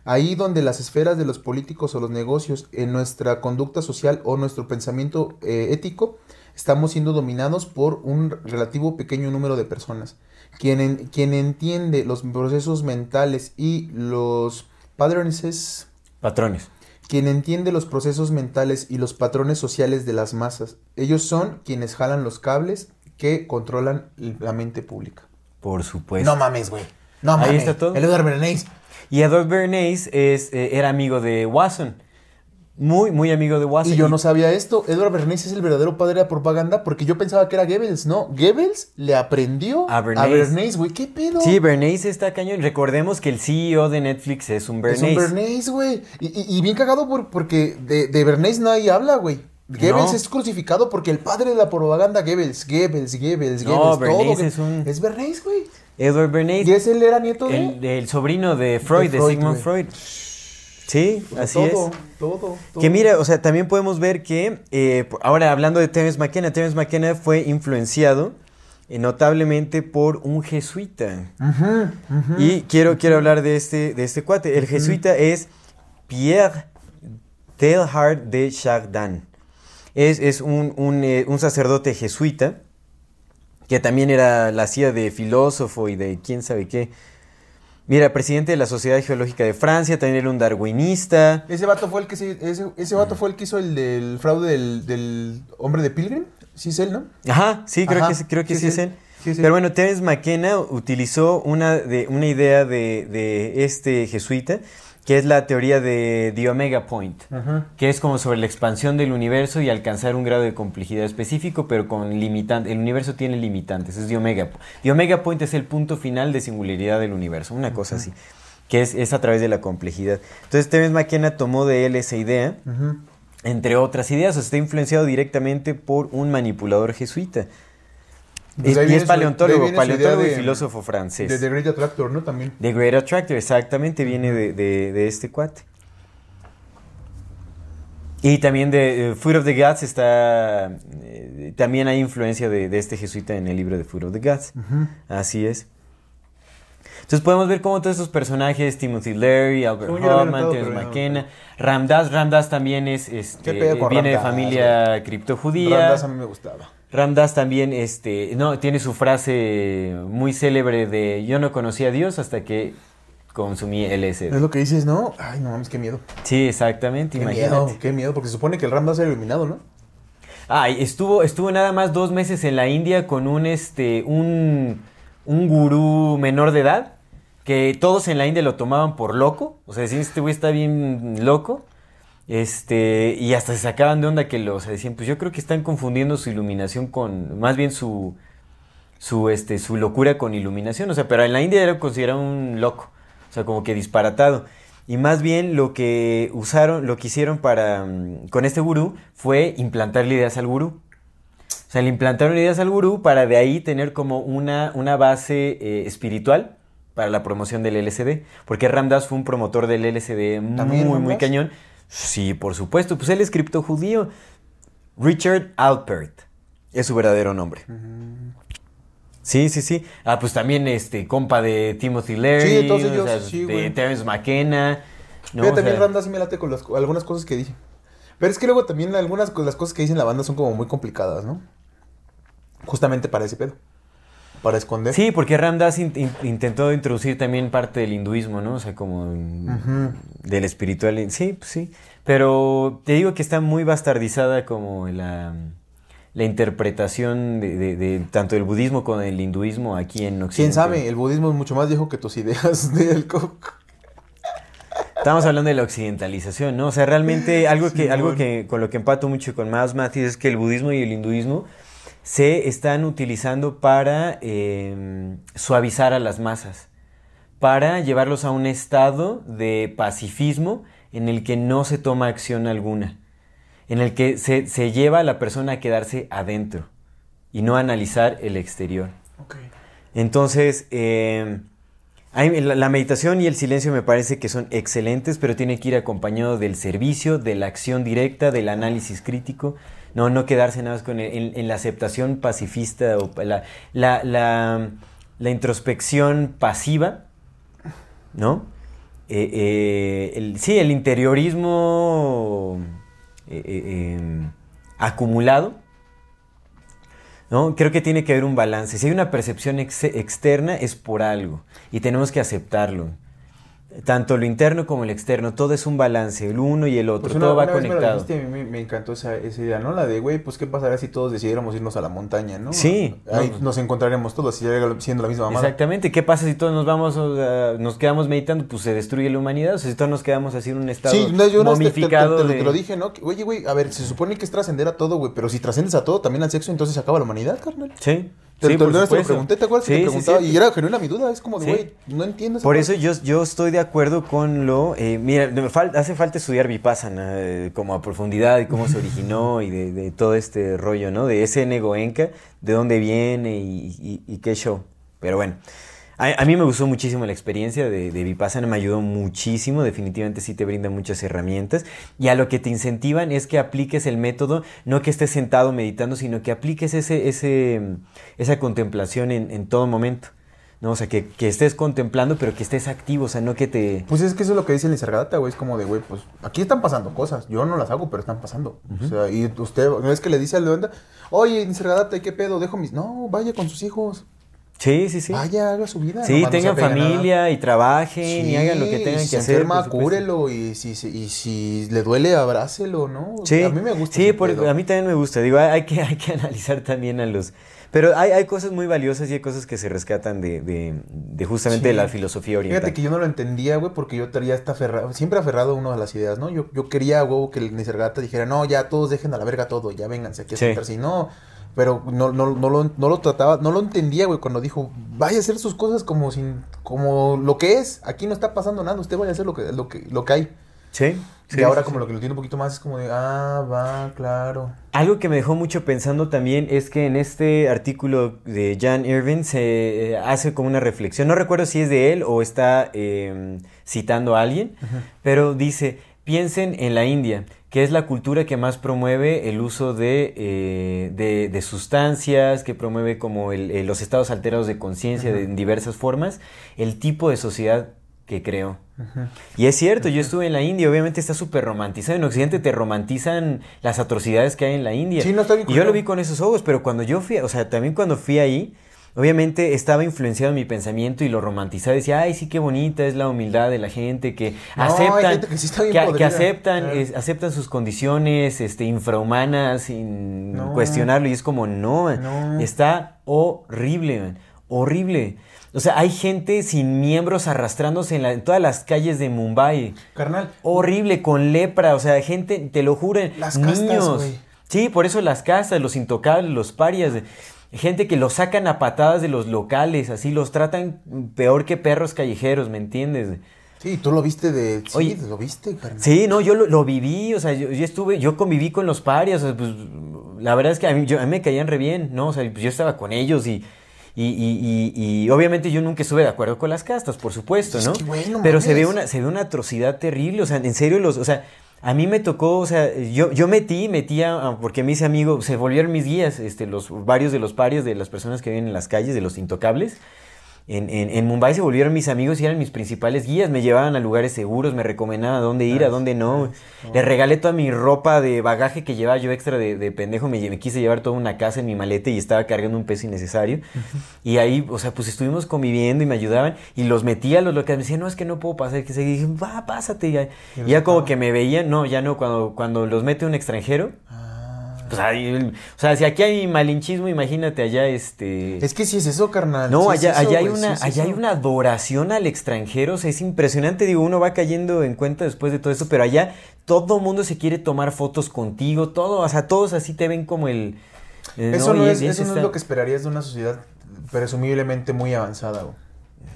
ahí donde las esferas de los políticos o los negocios, en nuestra conducta social o nuestro pensamiento eh, ético, estamos siendo dominados por un relativo pequeño número de personas. Quien, en- quien entiende los procesos mentales y los patterns, Patrones. quien entiende los procesos mentales y los patrones sociales de las masas. Ellos son quienes jalan los cables que controlan la mente pública. Por supuesto. no mames, güey. No Ahí mames. está todo. El Bernays. Y Edward Bernays es, eh, era amigo de Watson. Muy, muy amigo de Watson. Y yo no sabía esto. Edward Bernays es el verdadero padre de la propaganda porque yo pensaba que era Goebbels, ¿no? Goebbels le aprendió A Bernays. Güey. ¿Qué pedo? Sí, Bernays está cañón. Recordemos que el CEO de Netflix es un Es Bernays. un Bernays, güey. Y, y- y bien cagado por- porque de, de Bernays nadie habla, güey. Goebbels No. es crucificado porque el padre de la propaganda, Goebbels, Goebbels, Goebbels, No, Goebbels, Bernays todo. es un- Es Bernays, güey. Edward Bernays. Y es él era nieto de... El, el sobrino de Freud, de, Freud, Sigmund. Freud. Sí, así todo, es. Todo, todo. Que mira, o sea, también podemos ver que, eh, ahora hablando de Terence McKenna, Terence McKenna fue influenciado eh, notablemente por un jesuita. Y quiero, quiero hablar de este, de este cuate. El jesuita es Pierre Teilhard de Chardin. Es, es un, un, eh, un sacerdote jesuita que también era la hacía de filósofo y de quién sabe qué. Mira, presidente de la Sociedad Geológica de Francia, también era un darwinista. Ese vato fue el que se, ese, ese vato fue el que hizo el del fraude del, del hombre de Pilgrim. Sí es él, ¿no? Ajá, sí, creo Ajá, que, sí- creo que sí, sí, sí. es él. Sí, sí. Pero bueno, Terence McKenna utilizó una, de, una idea de, de este jesuita que es la teoría de The Omega Point, que es como sobre la expansión del universo y alcanzar un grado de complejidad específico, pero con limitantes. El universo tiene limitantes, es The Omega. The Omega Point es el punto final de singularidad del universo, una cosa así, que es, es a través de la complejidad. Entonces, Terence McKenna tomó de él esa idea, entre otras ideas, o sea, está influenciado directamente por un manipulador jesuita. Pues y viene es paleontólogo, su paleontólogo y de- filósofo francés. De The Great Attractor, ¿no? También. The Great Attractor, exactamente, viene de, de- de este cuate. Y también de eh, Food of the Gods está. eh, también hay influencia de, de este jesuita en el libro de Food of the Gods. Así es. Entonces podemos ver cómo todos estos personajes, Timothy Leary, Albert Hoffman, Terence no McKenna, Ramdas, Ramdas también es, este, ¿Qué pedo con viene de Ramdas, familia criptojudía. Randas a mí me gustaba. Ramdas también, este, no, tiene su frase muy célebre de yo no conocí a Dios hasta que consumí LSD. Es lo que dices, ¿no? Ay, no mames, qué miedo. Sí, exactamente, Qué imagínate. miedo, qué miedo, porque se supone que el Ram va a ser eliminado, ¿no? Ay, estuvo, estuvo nada más dos meses en la India con un, este, un, un gurú menor de edad, que todos en la India lo tomaban por loco, o sea, decían, este güey está bien loco, este, y hasta se sacaban de onda que lo, o sea, decían, pues yo creo que están confundiendo su iluminación con, más bien su, su, este, su locura con iluminación, o sea, pero en la India era considerado un loco, o sea, como que disparatado. Y más bien lo que usaron, lo que hicieron para, mm, con este gurú fue implantarle ideas al gurú. O sea, le implantaron ideas al gurú para de ahí tener como una, una base eh, espiritual para la promoción del LSD. Porque Ramdas fue un promotor del LSD ¿También muy, muy cañón. Sí, por supuesto. Pues él es criptojudío. Richard Alpert es su verdadero nombre. Sí, sí, sí. Ah, pues también este compa de Timothy Leary, Sí, de todos o sea, sí, de güey. Terence McKenna. ¿no? Pero O también sea, Randa sí me late con las- algunas cosas que dice. Pero es que luego también algunas las cosas que dicen la banda son como muy complicadas, ¿no? Justamente para ese pedo. Para esconder. Sí, porque Ramdas in- in- intentó introducir también parte del hinduismo, ¿no? O sea, como del espiritual. Sí, pues sí. Pero te digo que está muy bastardizada como la, la interpretación de, de- de tanto el budismo como el hinduismo aquí en Occidente. ¿Quién sabe? El budismo es mucho más viejo que tus ideas del coco. Estamos hablando de la occidentalización, ¿no? O sea, realmente algo que, algo que con lo que empato mucho con Miles Matthews es que el budismo y el hinduismo se están utilizando para eh, suavizar a las masas, para llevarlos a un estado de pacifismo en el que no se toma acción alguna, en el que se, se lleva a la persona a quedarse adentro y no a analizar el exterior. Entonces, eh, la, la meditación y el silencio me parece que son excelentes, pero tiene que ir acompañado del servicio, de la acción directa, del análisis crítico. No, no quedarse nada más con en, la aceptación pacifista o la, la, la- introspección pasiva, ¿no? Eh, eh, el- sí, el interiorismo eh, em, acumulado, ¿no? Creo que tiene que haber un balance. Si hay una percepción ex- externa es por algo y tenemos que aceptarlo. Tanto lo interno como el externo, todo es un balance, el uno y el otro, Pues una, todo va me conectado. dijiste, a mí me, me encantó esa, esa idea, ¿no? La de, güey, pues qué pasaría si todos decidiéramos irnos a la montaña, ¿no? Sí. Ahí No. nos encontraremos todos, siendo la misma mamada. Exactamente, ¿qué pasa si todos nos vamos, nos quedamos meditando? Pues se destruye la humanidad, o sea, si todos nos quedamos así en un estado Sí, no, yo vez te- te, te- momificado te- lo dije, ¿no? Oye, güey, a ver, se supone que es trascender a todo, güey, pero si trascendes a todo, también al sexo, entonces se acaba la humanidad, carnal. Sí, Te, sí, te- por te lo pregunté, ¿te acuerdas que Sí, te sí, preguntaba? sí. Y era genuina mi duda, es como de, güey, no entiendo Por eso yo, yo estoy de acuerdo con lo... eh, mira, me fal- hace falta estudiar Vipassana eh, como a profundidad y cómo se originó y de, de todo este rollo, ¿no? De ese Negoenka, de dónde viene y, y- y qué show. Pero bueno, a, a mí me gustó muchísimo la experiencia de, de Vipassana, me ayudó muchísimo, definitivamente sí te brinda muchas herramientas y a lo que te incentivan es que apliques el método, no que estés sentado meditando, sino que apliques ese, ese, esa contemplación en, en todo momento. ¿no? O sea, que, que estés contemplando, pero que estés activo, o sea, no que te... Pues es que eso es lo que dice el Nisargadatta, güey. Es como de, güey, pues aquí están pasando cosas. Yo no las hago, pero están pasando. O sea, y usted, ¿no es que le dice al Leonda, oye, Nisargadatta, ¿qué pedo? Dejo mis. No, vaya con sus hijos. Sí, sí, sí. Vaya, haga su vida. sí, tengan nada. familia y trabajen y Sí, hagan lo que tengan y que se hacer. enferma, cúrelo. Y si, y si le duele, abrácelo, ¿no? Sí, A mí me gusta. Sí, por- a mí también me gusta. Digo, hay que, hay que analizar también a los... Pero hay, hay cosas muy valiosas y hay cosas que se rescatan de, de, de justamente Sí. la filosofía oriental. Fíjate que yo no lo entendía, güey, porque yo tenía esta aferrado, siempre aferrado a uno de las ideas, ¿no? Yo, yo quería, güey, que el Nisargata dijera, no, ya todos dejen a la verga todo, ya vénganse aquí a Sí. sentarse. Y no, pero no, no, no, lo, no lo trataba, no lo entendía, güey, cuando dijo, vaya a hacer sus cosas como sin, como lo que es, aquí no está pasando nada, usted vaya a hacer lo que, lo que, lo que hay. Sí. sí, y ahora sí, como sí. lo que lo entiendo un poquito más es como de, ah, va, claro. Algo que me dejó mucho pensando también es que en este artículo de Jan Irvin se eh, hace como una reflexión. No recuerdo si es de él o está eh, citando a alguien, pero dice, piensen en la India, que es la cultura que más promueve el uso de, eh, de, de sustancias, que promueve como el- eh, los estados alterados de conciencia en diversas formas, el tipo de sociedad que creó. Y es cierto, yo estuve en la India, obviamente está súper romantizado. En Occidente te romantizan las atrocidades que hay en la India. Sí, no, está bien y yo lo vi con esos ojos, pero cuando yo fui, o sea, también cuando fui ahí, obviamente estaba influenciado en mi pensamiento y lo romantizaba. Decía, ay, sí, qué bonita es la humildad de la gente que No, aceptan, gente que sí está bien que, que podrida. aceptan, es- aceptan sus condiciones este, infrahumanas sin No. cuestionarlo. Y es como, no, No. está horrible, man, horrible. O sea, hay gente sin miembros arrastrándose en, la- en todas las calles de Mumbai. Carnal, Horrible, con lepra, o sea, gente, te lo juro, Las niños. Sí, por eso las castas, los intocables, los parias. Gente que los sacan a patadas de los locales, así los tratan peor que perros callejeros, ¿me entiendes? sí, tú lo viste de, sí, Oye. lo viste, carnal. Sí, no, yo lo, lo viví, o sea, yo, yo estuve, yo conviví con los parias, o sea, pues, la verdad es que a mí, yo- a mí me caían re bien, ¿no? O sea, pues yo estaba con ellos y, y, y, y- y obviamente yo nunca estuve de acuerdo con las castas, por supuesto, Es ¿no? que, güey, no Pero se ve, una, se ve una atrocidad terrible, o sea, en serio, los, o sea, a mí me tocó, o sea, yo, yo metí, metía, porque me hice amigo, se volvieron mis guías, este, los, varios de los parios de las personas que viven en las calles, de los intocables. En, en, en Mumbai se volvieron mis amigos y eran mis principales guías. Me llevaban a lugares seguros, me recomendaban a dónde ir, a dónde no. Les regalé toda mi ropa de bagaje que llevaba yo extra de, de pendejo. Me, me quise llevar toda una casa en mi maleta y estaba cargando un peso innecesario. Y ahí, o sea, pues estuvimos conviviendo y me ayudaban. Y los metía a los locales. Me decían, no, es que no puedo pasar. Que se y dije, va, pásate. Y ya, Y ya como que me veían, no, ya no. Cuando, cuando los mete un extranjero. Pues ahí, el- o sea, si aquí hay malinchismo, imagínate allá este. Es que sí es eso, carnal. No, sí es allá, eso, allá hay una, sí allá hay eso. una adoración al extranjero, o sea, es impresionante, digo, uno va cayendo en cuenta después de todo esto, pero allá todo mundo se quiere tomar fotos contigo, todo, o sea, todos así te ven como el... eh, Eso, no, es, eso no es lo que esperarías de una sociedad presumiblemente muy avanzada, güey.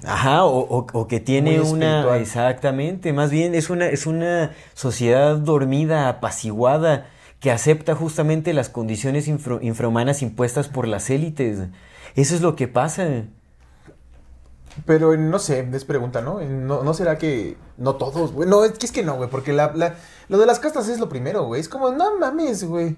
Ajá, o, o- o que tiene una... Exactamente, más bien es una, es una sociedad dormida, apaciguada, que acepta justamente las condiciones infra- infrahumanas impuestas por las élites. Eso es lo que pasa. Pero no sé, es pregunta, ¿no? ¿no? ¿No será que no todos, güey? No, es que es que no, güey, porque la, la- lo de las castas es lo primero, güey. Es como, no mames, güey.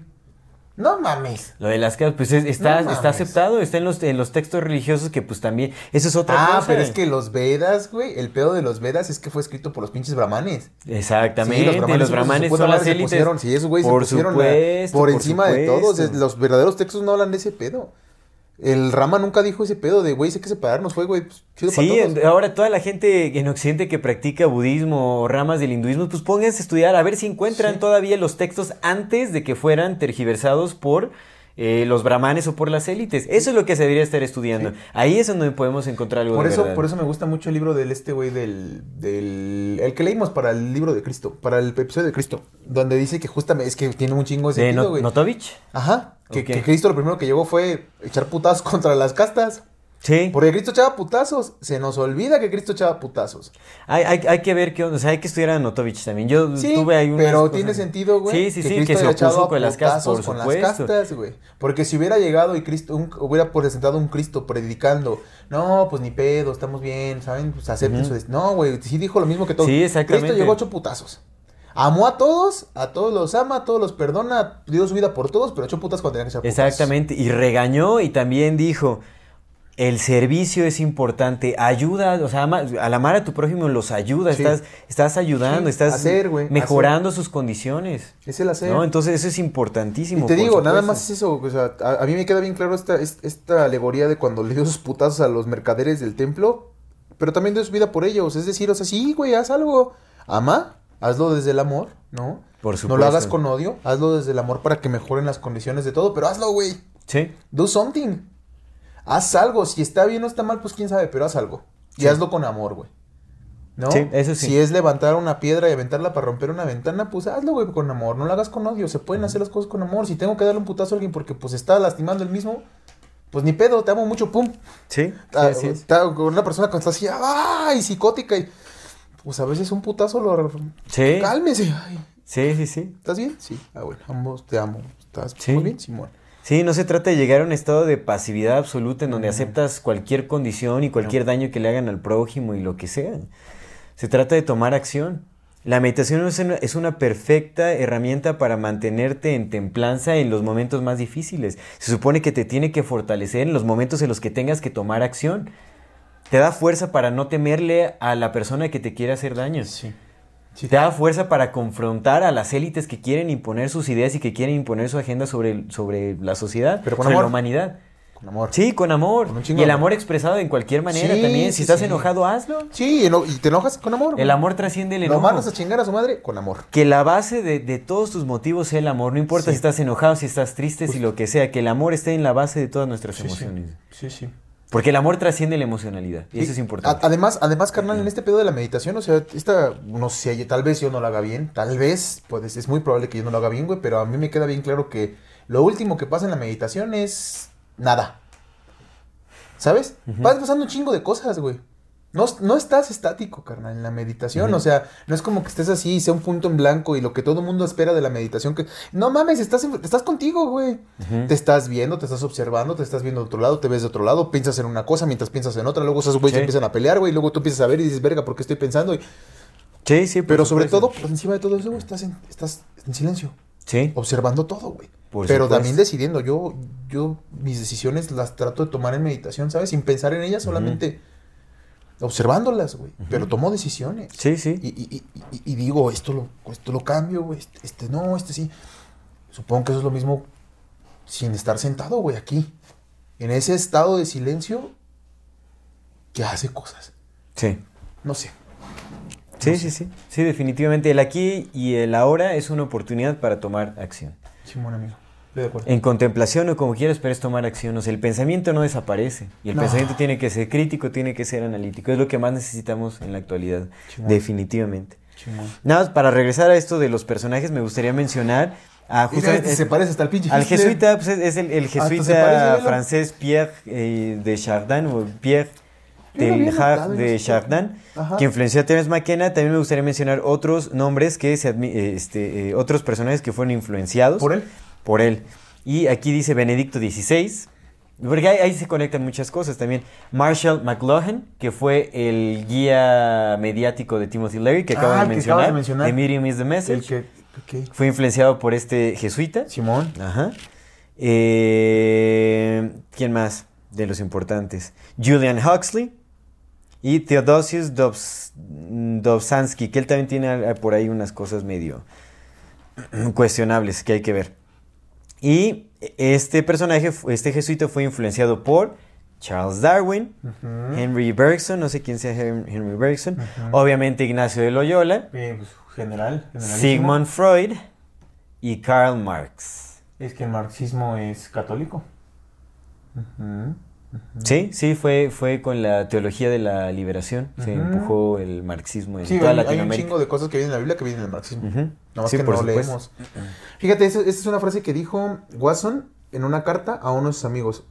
No mames. Lo de las casas, pues es- está, No está mames. aceptado, está en los, en los textos religiosos que pues también, eso es otra Ah, cosa. pero es que los Vedas, güey, el pedo de los Vedas es que fue escrito por los pinches brahmanes. Exactamente, Sí, los brahmanes, son las élites. pusieron, sí, esos se por pusieron la- supuesto, por encima de todos. Los verdaderos textos no hablan de ese pedo. El Rama nunca dijo ese pedo de, güey, hay que separarnos, fue, güey, pues, chido Sí, para todos. ahora toda la gente en Occidente que practica budismo o ramas del hinduismo, pues pónganse a estudiar a ver si encuentran Sí. todavía los textos antes de que fueran tergiversados por eh, los brahmanes o por las élites. Eso es lo que se debería estar estudiando. Sí. Ahí es donde podemos encontrar algo Por de eso, verdad. por eso me gusta mucho el libro del este güey del, del... El que leímos para el libro de Cristo, para el episodio de Cristo, donde dice que justamente es que tiene un chingo de ¿De sentido, No- güey. Notovich? Ajá, que, que Cristo lo primero que llegó fue echar putazos contra las castas. Sí. Porque Cristo echaba putazos. Se nos olvida que Cristo echaba putazos. Hay, hay, hay que ver qué onda, o sea, hay que estudiar a Notovich también. Yo Sí, tuve ahí unas pero cosas- tiene sentido, güey. Sí, sí, sí, Cristo que se opuso con las castas, por con las supuesto. castas, güey. Porque si hubiera llegado y Cristo, un- hubiera presentado un Cristo predicando, no, pues ni pedo, estamos bien, ¿saben? Pues acepten Ujú. su No, güey, sí dijo lo mismo que todos. Sí, exactamente. Cristo llegó a ocho putazos. Amó a todos, a todos los ama, a todos los perdona, dio su vida por todos, pero ocho putas cuando tenían que ser putazos. Exactamente, y regañó y también dijo, el servicio es importante, ayuda, o sea, ama- al amar a tu prójimo los ayuda, Sí. estás, estás ayudando, Sí, estás hacer, mejorando sus condiciones. Es el hacer. ¿no? Entonces eso es importantísimo. Y te digo, nada más es eso, o sea, a, a mí me queda bien claro esta, es- esta alegoría de cuando le dio sus putazos a los mercaderes del templo, pero también dio su vida por ellos, es decir, o sea, sí, güey, haz algo, ama, hazlo desde el amor, ¿no? Por No supuesto. lo hagas con odio, hazlo desde el amor para que mejoren las condiciones de todo, pero hazlo, güey, Sí. do something. Haz algo. Si está bien o está mal, pues quién sabe, pero haz algo. Y Sí. hazlo con amor, güey. ¿No? Sí, eso sí. Si es levantar una piedra y aventarla para romper una ventana, pues hazlo, güey, con amor. No lo hagas con odio. Se pueden hacer las cosas con amor. Si tengo que darle un putazo a alguien porque pues está lastimando el mismo, pues ni pedo, te amo mucho, pum. Sí, sí, Ah, con una persona que está así, ¡ay! psicótica y pues a veces un putazo lo Sí, cálmese. Ay, sí, sí, sí. ¿Estás bien? Sí. Ah, bueno, ambos te amo. ¿Estás Sí. muy bien, Simón? Sí, no se trata de llegar a un estado de pasividad absoluta en donde aceptas cualquier condición y cualquier daño que le hagan al prójimo y lo que sea. Se trata de tomar acción. La meditación es una, es una perfecta herramienta para mantenerte en templanza en los momentos más difíciles. Se supone que te tiene que fortalecer en los momentos en los que tengas que tomar acción. Te da fuerza para no temerle a la persona que te quiere hacer daño. Sí. Te da fuerza para confrontar a las élites que quieren imponer sus ideas y que quieren imponer su agenda sobre, sobre la sociedad, Pero con sobre amor. la humanidad. Con amor. Sí, con amor. Con y el amor expresado en cualquier manera Sí, también. Si sí, estás sí. enojado, hazlo. Sí, y te enojas con amor. El amor trasciende el Lo enojo. mandas a chingar a su madre con amor. Que la base de, de todos tus motivos sea el amor. No importa Sí. si estás enojado, si estás triste, si lo que sea. Que el amor esté en la base de todas nuestras Sí, sí. emociones. Sí, sí. Porque el amor trasciende la emocionalidad. Y eso es importante. además, además, carnal, en este pedo de la meditación, o sea, esta, no sé, tal vez yo no lo haga bien, tal vez, pues es muy probable que yo no lo haga bien, güey, pero a mí me queda bien claro que lo último que pasa en la meditación es nada. ¿Sabes? Vas pasando un chingo de cosas, güey. No, no estás estático, carnal, en la meditación. O sea, no es como que estés así, sea un punto en blanco y lo que todo el mundo espera de la meditación. que No mames, estás, en- estás contigo, güey. Te estás viendo, te estás observando, te estás viendo de otro lado, te ves de otro lado, piensas en una cosa mientras piensas en otra. Luego esos güeyes Sí. empiezan a pelear, güey. y Luego tú empiezas a ver y dices, verga, ¿por qué estoy pensando? Y- Sí, sí. Pero sobre todo, por encima de todo eso, güey, estás en, estás en silencio, Sí. observando todo, güey. Por Pero supuesto. también decidiendo. Yo, yo, mis decisiones las trato de tomar en meditación, ¿sabes? Sin pensar en ellas, solamente observándolas, güey. Pero tomo decisiones. Sí, sí. Y, y- y- y- y digo, esto lo, esto lo cambio, güey. Este, este no, este sí. Supongo que eso es lo mismo sin estar sentado, güey, aquí. En ese estado de silencio que hace cosas. Sí. No sé. Sí, sí, sí. Sí, definitivamente. El aquí y el ahora es una oportunidad para tomar acción. Simón, amigo. De. En contemplación o como quieras, pero es tomar acción. O sea, el pensamiento no desaparece. Y el No. pensamiento tiene que ser crítico, tiene que ser analítico. Es lo que más necesitamos en la actualidad. Simón. Definitivamente. Chingón. Nada más, para regresar a esto de los personajes, me gustaría mencionar a justamente... se parece hasta el pinche Al Hitler. jesuita, pues es es el, el parece, jesuita francés Pierre eh, de Chardin, o Pierre Teilhard de. Chardin, Ajá. que influenció a Terence McKenna. También me gustaría mencionar otros nombres que se eh, este, eh, otros personajes que fueron influenciados ¿Por él? Por él. Y aquí dice Benedicto XVI, porque ahí, ahí se conectan muchas cosas también. Marshall McLuhan, que fue el guía mediático de Timothy Leary, que Ah, de, el que mencionar. de mencionar. The Medium is the Message. El que. Fue influenciado por este jesuita. Simón. Ajá. Eh, ¿Quién más de los importantes? Julian Huxley y Theodosius Dobs- Dobzhansky, que él también tiene por ahí unas cosas medio cuestionables que hay que ver. Y este personaje, este jesuita fue influenciado por Charles Darwin, Henry Bergson, no sé quién sea Hen- Henry Bergson, obviamente Ignacio de Loyola, pues, general. Sigmund Freud y Karl Marx. Es que el marxismo es católico. Sí, sí, fue, fue con la teología de la liberación. Se empujó el marxismo en Sí, toda hay, hay un Latinoamérica. chingo de cosas que vienen en la Biblia que vienen en el marxismo. Nada más Sí, que no supuesto. leemos. Fíjate, esa, esa es una frase que dijo Watson en una carta a uno de sus amigos,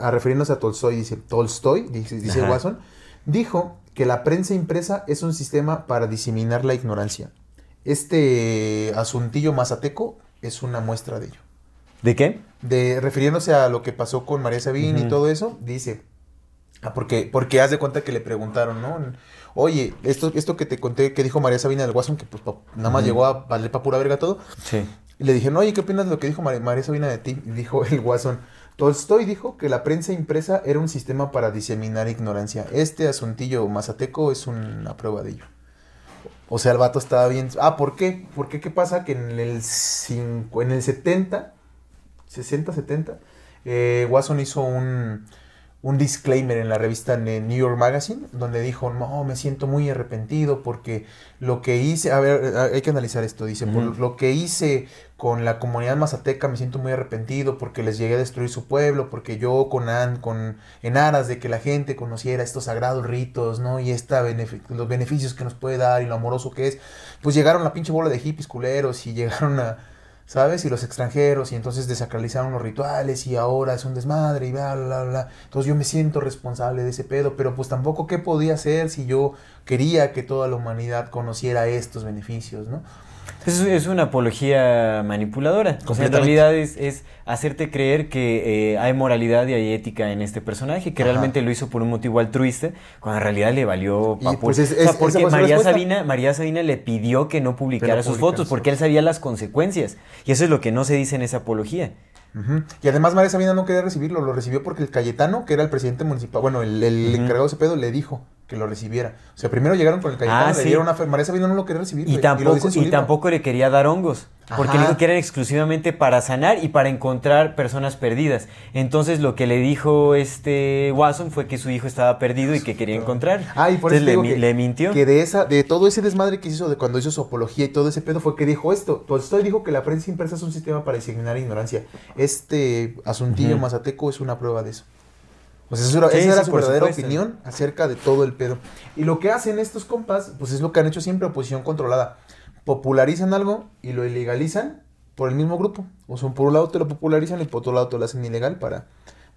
a referirnos a Tolstoy. Dice, Tolstoy, dice. Watson, dijo que la prensa impresa es un sistema para diseminar la ignorancia. Este asuntillo mazateco es una muestra de ello. ¿De qué? De, refiriéndose a lo que pasó con María Sabina y todo eso, dice, ah, porque, porque haz de cuenta que le preguntaron, ¿no? Oye, esto, esto que te conté que dijo María Sabina del Watson, que pues pa- nada más llegó a valer pa' pura verga todo, Sí. y le dijeron, oye, ¿qué opinas de lo que dijo María, María Sabina de ti? Y dijo el Watson, Tolstoy dijo que la prensa impresa era un sistema para diseminar ignorancia. Este asuntillo mazateco es una prueba de ello. O sea, el vato estaba bien. Ah, ¿por qué? ¿Por qué? ¿Qué pasa? Que en el, cinco- en el 70, 60, 70, eh, Watson hizo un, un disclaimer en la revista Ne- New York Magazine, donde dijo, no, me siento muy arrepentido porque lo que hice, a ver, a- hay que analizar esto, dice, por lo que hice con la comunidad mazateca me siento muy arrepentido porque les llegué a destruir su pueblo, porque yo con, an- con en aras de que la gente conociera estos sagrados ritos, ¿no? Y esta los beneficios que nos puede dar y lo amoroso que es, pues llegaron la pinche bola de hippies culeros y llegaron a, ¿sabes? Y los extranjeros, y entonces desacralizaron los rituales, y ahora es un desmadre, y bla, bla, bla. Entonces yo me siento responsable de ese pedo, pero pues tampoco qué podía hacer si yo quería que toda la humanidad conociera estos beneficios, ¿no? Es, es una apología manipuladora. O sea, en realidad es, es hacerte creer que eh, hay moralidad y hay ética en este personaje, que Ajá. realmente lo hizo por un motivo altruista, cuando en realidad le valió Y, papul. pues, es- O sea, porque María. Sabina, María Sabina le pidió que no publicara sus fotos, porque él sabía las consecuencias. Y eso es lo que no se dice en esa apología. Y además María Sabina no quería recibirlo, lo recibió porque el Cayetano, que era el presidente municipal, bueno, el, encargado de ese pedo, le dijo que lo recibiera. O sea, primero llegaron con el Cayetano, Ah, le sí. dieron una María Sabina no lo quería recibir. Y tampoco, y tampoco le quería dar hongos. Porque Ajá. le dijo que eran exclusivamente para sanar y para encontrar personas perdidas. Entonces lo que le dijo este Watson fue que su hijo estaba perdido y que quería encontrar. Ah, y por eso Entonces le, que, mintió. que de esa, de todo ese desmadre que hizo de cuando hizo su apología y todo ese pedo fue que dijo esto. Tolstoy dijo que la prensa impresa es un sistema para diseminar ignorancia. Este asuntillo Ujú. mazateco es una prueba de eso. O sea, esa era, Sí, esa era sí, su verdadera supuesto. opinión acerca de todo el pedo. Y lo que hacen estos compas, pues es lo que han hecho siempre oposición controlada. Popularizan algo y lo ilegalizan por el mismo grupo. O sea, por un lado te lo popularizan y por otro lado te lo hacen ilegal para,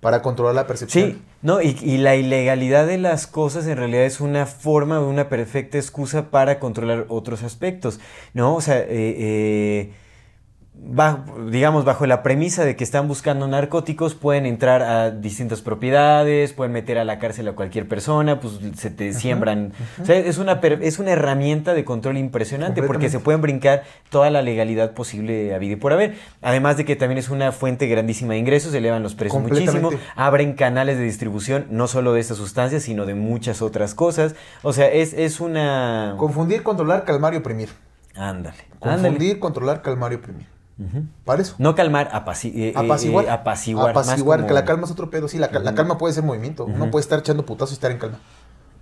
para controlar la percepción. Sí, no, y, la ilegalidad de las cosas en realidad es una forma, una perfecta excusa para controlar otros aspectos, ¿no? O sea, eh, eh, bajo- digamos, bajo la premisa de que están buscando narcóticos, pueden entrar a distintas propiedades, pueden meter a la cárcel a cualquier persona, pues se te siembran. O sea, es una, es una herramienta de control impresionante porque se pueden brincar toda la legalidad posible a vida y por haber. Además de que también es una fuente grandísima de ingresos, elevan los precios muchísimo, abren canales de distribución no solo de estas sustancias, sino de muchas otras cosas. O sea, es, es una... Confundir, controlar, calmar y oprimir. Ándale. ándale. Confundir, controlar, calmar y oprimir. Para eso. No calmar, apaci- eh, eh, apaciguar. eh, apaciguar. Apaciguar, como- que la calma es otro pedo. Sí, la, cal- la calma puede ser movimiento. Uno Ujú. puede estar echando putazos y estar en calma.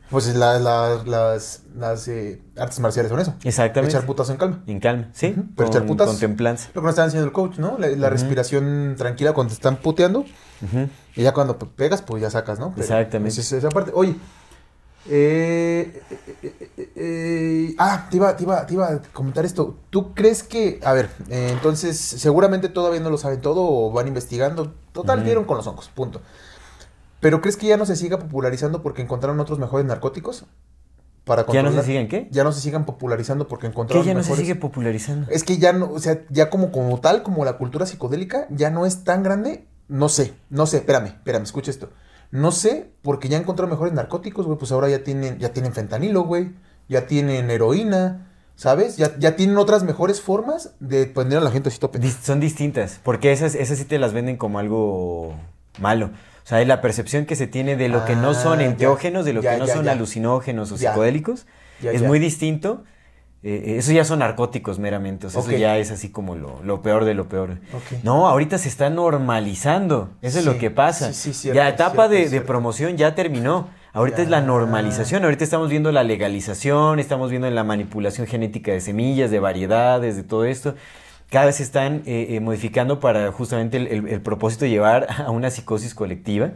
Pues es la- la- las, las eh, artes marciales son eso. Exactamente. Echar putazo en calma. En calma, ¿sí? Pero echar Con, putazos. con templanza. Lo que nos está enseñando el coach, ¿no? La, la respiración tranquila cuando te están puteando. Y ya cuando pe- pegas, pues ya sacas, ¿no? Pero, Exactamente. pues, es- esa parte. Oye. Eh, eh, eh, eh, ah, te iba, te, iba, te iba a comentar esto. ¿Tú crees que, a ver, entonces seguramente todavía no lo saben todo o van investigando? Total, Ujú. vieron con los hongos, punto. ¿Pero crees que ya no se siga popularizando porque encontraron otros mejores narcóticos? Para ¿Ya no se siguen qué? Ya no se sigan popularizando porque ¿Qué encontraron ya no se mejores- sigue popularizando? es que ya no, o sea, ya como, como tal, como la cultura psicodélica, ya no es tan grande. No sé, no sé, espérame, espérame, escucha esto. No sé, porque ya encontraron mejores narcóticos, güey, pues ahora ya tienen, ya tienen fentanilo, güey, ya tienen heroína, ¿sabes? Ya, ya tienen otras mejores formas de poner a la gente así tope. Son distintas, porque esas, esas sí te las venden como algo malo. O sea, es la percepción que se tiene de lo que no son Ah, ya. enteógenos, de lo Ya, que no ya, son alucinógenos o psicodélicos. Es muy distinto. Eh, eh, eso ya son narcóticos meramente. O sea, eso ya es así como lo, lo peor de lo peor. No, ahorita se está normalizando. Eso es lo que pasa. sí, sí, cierto, ya la etapa cierto, de, promoción ya terminó. Ahorita es la normalización. Ahorita estamos viendo la legalización, estamos viendo la manipulación genética de semillas, de variedades, de todo esto. Cada vez se están eh, eh, modificando para justamente el, el- el propósito de llevar a una psicosis colectiva.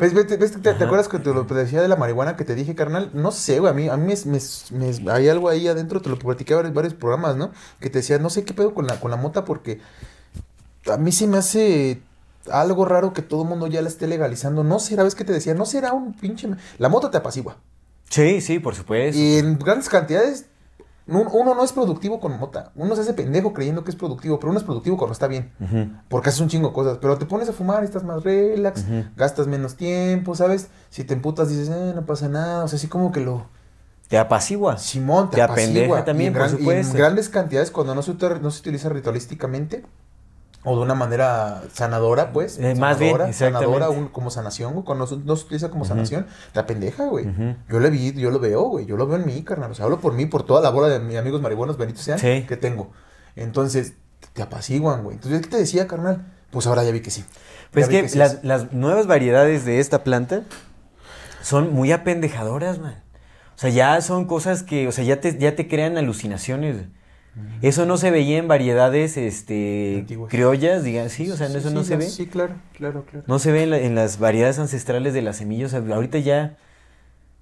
¿Ves, ves- ves- te, acuerdas que te lo decía de la marihuana que te dije, carnal? No sé, güey, a mí, a mí me, me- me- hay algo ahí adentro, te lo platicé en varios, programas, ¿no? Que te decía, no sé qué pedo con la, con la mota porque a mí se me hace algo raro que todo el mundo ya la esté legalizando. No será, ¿ves que te decía? No será un pinche... La mota te apacigua. Sí, sí, por supuesto. Y en grandes cantidades, uno no es productivo con mota. Uno se hace pendejo creyendo que es productivo, pero uno es productivo cuando está bien. Porque haces un chingo de cosas. Pero te pones a fumar, estás más relax, gastas menos tiempo, ¿sabes? Si te emputas, dices, eh, no pasa nada. O sea, así como que lo. Te apacigua. Simón, te, Te apendeja también, Y en por gran- y supuesto. en grandes cantidades, cuando no se, no se utiliza ritualísticamente. O de una manera sanadora, pues. Eh, más bien, sanadora, sanadora, un- como sanación, güey. Cuando no se, no se utiliza como sanación, te apendeja, güey. Ujú. Yo le vi, yo lo veo, güey. Yo lo veo en mí, carnal. O sea, hablo por mí, por toda la bola de mis amigos marihuanos, benditos sean, Sí. que tengo. Entonces, te apaciguan, güey. Entonces, ¿qué te decía, carnal? Pues ahora ya vi que sí. Pues Ya vi que, sí las, es. las nuevas variedades de esta planta son muy apendejadoras, man. O sea, ya son cosas que, o sea, ya te, ya te crean alucinaciones. Eso no se veía en variedades este, Antiguas. criollas, digan, sí, o sea, Sí, eso sí, no se ve. Sí, claro, claro, claro. No se ve en, la- en las variedades ancestrales de las semillas. O sea, ahorita ya,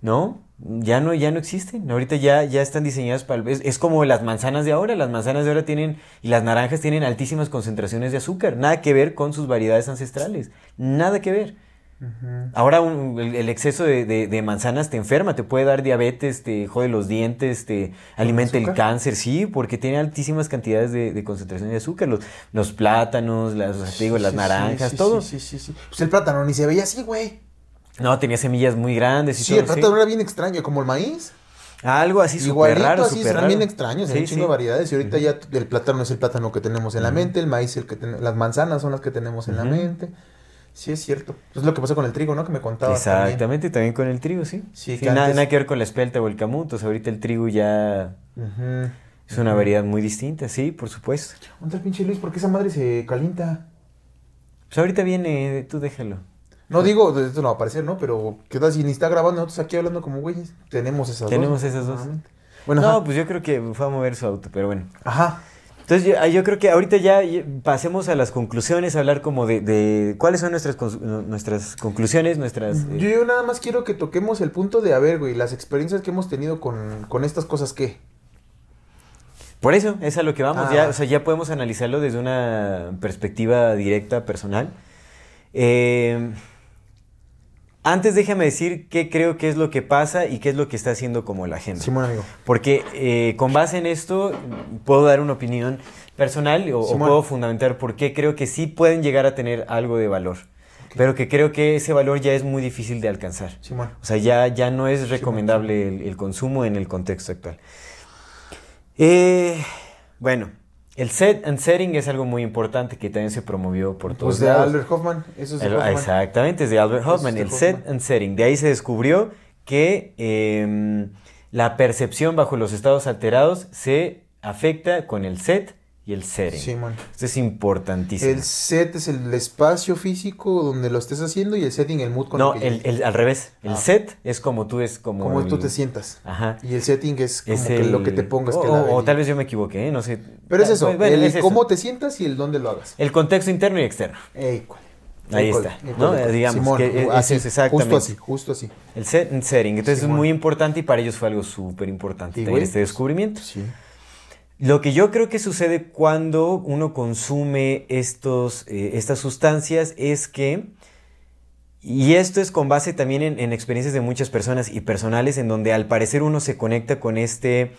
¿no? Ya no, ya no existen. Ahorita ya, ya están diseñadas para el... Es, es como las manzanas de ahora. Las manzanas de ahora tienen, y las naranjas tienen altísimas concentraciones de azúcar. Nada que ver con sus variedades ancestrales. Nada que ver. Ahora un- el, el exceso de, de- de manzanas te enferma, te puede dar diabetes, te jode los dientes, te alimenta el cáncer, sí, porque tiene altísimas cantidades de, de concentración de azúcar. Los, los plátanos, las, o sea, te digo, las Sí, sí, naranjas, sí, todo. Sí, sí, sí, sí. Pues el plátano ni se veía así, güey. No, tenía semillas muy grandes y Sí, todo, el plátano era bien extraño, como el maíz. Algo así súper raro, así, raro. bien extraños, hay Sí, un chingo sí. variedades. Y ahorita ya el plátano es el plátano que tenemos en la mente, el maíz el que tenemos, las manzanas son las que tenemos en la mente. Sí, es cierto. Es lo que pasó con el trigo, ¿no? Que me contabas también. Exactamente, también. con el trigo, sí. Sí, Sí, que nada, antes- nada que ver con la espelta o el camuto. O sea, ahorita el trigo ya es una variedad muy distinta, sí, por supuesto. ¿Dónde el pinche Luis? ¿Por qué esa madre se calienta? Pues ahorita viene, tú déjalo. No digo, esto no va a aparecer, ¿no? Pero ¿qué tal si ni está grabando nosotros aquí hablando como güeyes? Tenemos esas Tenemos dos. esas dos. Bueno, no, ajá. pues yo creo que fue a mover su auto, pero bueno. Ajá. Entonces yo, ah, yo creo que ahorita ya pasemos a las conclusiones, a hablar como de, de cuáles son nuestras, nuestras conclusiones, nuestras... eh, Yo, yo nada más quiero que toquemos el punto de, a ver, güey, las experiencias que hemos tenido con, con estas cosas, ¿qué? Por eso, es a lo que vamos. Ah. Ya, o sea, ya podemos analizarlo desde una perspectiva directa, personal. Eh, antes déjame decir qué creo que es lo que pasa y qué es lo que está haciendo como la gente. Simón, amigo. Porque eh, con base en esto puedo dar una opinión personal o, puedo fundamentar por qué creo que sí pueden llegar a tener algo de valor. Pero que creo que ese valor ya es muy difícil de alcanzar. Simón. O sea, ya, ya no es recomendable el, el consumo en el contexto actual. Eh, bueno, el set and setting es algo muy importante que también se promovió por todos Pues de lados. Albert Hoffman, eso es de El- Hoffman. exactamente, es de Albert es Hoffman, el set and setting. De ahí se descubrió que em, la percepción bajo los estados alterados se afecta con el set y el setting. Simón. Esto es importantísimo. El set es el espacio físico donde lo estés haciendo y el setting, el mood con no, el que el, el- al revés. El Ah. set es como tú es como. Como tú el- te sientas. Ajá. Y el setting es como Es que lo que te pongas o, que o- o tal vez yo me equivoqué, ¿eh? no sé. Pero es eso, Bueno, el es eso. cómo te sientas y el dónde lo hagas. El contexto interno y externo. Ey, cuál. Ahí está, ¿no? Digamos Simón, que así, es exactamente. Justo así, justo así. El set setting. Entonces Simón. es muy importante y para ellos fue algo súper importante güey, este descubrimiento. Sí. Lo que yo creo que sucede cuando uno consume estos, eh, estas sustancias es que, y esto es con base también en, en experiencias de muchas personas y personales, en donde al parecer uno se conecta con este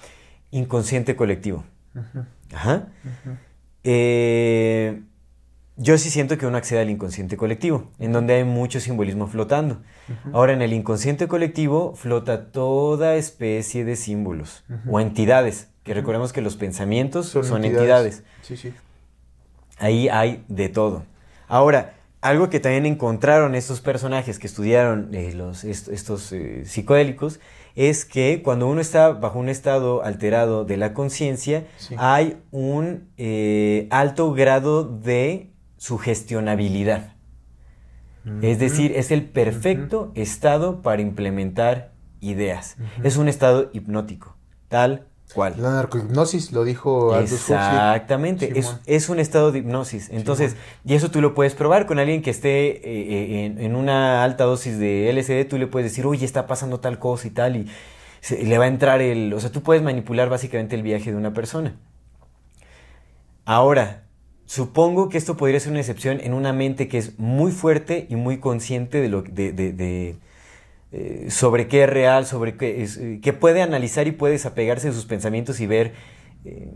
inconsciente colectivo. Ajá. Eh, yo sí siento que uno accede al inconsciente colectivo, en donde hay mucho simbolismo flotando. Ahora, en el inconsciente colectivo flota toda especie de símbolos o entidades, que recordemos que los pensamientos son, entidades. Sí, sí. Ahí hay de todo. Ahora, algo que también encontraron estos personajes que estudiaron eh, los, est- estos eh, psicodélicos es que cuando uno está bajo un estado alterado de la conciencia, Sí. hay un eh, alto grado de sugestionabilidad. Es decir, es el perfecto estado para implementar ideas. Es un estado hipnótico, tal cual. La narcohipnosis lo dijo Aldous Huxley. Exactamente, es, es un estado de hipnosis. Entonces, y eso tú lo puedes probar con alguien que esté eh, eh, en, en una alta dosis de LSD, tú le puedes decir, oye, está pasando tal cosa y tal, y se- le va a entrar el... O sea, tú puedes manipular básicamente el viaje de una persona. Ahora, supongo que esto podría ser una excepción en una mente que es muy fuerte y muy consciente de lo de, de- de, eh, sobre qué es real, sobre qué es, eh, que puede analizar y puede desapegarse de sus pensamientos y ver eh,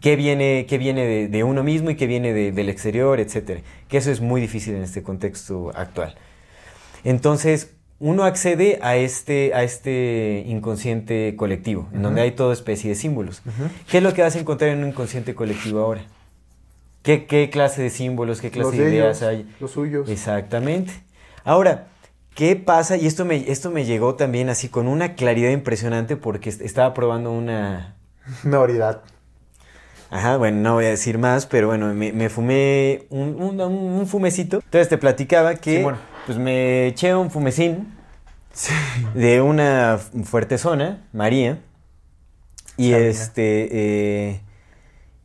qué viene, qué viene de, de uno mismo y qué viene de- del exterior, etcétera. Que eso es muy difícil en este contexto actual. Entonces, uno accede a este, a este inconsciente colectivo, en donde hay toda especie de símbolos. ¿Qué es lo que vas a encontrar en un inconsciente colectivo ahora? ¿Qué, qué clase de símbolos, qué clase Los de de ideas ellos, hay? los suyos. Exactamente. Ahora, ¿qué pasa? Y esto me, esto me llegó también así con una claridad impresionante porque est- estaba probando una... Una. Ajá, bueno, no voy a decir más, pero bueno, me, me fumé un, un- un fumecito. Entonces te platicaba que Simón. pues me eché un fumecín de una fu- fuerte zona, María. Y Sabina. este. eh,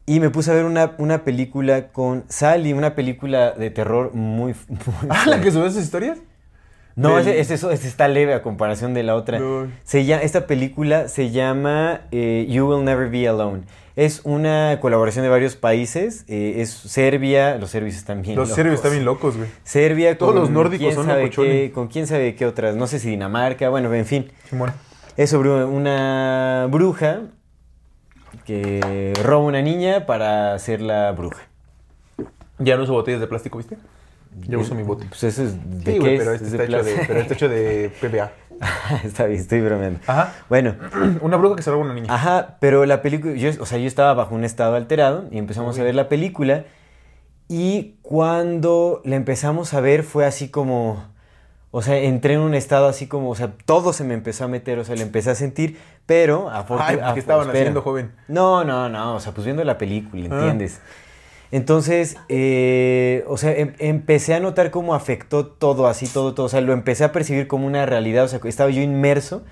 y me puse a ver una, una película con Sally, una película de terror muy. muy Ah, ¿la que sube sus historias? No, Del- ese, ese- está leve a comparación de la otra. No. Se llama, esta película se llama eh, You Will Never Be Alone. Es una colaboración de varios países. eh, es Serbia, los serbios están bien Los locos. serbios están bien locos, güey. Serbia Todos con los nórdicos son qué, con quién sabe qué otras, no sé si Dinamarca, bueno, en fin. Es sobre una bruja que roba una niña para hacerla bruja. Ya no uso botellas de plástico, ¿viste? Yo uso mi bote. Pues eso es de Sí, qué es? pero este ¿Es está, hecho de, pero está hecho de PBA. Está bien, estoy bromeando. Ajá. Bueno, Una bruja que se roba una niña. Ajá, pero la película, yo, o sea, yo estaba bajo un estado alterado y empezamos a ver la película y cuando la empezamos a ver fue así como, o sea, entré en un estado así como, o sea, todo se me empezó a meter, o sea, le empecé a sentir, pero Ay, afortunadamente... porque estaban haciendo joven. No, no, no, o sea, pues viendo la película, Ah. Entonces, eh, o sea, em- empecé a notar cómo afectó todo, así, todo, todo. O sea, lo empecé a percibir como una realidad. O sea, estaba yo inmerso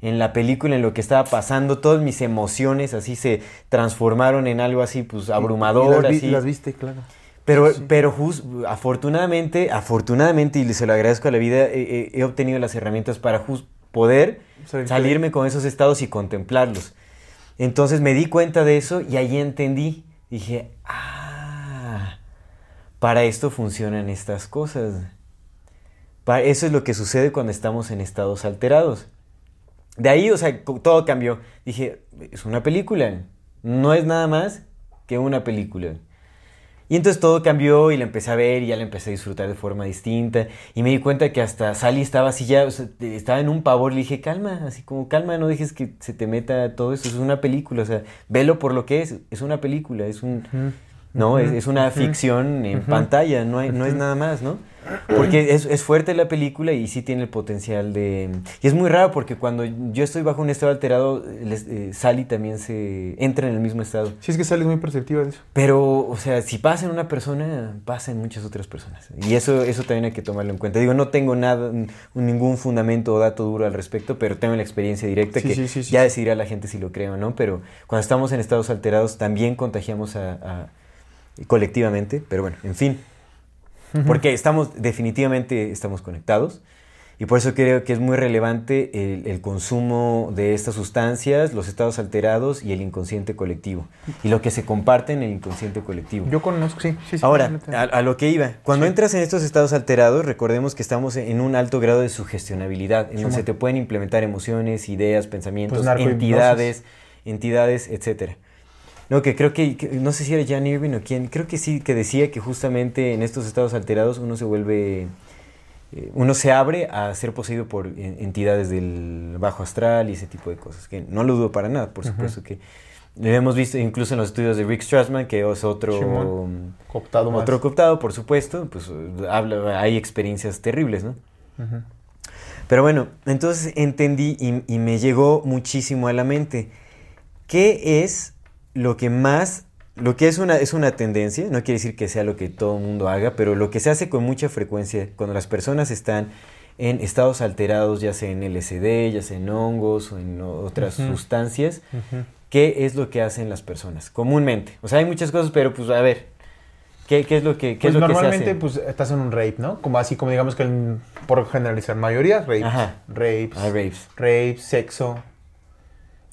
en la película, en lo que estaba pasando. Todas mis emociones así se transformaron en algo así, pues, abrumador, Y las, vi- así. las viste, claro. Pero, pero jus- afortunadamente, afortunadamente, y se lo agradezco a la vida, eh, eh, he obtenido las herramientas para jus- poder Salir de- salirme con esos estados y contemplarlos. Entonces me di cuenta de eso y ahí entendí. Dije, ah, para esto funcionan estas cosas. Pa- eso es lo que sucede cuando estamos en estados alterados. De ahí, o sea, todo cambió. Dije, es una película. No es nada más que una película. Y entonces todo cambió y la empecé a ver y ya la empecé a disfrutar de forma distinta. Y me di cuenta que hasta Sally estaba así ya, o sea, estaba en un pavor. Le dije, calma, así como calma, no dejes que se te meta todo eso. Es una película, o sea, velo por lo que es. Es una película, es un... No, es, es una ficción en pantalla, no, hay, no es nada más, ¿no? Porque es, es fuerte la película y sí tiene el potencial de... Y es muy raro porque cuando yo estoy bajo un estado alterado, les- eh, Sally también se entra en el mismo estado. Sí, es que sales muy perceptiva de eso. Pero, o sea, si pasa en una persona, pasa en muchas otras personas. Y eso, eso también hay que tomarlo en cuenta. Digo, no tengo nada, ningún fundamento o dato duro al respecto, pero tengo la experiencia directa Sí, que sí, sí, ya decidirá la gente si lo cree o no. Pero cuando estamos en estados alterados, también contagiamos a, a- colectivamente. Pero bueno, en fin. Porque estamos, definitivamente estamos conectados. Y por eso creo que es muy relevante el, el consumo de estas sustancias, los estados alterados y el inconsciente colectivo. Y lo que se comparte en el inconsciente colectivo. Yo conozco, sí. sí, sí Ahora, a, a lo que iba. Cuando entras en estos estados alterados, recordemos que estamos en un alto grado de sugestionabilidad, en donde se te pueden implementar emociones, ideas, pensamientos, Pues entidades, entidades, etcétera. No, que creo que, que- no sé si era Jan Irving o quién, creo que sí, que decía que justamente en estos estados alterados uno se vuelve, eh, uno se abre a ser poseído por eh, entidades del bajo astral y ese tipo de cosas, que no lo dudo para nada, por supuesto que lo hemos visto incluso en los estudios de Rick Strassman, que es otro... Cooptado más. Otro cooptado, por supuesto, pues habla, hay experiencias terribles, ¿no? Pero bueno, entonces entendí y, y me llegó muchísimo a la mente. ¿Qué es lo que más, lo que es una, es una tendencia, no quiere decir que sea lo que todo el mundo haga, pero lo que se hace con mucha frecuencia cuando las personas están en estados alterados, ya sea en LSD, ya sea en hongos o en otras sustancias. ¿qué es lo que hacen las personas comúnmente? O sea, hay muchas cosas, pero pues a ver, ¿qué, qué es lo que, qué Pues es lo que se normalmente hace? pues estás en un rape, ¿no? Como así como digamos que el- por generalizar mayoría, rapes. Ajá. Rapes. Ah, raves. Rapes, sexo,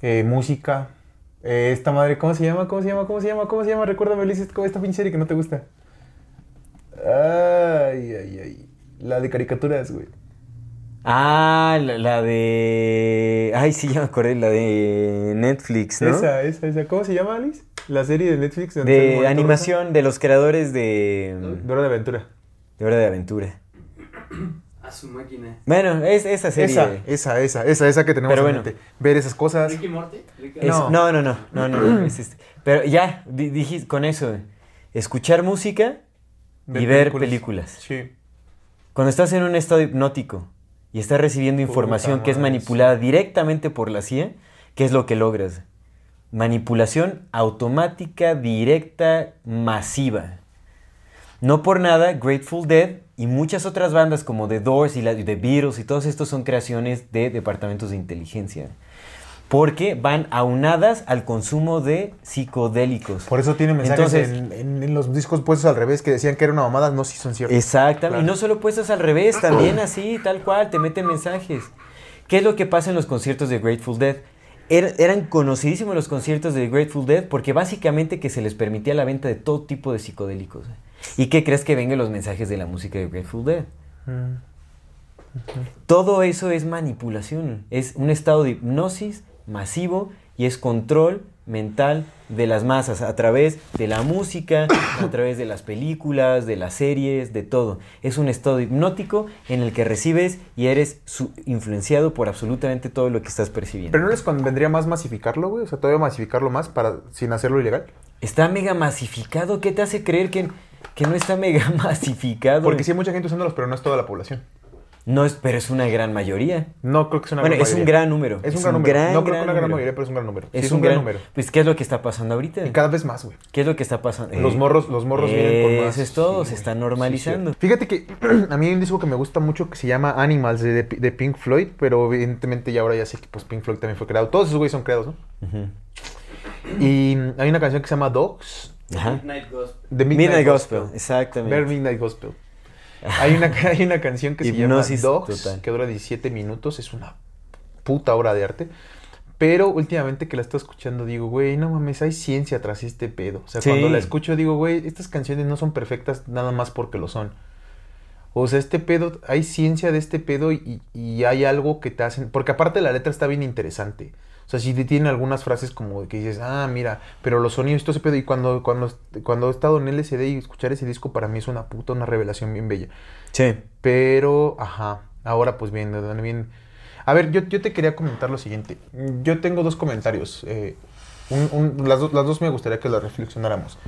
eh, música. Eh, esta madre, ¿cómo se llama? ¿Cómo se llama? ¿Cómo se llama? ¿Cómo se llama? Recuérdame, Ulises, ¿cómo esta pinche serie que no te gusta? Ay, ay, ay. La de caricaturas, güey. Ah, la, la de... Ay, sí, ya me acordé, la de Netflix, ¿no? Esa, esa, esa. ¿Cómo se llama, Alice? La serie de Netflix. De monito animación de los creadores de... De Hora de Aventura. De Hora de Aventura. A su máquina. Bueno, es esa serie. Esa, esa, esa, esa, esa que tenemos Pero en bueno. mente. Ver esas cosas. Ricky Morty. Ricky- Es- No. no, no, no, no, no, no, es este. Pero ya, di- dije con eso, escuchar música y ver películas. Sí. Cuando estás en un estado hipnótico y estás recibiendo información que es manipulada directamente por la CIA, ¿qué es lo que logras? manipulación automática, directa, masiva. No por nada, Grateful Dead y muchas otras bandas como The Doors y la, The Beatles y todos estos son creaciones de departamentos de inteligencia. Porque van aunadas al consumo de psicodélicos. Por eso tiene mensajes Entonces- en, en- en los discos puestos al revés que decían que era una mamada, no, sí son ciertos. Exactamente. Claro. Y no solo puestos al revés, también así, tal cual, te meten mensajes. ¿Qué es lo que pasa en los conciertos de Grateful Dead? Er- eran conocidísimos los conciertos de Grateful Dead porque básicamente que se les permitía la venta de todo tipo de psicodélicos. ¿Y qué crees que vengan los mensajes de la música de Grateful Dead? Mm. Todo eso es manipulación, es un estado de hipnosis masivo y es control mental de las masas a través de la música, a través de las películas, de las series, de todo. Es un estado hipnótico en el que recibes y eres influenciado por absolutamente todo lo que estás percibiendo. Pero no les convendría más masificarlo, güey, o sea, todavía masificarlo más para sin hacerlo ilegal. Está mega masificado, ¿qué te hace creer que, que no está mega masificado? Porque sí hay mucha gente usándolos, pero no es toda la población. No es, pero es una gran mayoría. No creo que sea una Bueno, gran es un mayoría. gran número. Es un gran número. gran, no creo que gran una gran número. mayoría, pero es un gran número. Sí, Es, un gran, número. Pues, ¿qué es lo que está pasando ahorita? Y cada vez más, güey. ¿Qué es lo que está pasando? Los Eh, morros, los morros vienen con más. Eso es todo, Sí, se está normalizando. sí. Fíjate que a mí hay un disco que me gusta mucho que se llama Animals de, de Pink Floyd, pero evidentemente ya ahora ya sé que pues Pink Floyd también fue creado. Todos esos güeyes son creados, ¿no? Y hay una canción que se llama Dogs Ajá. Midnight Gospel. Midnight, Gospel, exactamente. Ver Midnight Gospel. Hay una, hay una canción que se Hipnosis llama Dogs, total. que dura 17 minutos. Es una puta obra de arte. Pero últimamente que la estoy escuchando digo, güey, no mames, hay ciencia tras este pedo. O sea, Sí. cuando la escucho digo, güey, estas canciones no son perfectas nada más porque lo son. O sea, este pedo, hay ciencia de este pedo y, y hay algo que te hacen... Porque aparte la letra está bien interesante. O sea, sí te tiene algunas frases como que dices, ah, mira, pero los sonidos, todo ese pedo. Y cuando, cuando, cuando he estado en LSD y escuchar ese disco para mí es una puta, una revelación bien bella. Sí. Pero, ajá, ahora pues bien, bien. A ver, yo, yo te quería comentar lo siguiente. Yo tengo dos comentarios. eh, un- un- las, dos- las dos me gustaría que las reflexionáramos.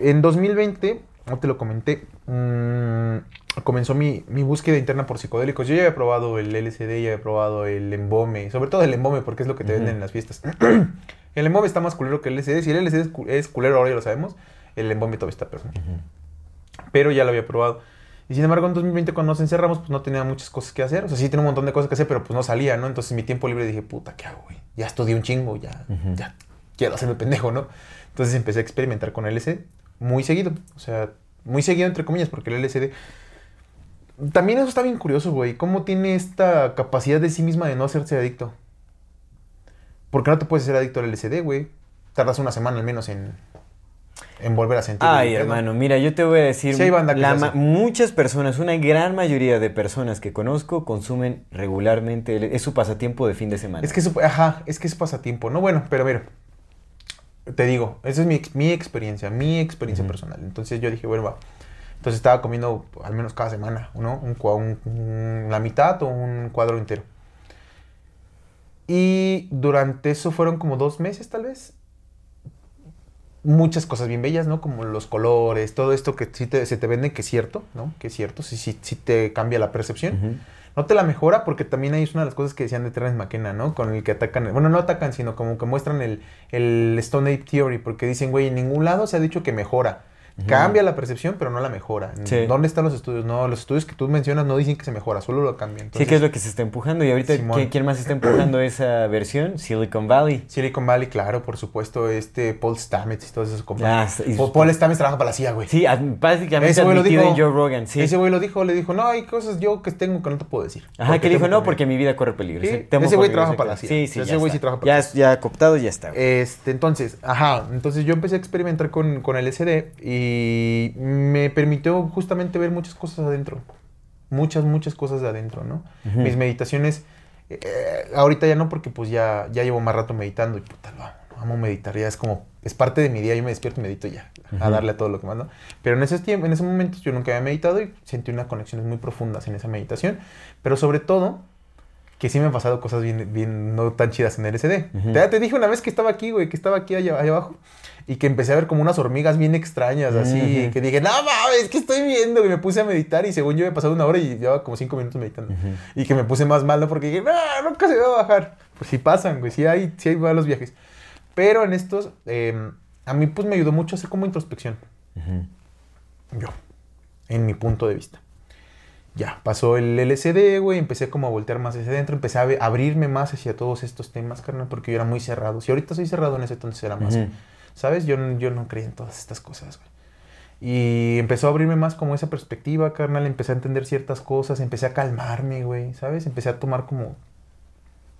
En 2020, no te lo comenté, mm, comenzó mi, mi búsqueda interna por psicodélicos. Yo ya había probado el LSD, ya había probado el embome, sobre todo el embome porque es lo que te Ujú. venden en las fiestas. el embome está más culero que el LSD. Si el LSD es, cu- es culero, ahora ya lo sabemos, el embome todavía está peor. Pero ya lo había probado. Y sin embargo, en 2020 cuando nos encerramos, pues no tenía muchas cosas que hacer. O sea, sí tenía un montón de cosas que hacer, pero pues no salía, ¿no? Entonces, en mi tiempo libre dije, puta, ¿qué hago, güey? Ya estudié un chingo, ya, Ujú. ya quiero hacerme pendejo, ¿no? Entonces empecé a experimentar con LSD muy seguido. O sea, muy seguido entre comillas, porque el LSD... También eso está bien curioso, güey. ¿Cómo tiene esta capacidad de sí misma de no hacerse adicto? Porque no te puedes hacer adicto al LSD, güey. Tardas una semana al menos en, en volver a sentir. Ay, hermano, mira, yo te voy a decir, Sí la muchas personas, una gran mayoría de personas que conozco consumen regularmente, el- es su pasatiempo de fin de semana. Es que, ajá, es que es pasatiempo. No, bueno, pero mira, te digo, esa es mi, ex- mi experiencia, mi experiencia personal. Entonces yo dije, bueno, va. Entonces estaba comiendo al menos cada semana, ¿no? Un, cua- un- un- la mitad o un cuadro entero. Y durante eso fueron como dos meses, tal vez. Muchas cosas bien bellas, ¿no? Como los colores, todo esto que sí te- se te vende que es cierto, ¿no? Que es cierto, sí, sí, sí te cambia la percepción. No te la mejora porque también ahí es una de las cosas que decían de Terence McKenna, ¿no? Con el que atacan, bueno, no atacan, sino como que muestran el, el Stone Age Theory, porque dicen, güey, en ningún lado se ha dicho que mejora. Cambia la percepción, pero no la mejora. Sí. ¿Dónde están los estudios? No, los estudios que tú mencionas no dicen que se mejora, solo lo cambian. Sí, Entonces, que es lo que se está empujando. Y ahorita, Simón. ¿quién, más está empujando esa versión? Silicon Valley. Silicon Valley, claro, por supuesto, este Paul Stamets y todos esos Ah, compas. y- Pa- Paul Stamets trabaja para la CIA, güey. Sí, básicamente Ese güey lo admitido dijo. en Joe Rogan, sí. Ese güey lo dijo, le dijo, no, hay cosas yo que tengo que no te puedo decir. Ajá, que dijo, no, que porque mi vida corre peligro. Sí, Sí, ese güey trabaja para la CIA. Sí, sí, Ese güey sí trabaja para la CIA. ya cooptado, ya está. Este, entonces, ajá, entonces yo empecé a experimentar con, con LSD y me permitió justamente ver muchas cosas adentro. Muchas, muchas cosas de adentro, ¿no? Ujú. Mis meditaciones, eh, ahorita ya no porque pues ya, ya llevo más rato meditando y puta, lo amo, lo amo meditar, ya es como, es parte de mi día, yo me despierto y medito ya, a Ujú. darle a todo lo que mando. Pero en esos tiempos, en esos momentos yo nunca había meditado y sentí unas conexiones muy profundas en esa meditación, pero sobre todo que sí me han pasado cosas bien, bien no tan chidas en LSD. Ujú. te, te dije una vez que estaba aquí, güey, que estaba aquí allá, allá abajo y que empecé a ver como unas hormigas bien extrañas, así, Ujú. que dije, no mames, ¿qué estoy viendo? Y me puse a meditar y según yo había pasado una hora y llevaba como cinco minutos meditando. Ujú. Y que me puse más mal, ¿no? Porque dije, no, nunca se va a bajar. Pues sí pasan, güey. Sí hay, sí hay malos viajes. Pero en estos, eh, a mí pues me ayudó mucho a hacer como introspección. Yo, en mi punto de vista. Ya, pasó el LCD, güey, empecé como a voltear más hacia adentro, empecé a abrirme más hacia todos estos temas, carnal, porque yo era muy cerrado. Si ahorita soy cerrado, en ese entonces era más. ¿Sabes? Yo, yo no creía en todas estas cosas, güey. Y empezó a abrirme más como esa perspectiva, carnal. Empecé a entender ciertas cosas, empecé a calmarme, güey, ¿sabes? Empecé a tomar como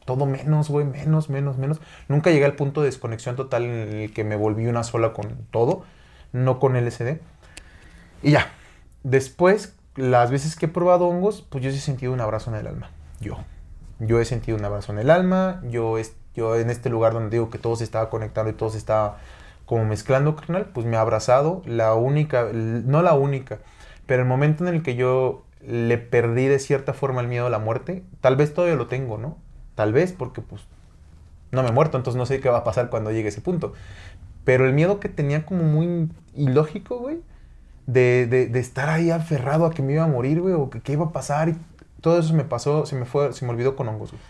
todo menos, güey, menos, menos, menos. Nunca llegué al punto de desconexión total en el que me volví una sola con todo, no con LSD. Y ya. Después, las veces que he probado hongos, pues yo he sentido un abrazo en el alma. Yo. Yo he sentido un abrazo en el alma. Yo, yo en este lugar donde digo que todo se estaba conectando y todo se estaba como mezclando, carnal, pues me ha abrazado. La única, no la única, pero el momento en el que yo le perdí de cierta forma el miedo a la muerte, tal vez todavía lo tengo, ¿no? Tal vez porque pues no me he muerto, entonces no sé qué va a pasar cuando llegue ese punto. Pero el miedo que tenía como muy ilógico, güey, de, de- estar ahí aferrado a que me iba a morir, güey, o que qué iba a pasar, todo eso me pasó, se me fue, se me olvidó con hongos, güey.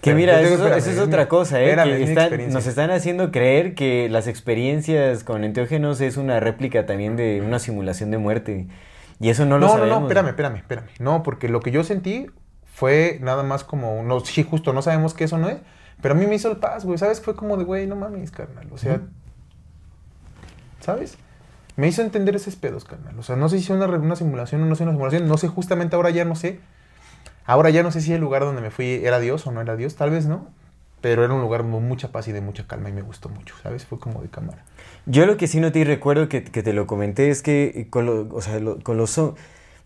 Que Pero mira, eso, es otra cosa, ¿eh? que están- nos están haciendo creer que las experiencias con enteógenos es una réplica también de una simulación de muerte. Y eso no lo No, no, sabemos. no, espérame, espérame, espérame. No, porque lo que yo sentí fue nada más como, no, sí, justo, no sabemos que eso no es, pero a mí me hizo el paz, güey, ¿sabes? Fue como de, güey, no mames, carnal, o sea, ¿sabes? Me hizo entender esos pedos, carnal. O sea, no sé si es una, una simulación o no es una simulación, no sé, justamente ahora ya no sé. Ahora ya no sé si el lugar donde me fui era Dios o no era Dios, tal vez no, pero era un lugar con mucha paz y de mucha calma y me gustó mucho, ¿sabes? Fue como de cámara. Yo lo que sí noté y recuerdo que, que te lo comenté es que con, lo- o sea, lo- con los...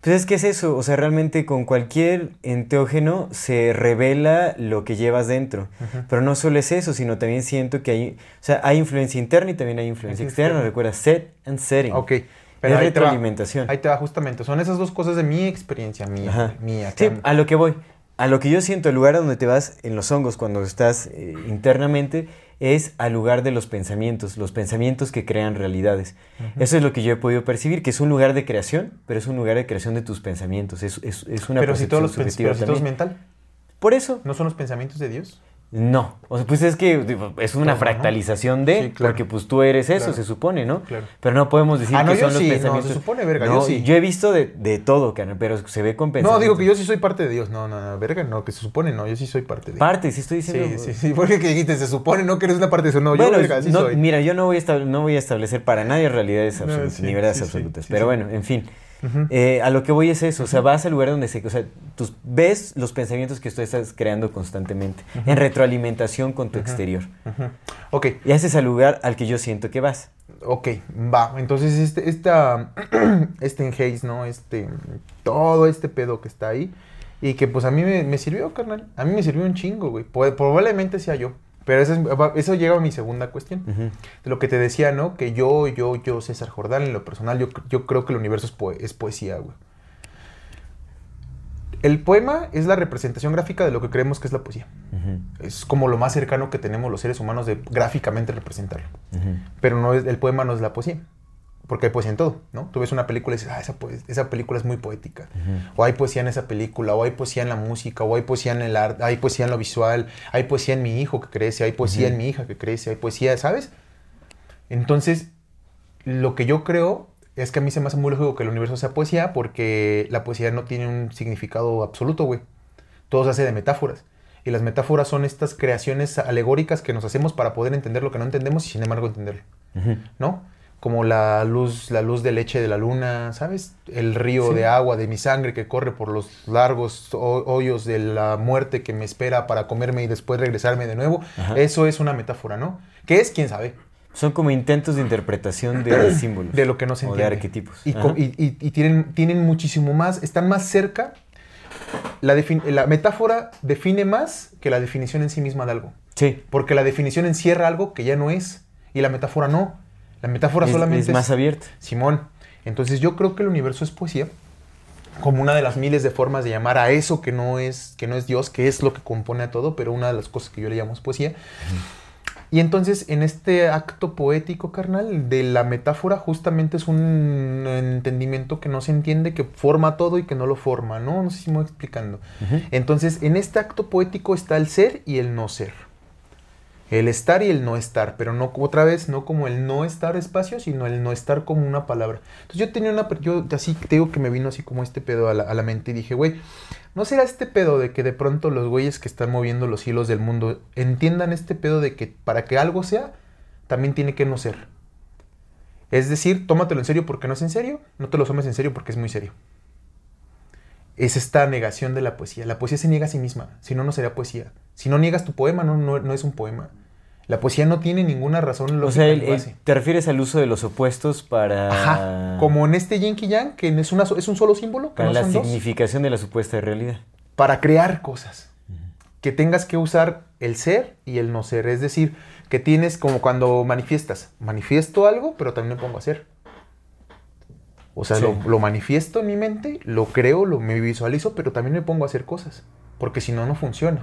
Pues es que es eso, o sea, realmente con cualquier enteógeno se revela lo que llevas dentro. Pero no solo es eso, sino también siento que hay, o sea, hay influencia interna y también hay influencia externa. Recuerda, set and setting. Ok. Es ahí te va. retroalimentación. Ahí te va, justamente. Son esas dos cosas de mi experiencia, mía, mía. Sí, a lo que voy. A lo que yo siento, el lugar a donde te vas en los hongos cuando estás eh, internamente es al lugar de los pensamientos, los pensamientos que crean realidades. Eso es lo que yo he podido percibir, que es un lugar de creación, pero es un lugar de creación de tus pensamientos. Es, es- es una pero si todos los subjetiva pero si todo es mental, Por eso, ¿no son los pensamientos de Dios? No. O sea, pues es que es una ¿no? fractalización de, Sí, claro. porque pues tú eres eso, Claro. se supone, ¿no? Claro. Pero no podemos decir Ah, no, que yo son los sí, no, se pensamientos. supone, verga, yo No, he visto de, de todo, carnal, pero se ve con No, pensamientos. digo que yo sí soy parte de Dios. No, no, no, verga, no, que se supone, no, yo sí soy parte de Parte, sí estoy diciendo. Sí, sí, sí, porque que dijiste, se supone, no que eres una parte de eso. No, bueno, yo, verga, sí no, soy. mira, yo no voy, a no voy a establecer para nadie realidades No, absolutas, ni verdades absolutas. pero bueno, en fin. Eh, a lo que voy es eso, o sea, vas al lugar donde se, o sea, tú ves los pensamientos que tú estás creando constantemente, en retroalimentación con tu exterior. Ok, Y ese es el lugar al que yo siento que vas. ok, va. Entonces, este, esta, este enhaze, ¿no? Este, todo este pedo que está ahí. Y que pues a mí me, me sirvió, carnal. A mí me sirvió un chingo, güey. Probablemente sea yo. Pero eso, es- eso llega a mi segunda cuestión. De lo que te decía, ¿no? Que yo, yo, yo, César Jordán, en lo personal, yo, yo creo que el universo es, poe- es poesía, güey. El poema es la representación gráfica de lo que creemos que es la poesía. Es como lo más cercano que tenemos los seres humanos de gráficamente representarlo. Pero no es, el poema no es la poesía. Porque hay poesía en todo, ¿no? Tú ves una película y dices, ah, esa, poes- esa película es muy poética. O hay poesía en esa película, o hay poesía en la música, o hay poesía en el arte, hay poesía en lo visual, hay poesía en mi hijo que crece, hay poesía en mi hija que crece, hay poesía, ¿sabes? Entonces, lo que yo creo es que a mí se me hace muy lógico que el universo sea poesía porque la poesía no tiene un significado absoluto, güey. Todo se hace de metáforas. Y las metáforas son estas creaciones alegóricas que nos hacemos para poder entender lo que no entendemos y sin embargo entenderlo. ¿no? Como la luz, la luz de leche de la luna, ¿sabes? El río Sí. de agua de mi sangre que corre por los largos ho- hoyos de la muerte que me espera para comerme y después regresarme de nuevo. Ajá. Eso es una metáfora, ¿no? ¿Qué es? ¿Quién sabe? Son como intentos de interpretación de símbolos. De lo que no se o entiende. de arquetipos. Y, Ajá. co- y- y- y tienen, tienen muchísimo más, están más cerca. La, la metáfora define más que la definición en sí misma de algo. Sí. Porque la definición encierra algo que ya no es. Y la metáfora no. La metáfora Es, solamente es más abierto. Simón, entonces yo creo que el universo es poesía, como una de las miles de formas de llamar a eso que no es, que no es Dios, que es lo que compone a todo, pero una de las cosas que yo le llamo es poesía. Y entonces, en este acto poético, carnal, de la metáfora, justamente es un entendimiento que no se entiende, que forma todo y que no lo forma, ¿no? No sé si me voy explicando. Entonces, en este acto poético está el ser y el no ser. El estar y el no estar, pero no otra vez, no como el no estar espacio, sino el no estar como una palabra. Entonces yo tenía una, yo así te digo que me vino así como este pedo a la, a la mente y dije, güey, ¿no será este pedo de que de pronto los güeyes que están moviendo los hilos del mundo entiendan este pedo de que para que algo sea, también tiene que no ser? Es decir, tómatelo en serio porque no es en serio, no te lo tomes en serio porque es muy serio. Es esta negación de la poesía. La poesía se niega a sí misma, si no, no sería poesía. Si no niegas tu poema, no, no, no es un poema. La poesía no tiene ninguna razón O lógica sea, el- el- base. te refieres al uso de los opuestos para, Ajá. Como en este yin y yang, que es, una, es un solo símbolo, para no la dos, significación de la supuesta realidad. para crear cosas. Que tengas que usar el ser y el no ser. Es decir, que tienes como cuando manifiestas. Manifiesto algo, pero también me pongo a hacer. O sea, Sí. lo, lo manifiesto en mi mente, lo creo, lo me visualizo, pero también me pongo a hacer cosas. Porque si no, no funciona.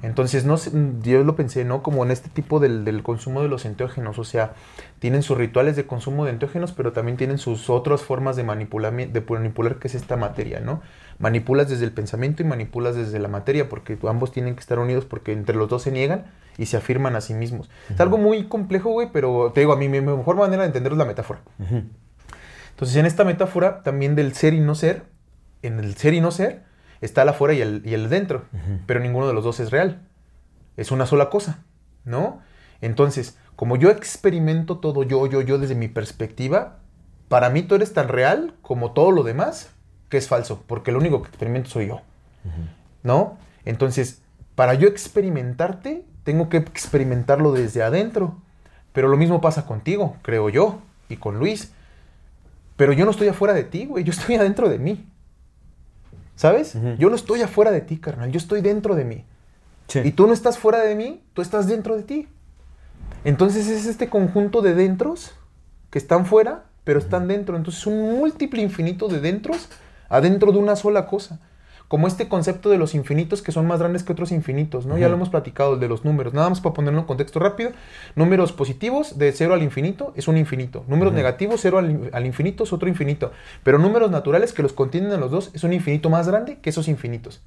Entonces, no sé, yo lo pensé, ¿no? Como en este tipo del, del consumo de los enteógenos. O sea, tienen sus rituales de consumo de enteógenos, pero también tienen sus otras formas de manipular, de manipular que es esta materia, ¿no? Manipulas desde el pensamiento y manipulas desde la materia, porque ambos tienen que estar unidos porque entre los dos se niegan y se afirman a sí mismos. Es algo muy complejo, güey, pero te digo, a mí mi mejor manera de entenderlo es la metáfora. Entonces, en esta metáfora también del ser y no ser, en el ser y no ser, está el afuera y el, y el dentro, pero ninguno de los dos es real. Es una sola cosa, ¿no? Entonces, como yo experimento todo yo, yo, yo desde mi perspectiva, para mí tú eres tan real como todo lo demás que es falso, porque lo único que experimento soy yo, ¿no? Entonces, para yo experimentarte, tengo que experimentarlo desde adentro. Pero lo mismo pasa contigo, creo yo, y con Luis. Pero yo no estoy afuera de ti, güey, yo estoy adentro de mí. ¿Sabes? Yo no estoy afuera de ti, carnal, yo estoy dentro de mí. Sí. Y tú no estás fuera de mí, tú estás dentro de ti. Entonces es este conjunto de dentros que están fuera, pero están dentro. Entonces es un múltiple infinito de dentros adentro de una sola cosa. Como este concepto de los infinitos que son más grandes que otros infinitos, ¿no? Ya lo hemos platicado, el de los números. Nada más para ponerlo en contexto rápido. Números positivos de 0 al infinito es un infinito. Números negativos 0 al, al infinito es otro infinito. Pero números naturales que los contienen a los dos es un infinito más grande que esos infinitos.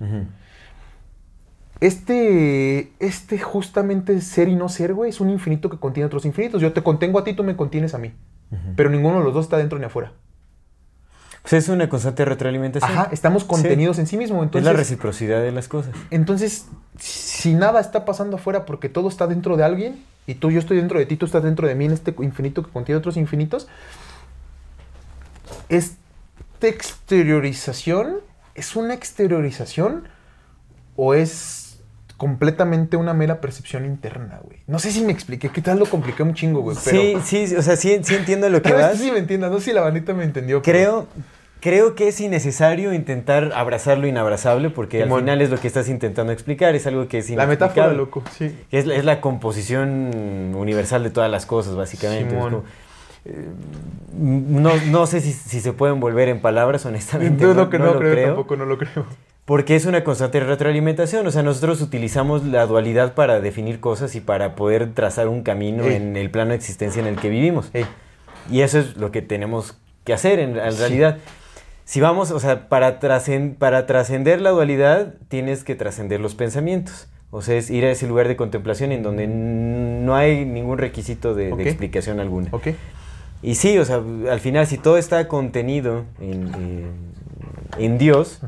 Este, este justamente ser y no ser, güey, es un infinito que contiene otros infinitos. Yo te contengo a ti, tú me contienes a mí. Pero ninguno de los dos está dentro ni afuera. Pues es una constante retroalimentación. Ajá, estamos contenidos en sí mismo. es Entonces, la reciprocidad de las cosas. entonces, si nada está pasando afuera porque todo está dentro de alguien y tú, yo estoy dentro de ti, tú estás dentro de mí en este infinito que contiene otros infinitos, esta exteriorización es una exteriorización o es completamente una mera percepción interna, güey. No sé si me expliqué, qué tal lo compliqué un chingo, güey, pero Sí, sí, o sea, sí, sí entiendo lo que vas. sí me entiendas, no sé si la bandita me entendió. pero- Creo, creo que es innecesario intentar abrazar lo inabrazable porque al final es lo que estás intentando explicar, es algo que es la metáfora, loco, sí. Es, la- es la composición universal de todas las cosas, básicamente. Eh, no, no sé si, si se pueden volver en palabras, honestamente. No, no, no no, lo creo, creo. tampoco no lo creo. Porque es una constante retroalimentación. O sea, nosotros utilizamos la dualidad para definir cosas y para poder trazar un camino Ey. en el plano de existencia en el que vivimos. Ey, Y eso es lo que tenemos que hacer en, en Sí. realidad. Si vamos, o sea, para, trascen- para trascender la dualidad, tienes que trascender los pensamientos. O sea, es ir a ese lugar de contemplación en donde no hay ningún requisito de, explicación alguna. ok. Y sí, o sea, al final, si todo está contenido en, eh, en Dios.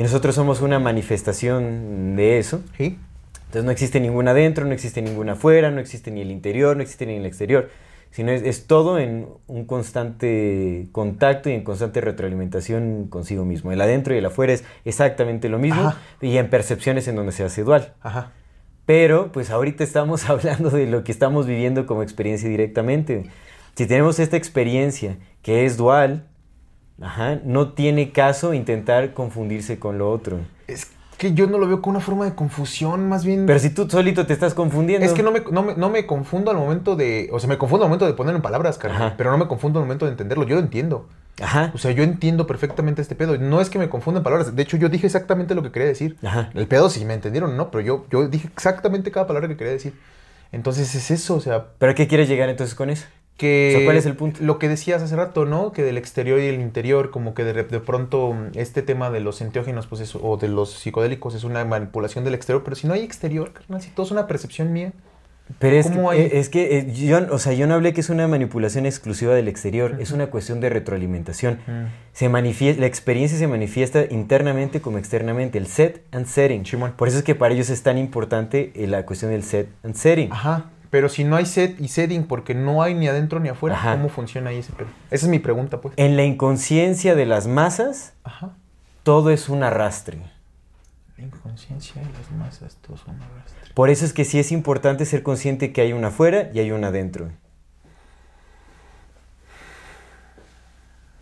Y nosotros somos una manifestación de eso, Sí. entonces no existe ninguna adentro, no existe ninguna afuera, no existe ni el interior, no existe ni el exterior, sino es, es todo en un constante contacto y en constante retroalimentación consigo mismo. El adentro y el afuera es exactamente lo mismo Ajá. y en percepciones en donde se hace dual. Ajá. Pero pues ahorita estamos hablando de lo que estamos viviendo como experiencia directamente. Si tenemos esta experiencia que es dual, ajá, no tiene caso intentar confundirse con lo otro. Es que yo no lo veo como una forma de confusión, más bien. Pero si tú solito te estás confundiendo. es que no me, no, me, no me confundo al momento de. O sea, me confundo al momento de ponerlo en palabras, carnal. Pero no me confundo al momento de entenderlo. Yo lo entiendo. Ajá. O sea, yo entiendo perfectamente este pedo. No es que me confunda en palabras. De hecho, yo dije exactamente lo que quería decir. Ajá. El pedo, si me entendieron no, pero yo, yo dije exactamente cada palabra que quería decir. Entonces es eso, o sea, ¿Pero qué quieres llegar entonces con eso? Que... O sea, ¿cuál es el punto? Lo que decías hace rato, ¿no? Que del exterior y el interior, como que de, de pronto este tema de los enteógenos, pues es- o de los psicodélicos es una manipulación del exterior, pero si no hay exterior, carnal, si todo es una percepción mía. Pero es, ¿Cómo que, hay? eh, es que eh, yo, o sea, yo no hablé que es una manipulación exclusiva del exterior, es una cuestión de retroalimentación. Se manifiesta, la experiencia se manifiesta internamente como externamente, el set and setting. Por eso es que para ellos es tan importante eh, la cuestión del set and setting. Ajá. Pero si no hay set y setting, porque no hay ni adentro ni afuera, Ajá. ¿cómo funciona ahí ese pedo? Esa es mi pregunta, pues. En la inconsciencia de las masas, Ajá. todo es un arrastre. La inconsciencia y las masas, todo son arrastre. Por eso es que sí es importante ser consciente que hay una afuera y hay una adentro.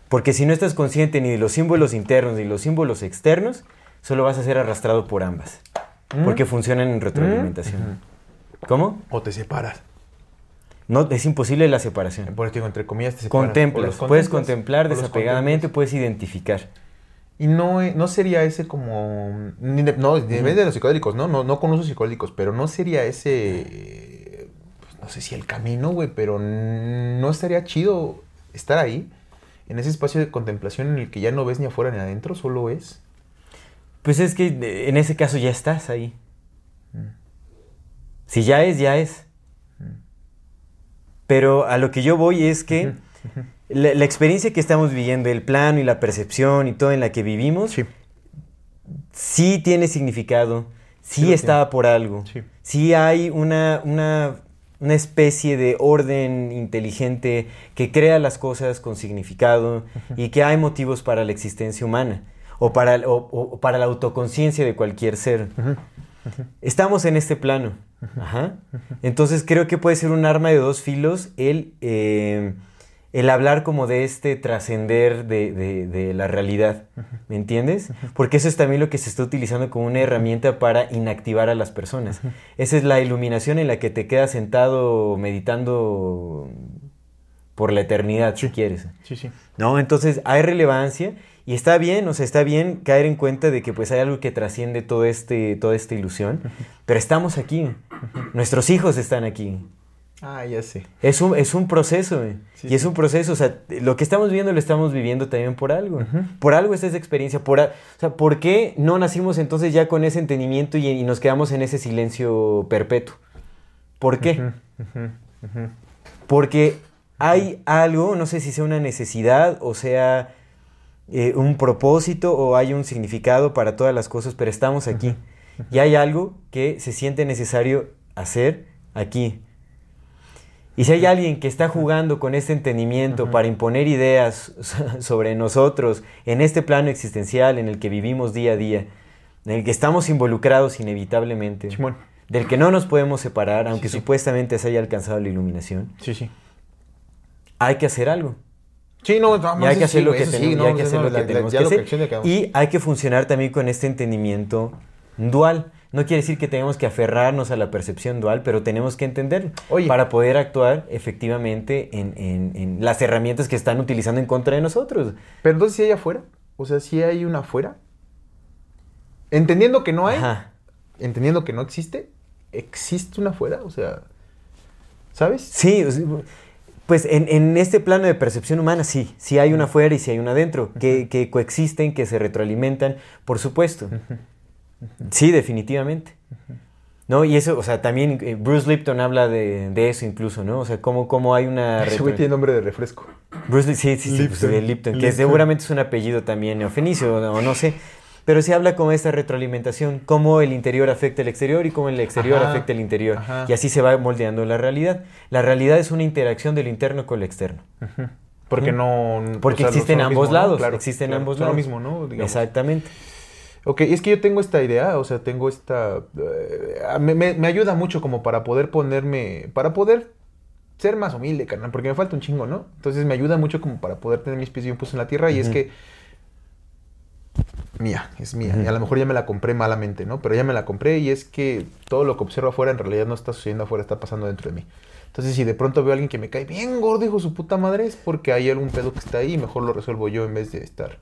Porque si no estás consciente ni de los símbolos internos ni de los símbolos externos, solo vas a ser arrastrado por ambas. Porque funcionan en retroalimentación. ¿Cómo? O te separas. No, es imposible la separación. Por eso digo, entre comillas, te separas. Contemplas, puedes contemplar desapegadamente, puedes identificar. Y no, eh, no sería ese como... no, depende de los psicodélicos, ¿no? ¿no? No con usos psicodélicos, pero no sería ese... pues, no sé si el camino, güey, pero no estaría chido estar ahí, en ese espacio de contemplación en el que ya no ves ni afuera ni adentro, solo es. Pues es que eh, en ese caso ya estás ahí. Si ya es, ya es. Pero a lo que yo voy es que la, la experiencia que estamos viviendo, el plano y la percepción y todo en la que vivimos, sí, tiene significado, sí, Sí estaba por algo, Sí. sí hay una, una, una especie de orden inteligente que crea las cosas con significado y que hay motivos para la existencia humana o para, o- o para la autoconciencia de cualquier ser. Estamos en este plano. Ajá. Entonces creo que puede ser un arma de dos filos el, eh, el hablar como de este trascender de, de- de la realidad. ¿Me entiendes? Porque eso es también lo que se está utilizando como una herramienta para inactivar a las personas. Esa es la iluminación en la que te quedas sentado meditando por la eternidad, si quieres. Sí, sí. ¿No? Entonces hay relevancia y está bien, o sea, está bien caer en cuenta de que pues hay algo que trasciende todo este, toda esta ilusión, pero estamos aquí, nuestros hijos están aquí. Ah, ya sé. Es un, es un proceso, eh, Sí, y es un proceso, o sea, lo que estamos viviendo lo estamos viviendo también por algo. Por algo es esa experiencia, por, a- o sea, ¿por qué no nacimos entonces ya con ese entendimiento y, y nos quedamos en ese silencio perpetuo? ¿Por qué? Porque hay algo, no sé si sea una necesidad o sea eh, un propósito o hay un significado para todas las cosas, pero estamos aquí. Y hay algo que se siente necesario hacer aquí. Y si hay alguien que está jugando con este entendimiento para imponer ideas sobre nosotros en este plano existencial en el que vivimos día a día, en el que estamos involucrados inevitablemente, del que no nos podemos separar, aunque Sí, sí. supuestamente se haya alcanzado la iluminación, Sí, sí. hay que hacer algo. Sí, no, Y hay que hacer lo que tenemos, que hacer. Y hay que funcionar también con este entendimiento dual. No quiere decir que tengamos que aferrarnos a la percepción dual, pero tenemos que entenderlo Oye. para poder actuar efectivamente en, en- en las herramientas que están utilizando en contra de nosotros. Pero entonces si hay afuera, o sea, si hay una afuera, entendiendo que no hay, Ajá. entendiendo que no existe, existe una afuera, o sea, ¿sabes? Sí, o sea, pues en, en este plano de percepción humana sí, sí hay una afuera y sí hay una adentro, que, que coexisten, que se retroalimentan, por supuesto. Sí, definitivamente. ¿No? Y eso, o sea, también eh, Bruce Lipton habla de, de eso incluso, ¿no? O sea, cómo, cómo hay una... Ese güey tiene nombre de refresco. Bruce Li- sí, sí, sí, pues, Lipton. Lipton, que Lipton. seguramente es un apellido también neofenicio o no sé. Pero sí habla como esta retroalimentación, cómo el interior afecta el exterior y cómo el exterior Ajá, afecta el interior. ajá. Y así se va moldeando la realidad. La realidad es una interacción del interno con el externo. Porque no... Porque o sea, existen ambos mismo, ¿no? lados. Claro, existen claro, ambos lados. lo mismo, ¿no? Digamos. Exactamente. Ok, es que yo tengo esta idea, o sea, tengo esta... eh, me, me- me ayuda mucho como para poder ponerme... Para poder ser más humilde, carnal, porque me falta un chingo, ¿no? Entonces me ayuda mucho como para poder tener mis pies bien puestos en la tierra y es que... Mía, es mía. Y a lo mejor ya me la compré malamente, ¿no? Pero ya me la compré y es que todo lo que observo afuera en realidad no está sucediendo afuera, está pasando dentro de mí. Entonces, si de pronto veo a alguien que me cae bien gordo, hijo su puta madre, es porque hay algún pedo que está ahí y mejor lo resuelvo yo en vez de estar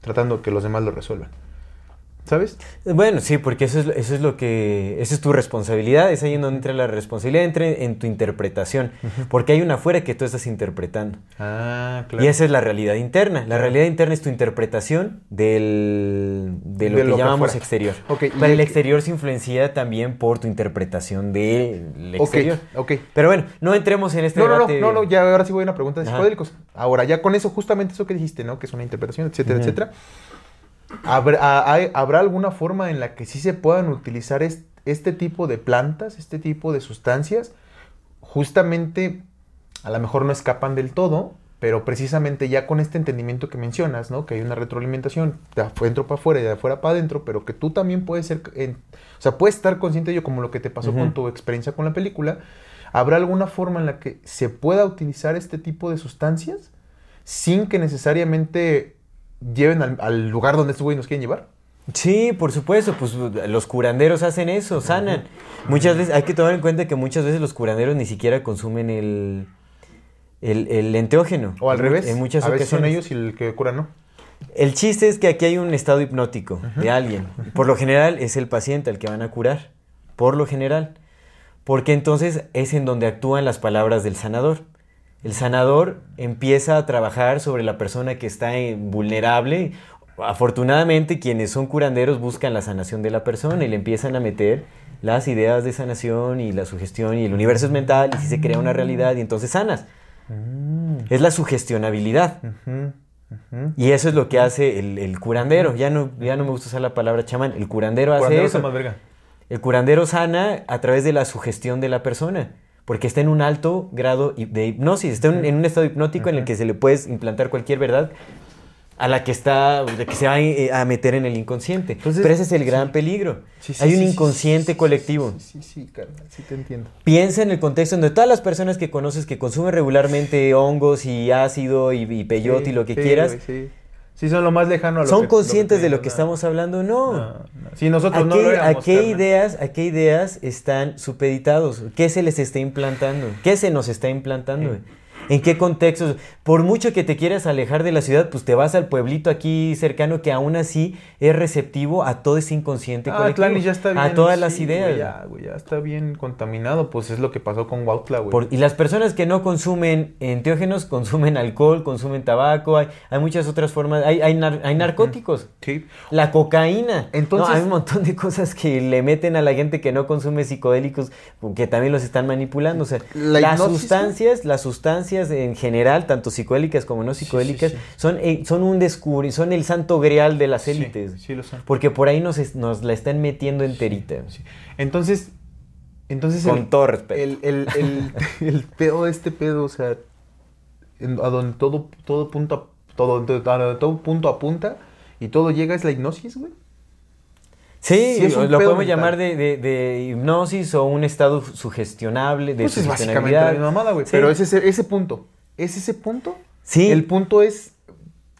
tratando que los demás lo resuelvan. ¿Sabes? Bueno, sí, porque eso es, eso es lo que. Esa es tu responsabilidad, es ahí en donde entra la responsabilidad, entra en tu interpretación. Porque hay una afuera que tú estás interpretando. Ah, claro. Y esa es la realidad interna. La realidad interna es tu interpretación del, de lo De que lo llamamos exterior. Ok, y Pero el exterior se influencia también por tu interpretación del Ok, exterior. ok. Pero bueno, no entremos en este No, no, no, debate. no, no, ya ahora sí voy a una pregunta de psicodélicos. Ahora, ya con eso, justamente eso que dijiste, ¿no? Que es una interpretación, etcétera, etcétera. ¿Habrá, hay- ¿Habrá alguna forma en la que sí se puedan utilizar es- este tipo de plantas, este tipo de sustancias? Justamente, a lo mejor no escapan del todo, pero precisamente ya con este entendimiento que mencionas, ¿no? Que hay una retroalimentación de adentro para afuera y de afuera para adentro, pero que tú también puedes ser, en- o sea, puedes estar consciente de ello como lo que te pasó con tu experiencia con la película. ¿Habrá alguna forma en la que se pueda utilizar este tipo de sustancias sin que necesariamente lleven al, al lugar donde estos güeyes nos quieren llevar? Sí, por supuesto, pues los curanderos hacen eso, sanan. Muchas veces, hay que tomar en cuenta que muchas veces los curanderos ni siquiera consumen el, el, el enteógeno. O al revés. En muchas a veces son ellos y el que cura no. El chiste es que aquí hay un estado hipnótico de alguien. Por lo general es el paciente al que van a curar. Por lo general. Porque entonces es en donde actúan las palabras del sanador. El sanador empieza a trabajar sobre la persona que está vulnerable. Afortunadamente quienes son curanderos buscan la sanación de la persona y le empiezan a meter las ideas de sanación y la sugestión y el universo es mental y si se crea una realidad y entonces sanas. Es la sugestionabilidad. Y eso es lo que hace el, el curandero. Ya no, ya no me gusta usar la palabra chamán. El curandero hace Curandero eso. está más verga. El curandero sana a través de la sugestión de la persona. Porque está en un alto grado de hipnosis. Está en, en un estado hipnótico en el que se le puedes implantar cualquier verdad a la que está, de que se va eh, a meter en el inconsciente. Entonces, Pero ese es el gran sí. peligro. Sí, sí, Hay un inconsciente colectivo. Sí, sí, carnal, sí te entiendo. Piensa en el contexto donde todas las personas que conoces que consumen regularmente hongos y ácido y, y peyote y lo que quieras, sí. Sí, son lo más lejano a lo ¿Son que- conscientes de lo que estamos hablando? No. No, no. Sí, nosotros ¿A no qué, lo a qué ideas, ¿A qué ideas están supeditados? ¿Qué se les está implantando? ¿Qué se nos está implantando? ¿En qué contextos? Por mucho que te quieras alejar de la ciudad, pues te vas al pueblito aquí cercano que aún así es receptivo a todo ese inconsciente Ah, colectivo. Tlanis ya está bien. a todas las ideas. güey, ya, güey, ya está bien contaminado. Pues es lo que pasó con Huautla, güey. Por- y las personas que no consumen enteógenos consumen alcohol, consumen tabaco, hay, hay muchas otras formas, hay, hay, nar- hay narcóticos. Sí. La cocaína. Entonces- No, hay un montón de cosas que le meten a la gente que no consume psicodélicos, que también los están manipulando. O sea, La las hipnosis, sustancias, las sustancias en general, tanto psicodélicas como no psicodélicas, sí. son, eh, son un descubri, son el santo grial de las élites. Lo son. Porque por ahí nos, es- nos la están metiendo enterita. Entonces, entonces Con el, todo respeto. el, el, el, el pedo de este pedo, o sea, en- a donde todo, todo punto, a- todo, a donde todo punto apunta y todo llega es la hipnosis, güey. Sí, lo podemos mental. llamar de, de- de hipnosis o un estado sugestionable, de Pues es básicamente la sugestionabilidad. misma mamada, güey. Sí. Pero es ese, ese punto. ¿Es ese punto? Sí. El punto es.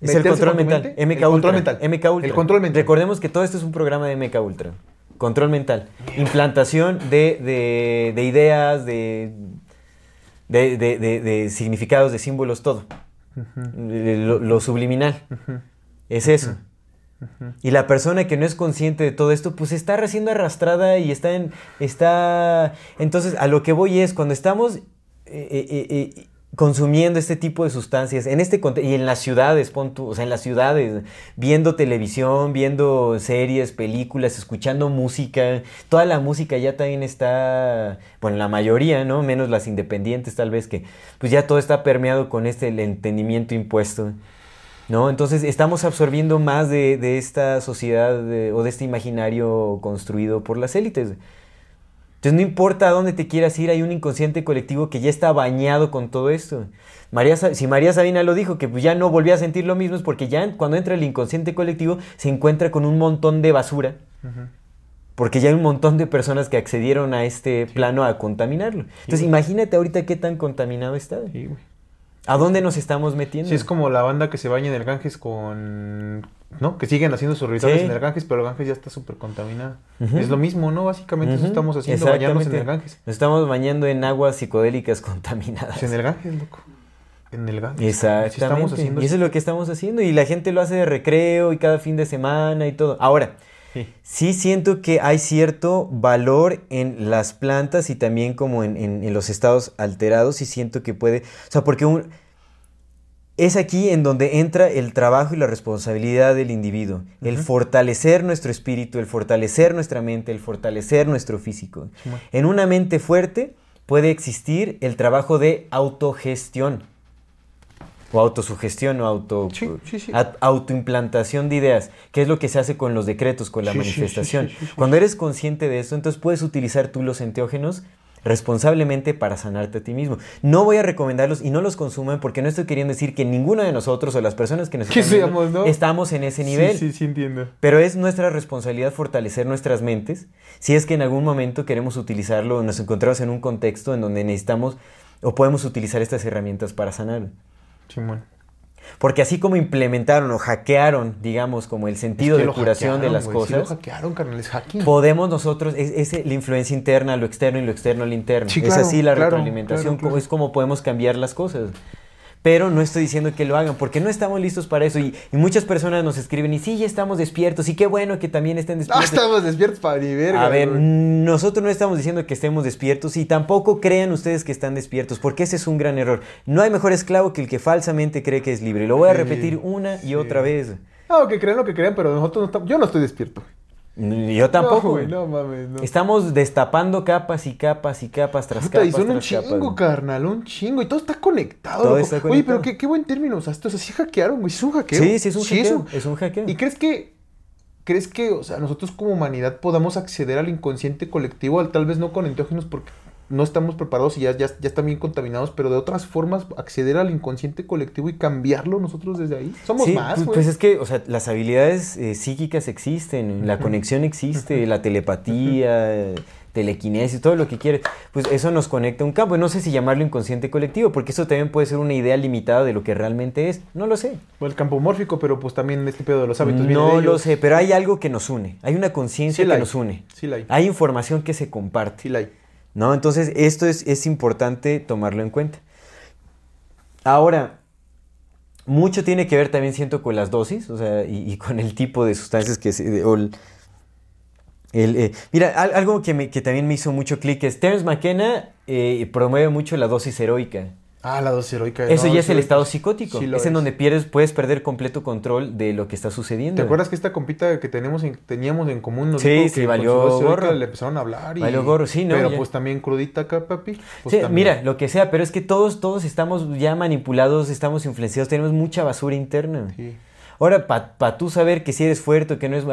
Es el control mental. MK el Ultra. control mental. MK Ultra. El control mental. Recordemos que todo esto es un programa de MK Ultra. Control mental. Implantación de, de- de ideas, de, de, de- de- de significados, de símbolos, todo. Lo subliminal. Es eso. Y la persona que no es consciente de todo esto, pues está siendo arrastrada y está en. Está. Entonces, a lo que voy es, cuando estamos eh, eh, eh, consumiendo este tipo de sustancias, en este y en las ciudades, pon tú, o sea, en las ciudades, viendo televisión, viendo series, películas, escuchando música, toda la música ya también está, bueno, la mayoría, ¿no? Menos las independientes tal vez que, pues ya todo está permeado con este el entendimiento impuesto. ¿No? Entonces estamos absorbiendo más de, de esta sociedad de- o de este imaginario construido por las élites. Entonces no importa a dónde te quieras ir, hay un inconsciente colectivo que ya está bañado con todo esto. María, si María Sabina lo dijo, que pues ya no volvía a sentir lo mismo, es porque ya cuando entra el inconsciente colectivo se encuentra con un montón de basura. Porque ya hay un montón de personas que accedieron a este plano a contaminarlo. Entonces imagínate ahorita qué tan contaminado está. Sí, güey. ¿A dónde nos estamos metiendo? Sí, es como la banda que se baña en el Ganges con... ¿No? Que siguen haciendo sus rituales Sí. en el Ganges, pero el Ganges ya está súper contaminado. Ujú. Es lo mismo, ¿no? Básicamente eso estamos haciendo, bañarnos en el. Ganges. Nos estamos bañando en aguas psicodélicas contaminadas. Pues en el Ganges, loco. En el Ganges. Exactamente. Sí estamos haciendo y eso es lo que estamos haciendo. Y la gente lo hace de recreo y cada fin de semana y todo. Ahora, sí siento que hay cierto valor en las plantas y también como en, en- en los estados alterados y siento que puede, o sea, porque un, es aquí en donde entra el trabajo y la responsabilidad del individuo, el fortalecer nuestro espíritu, el fortalecer nuestra mente, el fortalecer nuestro físico. En una mente fuerte puede existir el trabajo de autogestión o autosugestión o auto, Sí, sí, sí. a- autoimplantación de ideas, que es lo que se hace con los decretos, con la manifestación. Cuando eres consciente de eso, entonces puedes utilizar tú los enteógenos responsablemente para sanarte a ti mismo. No voy a recomendarlos y no los consuman porque no estoy queriendo decir que ninguno de nosotros o las personas que nos están viendo seamos, ¿no? estamos en ese nivel. Sí, sí, sí, entiendo. Pero es nuestra responsabilidad fortalecer nuestras mentes si es que en algún momento queremos utilizarlo o nos encontramos en un contexto en donde necesitamos o podemos utilizar estas herramientas para sanar. Simón. Porque así como implementaron o hackearon, digamos, como el sentido Es que de lo curación de las güey, Sí lo cosas, hackearon, carnal, es hacking. podemos nosotros, es, es la influencia interna, lo externo y lo externo al interno. Sí, es así la claro, retroalimentación, claro. es como podemos cambiar las cosas. Pero no estoy diciendo que lo hagan, porque no estamos listos para eso. Y, y muchas personas nos escriben, y sí, ya estamos despiertos, y qué bueno que también estén Ah, despiertos. estamos despiertos para ni verga, A ver, nosotros no estamos diciendo que estemos despiertos y tampoco crean ustedes que están despiertos, porque ese es un gran error. No hay mejor esclavo que el que falsamente cree que es libre. Lo voy a Sí, repetir una y sí. otra vez. Ah, que crean lo que crean, pero nosotros no estamos... Yo no estoy despierto. Yo tampoco. No, güey, güey. no mames, no. Estamos destapando capas y capas y capas tras Puta, capas. y son un capas. chingo, carnal, un chingo. Y todo está conectado. Todo está Oye, conectado. pero qué, qué buen término usaste. O sea, sí hackearon, güey. Sí es un hackeo. Sí, sí, es un hackeo. eso. Es un hackeo. ¿Y crees que, crees que, o sea, nosotros como humanidad podamos acceder al inconsciente colectivo, al tal vez no con enteógenos porque no estamos preparados y ya, ya, ya están bien contaminados, pero de otras formas acceder al inconsciente colectivo y cambiarlo nosotros desde ahí? Somos Sí, más, pues, güey. pues es que, o sea, las habilidades eh, psíquicas existen, la conexión existe, la telepatía, telequinesis, todo lo que quieres. Pues eso nos conecta a un campo. No sé si llamarlo inconsciente colectivo, porque eso también puede ser una idea limitada de lo que realmente es. No lo sé. O el campo mórfico, pero pues también este pedo de los hábitos No lo sé, pero hay algo que nos une. Hay una conciencia Sí que hay. nos une. Sí la hay. Hay información que se comparte. Sí la hay. ¿No? Entonces, esto es, es importante tomarlo en cuenta. Ahora, mucho tiene que ver también, siento, con las dosis, o sea, y, con el tipo de sustancias que se... o el- eh, mira, al- algo que, me- que también me hizo mucho clic es Terence McKenna eh, promueve mucho la dosis heroica. Ah, la dosis heroica. Eso no, ya es el estado psicótico. sí es en es. donde pierdes, puedes perder completo control de lo que está sucediendo. ¿Te acuerdas que esta compita que tenemos en- teníamos en común nos Sí, dijo sí, que con valió su gorro. le empezaron a hablar y... Valió gorro, sí, ¿no? Pero Ya. pues también crudita acá, papi. pues, Sí, también. mira, lo que sea, pero es que todos, todos estamos ya manipulados, estamos influenciados, tenemos mucha basura interna. Sí. Ahora, para tú saber que si eres fuerte o que no es...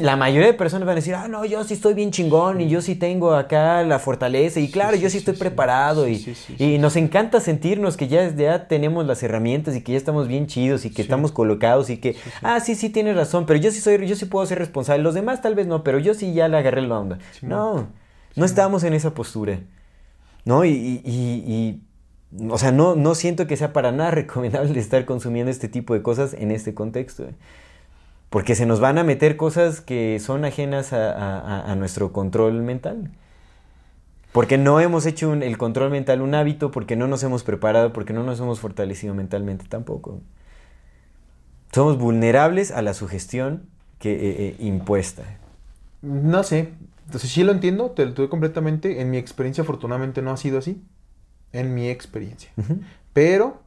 la mayoría de personas van a decir, ah, no, yo sí estoy bien chingón y yo sí tengo acá la fortaleza y claro, yo sí estoy preparado y, y nos encanta sentirnos que ya, ya tenemos las herramientas y que ya estamos bien chidos y que estamos colocados y que, ah, sí, sí, tienes razón, pero yo sí soy, yo sí puedo ser responsable, los demás tal vez no, pero yo sí ya le agarré la onda. no, no estamos en esa postura. ¿No? Y, y- y- y, o sea, no, no siento que sea para nada recomendable estar consumiendo este tipo de cosas en este contexto. ¿eh? Porque se nos van a meter cosas que son ajenas a, nuestro control mental. Porque no hemos hecho el control mental un hábito, porque no nos hemos preparado, porque no nos hemos fortalecido mentalmente tampoco. Somos vulnerables a la sugestión que, eh, eh, impuesta. No sé. Entonces sí lo entiendo, te lo doy completamente. En mi experiencia, afortunadamente, no ha sido así. En mi experiencia. Pero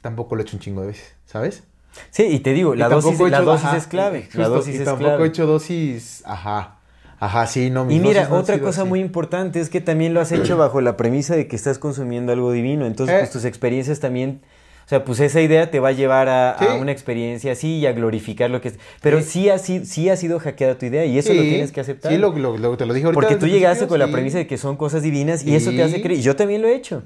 tampoco lo he hecho un chingo de veces, ¿sabes? Sí, y te digo, Y la dosis, he la dosis ajá, es clave. justo, la dosis y es tampoco clave. he hecho dosis. Ajá. Ajá, sí, no. Y mira, no otra cosa así. muy importante es que también lo has hecho bajo la premisa de que estás consumiendo algo divino. Entonces, Eh. pues tus experiencias también. O sea, pues esa idea te va a llevar a, una experiencia así y a glorificar lo que es. Pero Sí. sí, ha, sido, sí ha sido hackeada tu idea y eso lo tienes que aceptar. Sí, lo, lo- lo- te lo dije ahorita. Porque tú llegaste con la premisa de que son cosas divinas y eso te hace creer. Y yo también lo he hecho.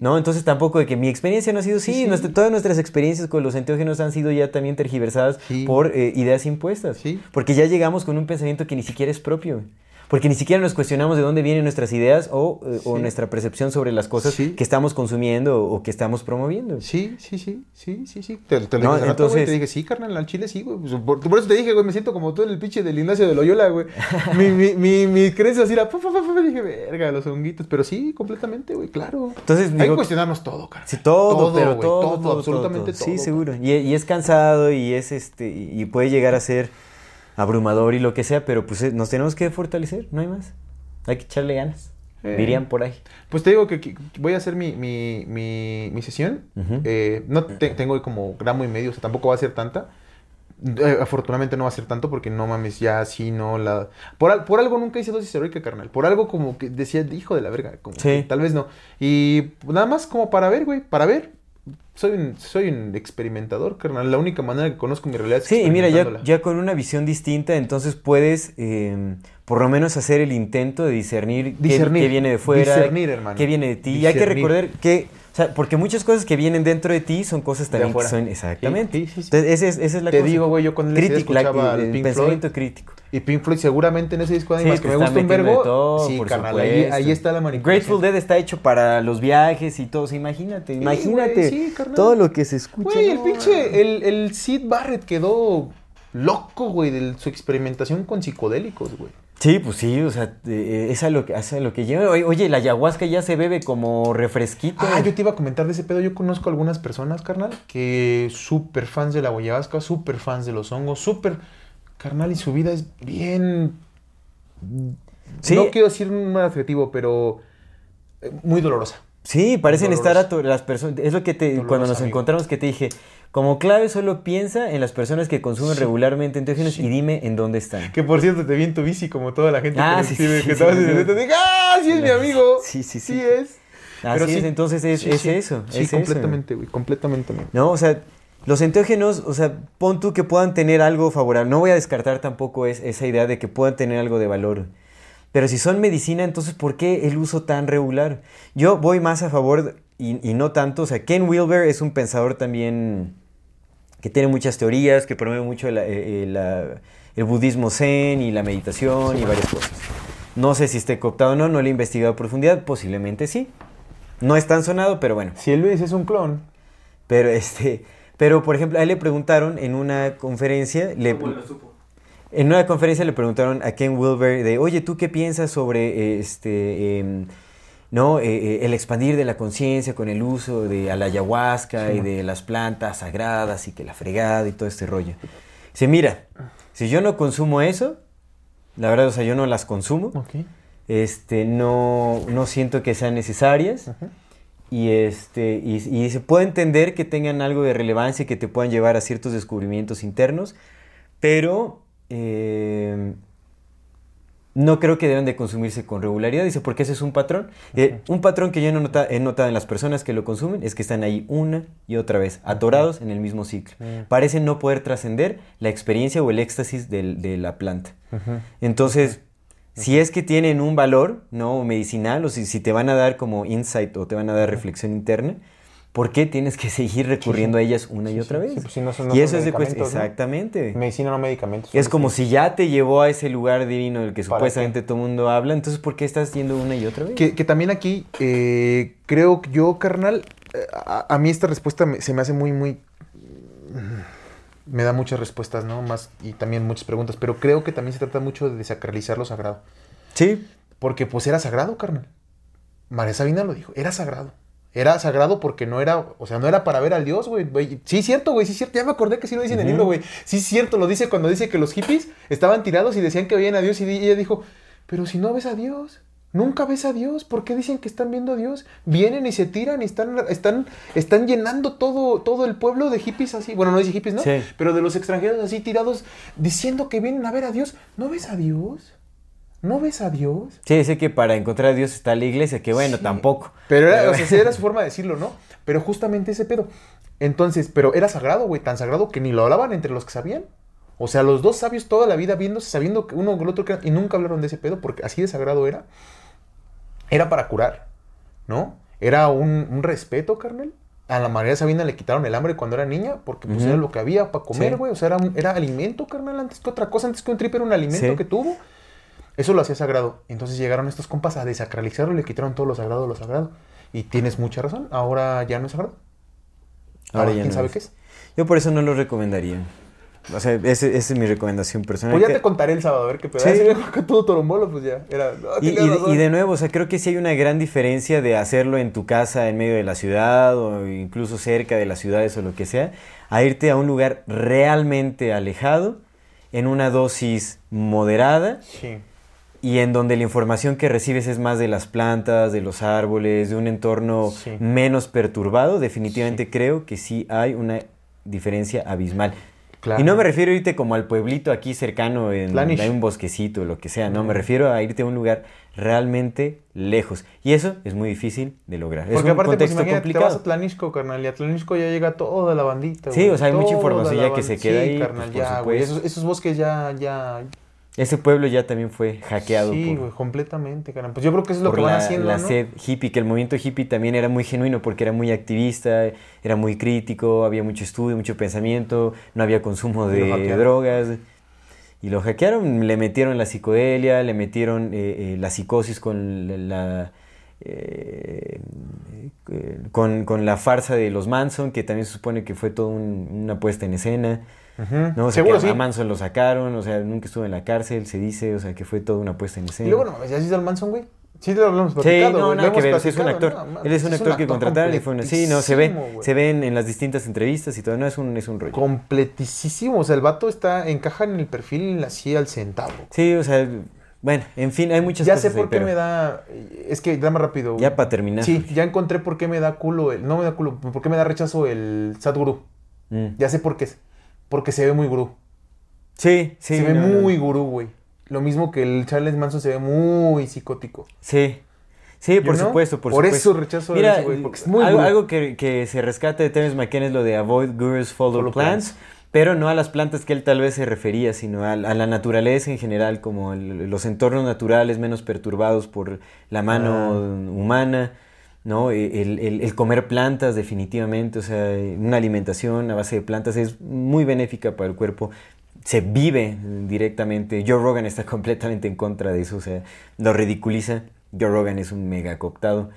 ¿No? Entonces tampoco de que mi experiencia no ha sido así. Sí, nuestra- todas nuestras experiencias con los enteógenos han sido ya también tergiversadas por eh, ideas impuestas. Porque ya llegamos con un pensamiento que ni siquiera es propio. Porque ni siquiera nos cuestionamos de dónde vienen nuestras ideas o, eh, o nuestra percepción sobre las cosas Sí. que estamos consumiendo o que estamos promoviendo. Sí, sí, sí, sí, sí, sí. Te, te lo No, dije hace rato, entonces- te dije, sí, carnal, al chile sí, güey. Pues, por, por eso te dije, güey, me siento como todo el pinche del Ignacio de Loyola, güey. mi, mi, mi, mi creencia así era, pa, pa, pa, pa, dije, verga, los honguitos. Pero sí, completamente, güey, claro. Entonces, Hay digo- que cuestionarnos todo, carnal. Sí, todo, pero güey, todo, todo, absolutamente todo. Sí, seguro. Y, y es cansado y es este y puede llegar a ser abrumador y lo que sea, pero pues eh, nos tenemos que fortalecer, no hay más. Hay que echarle ganas. Eh. Dirían por ahí. Pues te digo que, que voy a hacer mi, mi, mi, mi sesión. Eh, no te- tengo como gramo y medio, o sea, tampoco va a ser tanta. Eh, afortunadamente no va a ser tanto porque no mames, ya sí, no, la... Por, por algo nunca hice dosis heroica, carnal. Por algo como que decía, hijo de la verga, como Sí. que tal vez no. Y nada más como para ver, güey, para ver. Soy un, soy un experimentador, carnal. La única manera que conozco mi realidad es Sí, y mira, ya, con una visión distinta, entonces puedes eh, por lo menos hacer el intento de discernir, qué- Discernir, qué, viene de fuera, discernir, hermano. qué viene de ti. Y hay que recordar que, o sea, porque muchas cosas que vienen dentro de ti son cosas también que son exactamente. Sí, sí, sí. Entonces, esa es, esa es la Te cosa. digo, güey, yo escuchaba al el Pink pensamiento Floyd, crítico. Y Pink Floyd seguramente en ese disco te que me gusta un de todo, sí, por carnal, ahí, ahí está la manipulación. Grateful Dead está hecho para los viajes y todo. o sea, imagínate, imagínate carnal. todo lo que se escucha. Güey, el no, pinche, el, el Sid Barrett quedó loco, güey, de su experimentación con psicodélicos, güey. Sí, pues sí, o sea, eh, es a lo que, es a lo que lleva. Oye, la ayahuasca ya se bebe como refresquito. Ah, yo te iba a comentar de ese pedo. Yo conozco algunas personas, carnal, que súper fans de la ayahuasca, súper fans de los hongos, súper, carnal, y su vida es bien... Sí. No quiero decir un mal adjetivo, pero eh, muy dolorosa. Sí, parecen estar a tu- las personas. Es lo que te cuando nos amigo. encontramos que te dije. Como clave solo piensa en las personas que consumen regularmente enteógenos y dime en dónde están. Que por cierto, te vi en tu bici como toda la gente Ah, que sí, sí, que sí, estabas sí, en el sí. evento. Dije, ¡ah, sí es mi amigo! Sí, sí, sí. Sí es. Así Pero sí. es, entonces es, Sí, es sí. eso. Sí, es eso. completamente, güey, completamente. No, o sea, los enteógenos, o sea, pon tú que puedan tener algo favorable. No voy a descartar tampoco es, esa idea de que puedan tener algo de valor. Pero si son medicina, entonces ¿por qué el uso tan regular? Yo voy más a favor y, y no tanto. O sea, Ken Wilber es un pensador también que tiene muchas teorías, que promueve mucho la- eh, eh, la- el budismo zen y la meditación y varias cosas. No sé si esté cooptado o no, no lo he investigado a profundidad, posiblemente sí. No es tan sonado, pero bueno. Si el Luis es un clon. Pero este, pero por ejemplo, a él le preguntaron en una conferencia, le, ¿Cómo lo supo? en una conferencia le preguntaron a Ken Wilber de, oye, ¿tú qué piensas sobre eh, este, em, no, eh, eh, el expandir de la conciencia con el uso de la ayahuasca y de las plantas sagradas y que la fregada y todo este rollo? Dice, mira, si yo no consumo eso, la verdad, o sea, yo no las consumo, Ok. este, no, no siento que sean necesarias. Y, este, y, y se puede entender que tengan algo de relevancia y que te puedan llevar a ciertos descubrimientos internos, pero eh, no creo que deben de consumirse con regularidad, dice, porque ese es un patrón. Eh, un patrón que yo no nota- he notado en las personas que lo consumen es que están ahí una y otra vez, atorados en el mismo ciclo. Parecen no poder trascender la experiencia o el éxtasis del- de la planta. Entonces, si es que tienen un valor, ¿no? Medicinal, o si, si te van a dar como insight o te van a dar reflexión interna, ¿por qué tienes que seguir recurriendo a ellas una y otra sí. vez? Sí, pues si no son- y eso es de cuestión. Exactamente. Medicina no medicamentos. Es son como si ya te llevó a ese lugar divino del que ¿Para supuestamente todo el mundo habla, entonces ¿por qué estás yendo una y otra vez? Que, que también aquí, eh, creo que yo, carnal, eh, a, a mí esta respuesta me- se me hace muy, muy... Me da muchas respuestas, ¿no? Más y también muchas preguntas, pero creo que también se trata mucho de desacralizar lo sagrado. Sí, Porque pues era sagrado, carnal. María Sabina lo dijo, era sagrado. Era sagrado porque no era, o sea, no era para ver al Dios, güey. Sí, cierto, güey, sí, cierto. Ya me acordé que sí lo dice en el libro, güey. Sí, cierto, lo dice cuando dice que los hippies estaban tirados y decían que veían a Dios y ella dijo, pero si no ves a Dios, nunca ves a Dios. ¿Por qué dicen que están viendo a Dios? Vienen y se tiran y están, están, están llenando todo, todo el pueblo de hippies así. Bueno, no dice hippies, ¿no? Sí. Pero de los extranjeros así tirados diciendo que vienen a ver a Dios. ¿No ves a Dios? ¿No ves a Dios? sí, dice que para encontrar a Dios está la iglesia, que bueno, Sí. tampoco. Pero era, o sea, sí era su forma de decirlo, ¿no? Pero justamente ese pedo. Entonces, pero era sagrado, güey, tan sagrado que ni lo hablaban entre los que sabían. O sea, los dos sabios toda la vida viéndose, sabiendo que uno con el otro y nunca hablaron de ese pedo porque así de sagrado era. Era para curar, ¿no? Era un, un respeto, carnal. A la María Sabina le quitaron el hambre cuando era niña porque pues era lo que había para comer, Sí. güey. O sea, era, un- era alimento, carnal, antes que otra cosa. Antes que un trip era un alimento Sí. que tuvo. Eso lo hacía sagrado. Entonces llegaron estos compas a desacralizarlo y le quitaron todo lo sagrado lo sagrado. Y tienes mucha razón. Ahora ya no es sagrado. Ahora, ya quién no sabe es. qué es. Yo por eso no lo recomendaría. O sea, esa es mi recomendación personal. Pues ya te contaré el sábado, a ver qué pedo. Sí. Sí. que todo torombolo, pues ya. Era, no, Y, y de nuevo, o sea, creo que sí hay una gran diferencia de hacerlo en tu casa, en medio de la ciudad, o incluso cerca de las ciudades o lo que sea, a irte a un lugar realmente alejado en una dosis moderada Sí. Y en donde la información que recibes es más de las plantas, de los árboles, de un entorno Sí. menos perturbado, definitivamente creo que sí hay una diferencia abismal. Claro. Y no me refiero a irte como al pueblito aquí cercano, en Planish. hay un bosquecito, lo que sea, no, me refiero a irte a un lugar realmente lejos. Y eso es muy difícil de lograr. es Porque un aparte, pues contexto te complicado. vas a Tlanisco, carnal, y a Tlanisco ya llega toda la bandita, Sí, güey. o sea, hay mucha información ya que se queda sí, ahí, carnal, pues, por ya, güey. Esos, esos bosques ya, ya... Ese pueblo ya también fue hackeado Sí, güey, completamente, carnal. Pues yo creo que eso es lo que van la, haciendo, la ¿no? sed hippie, que el movimiento hippie también era muy genuino porque era muy activista, era muy crítico, había mucho estudio, mucho pensamiento, no había consumo de drogas. Y lo hackearon, le metieron la psicodelia, le metieron eh, eh, la psicosis con la... eh, eh, con, con la farsa de los Manson, que también se supone que fue toda un- una puesta en escena. ¿No? O sea, Seguro que sí. a Manson lo sacaron, o sea, nunca estuvo en la cárcel, se dice, o sea, que fue toda una puesta en escena. Y luego, no, ¿ya has visto al Manson, güey? Sí, te lo hablamos Sí, platicado, no, nada que hemos ver, sí, es un platicado, actor. no, Él es un actor que contrataron y fue una... Sí, no, se ve, completísimo, güey. se ven en las distintas entrevistas y todo, no, es un, es un rollo. Completísimo, o sea, el vato está, encaja en el perfil así al centavo. Sí, o sea, bueno, en fin, hay muchas Ya cosas sé por ahí, qué pero me da, es que dame rápido. Ya para terminar. Sí, ya encontré por qué me da culo, el, no me da culo, por qué me da rechazo el Sadhguru. Mm. Ya sé por qué es, porque se ve muy gurú. Sí, sí. se ve no, no. muy gurú, güey. Lo mismo que el Charles Manson se ve muy psicótico. Sí. Sí, por supuesto, por, Por supuesto. eso rechazo a Mira, ese güey, porque es muy algo, gurú. algo que, que se rescata de Terence McKenna es lo de avoid gurus, follow, Follow plants, plants. pero no a las plantas que él tal vez se refería, sino a, a la naturaleza en general, como el- los entornos naturales menos perturbados por la mano Ah. humana, ¿no? E, El, el- comer plantas definitivamente, o sea, una alimentación a base de plantas es muy benéfica para el cuerpo. Se vive directamente. Joe Rogan está completamente en contra de eso, o sea, lo ridiculiza. Joe Rogan es un mega cooptado.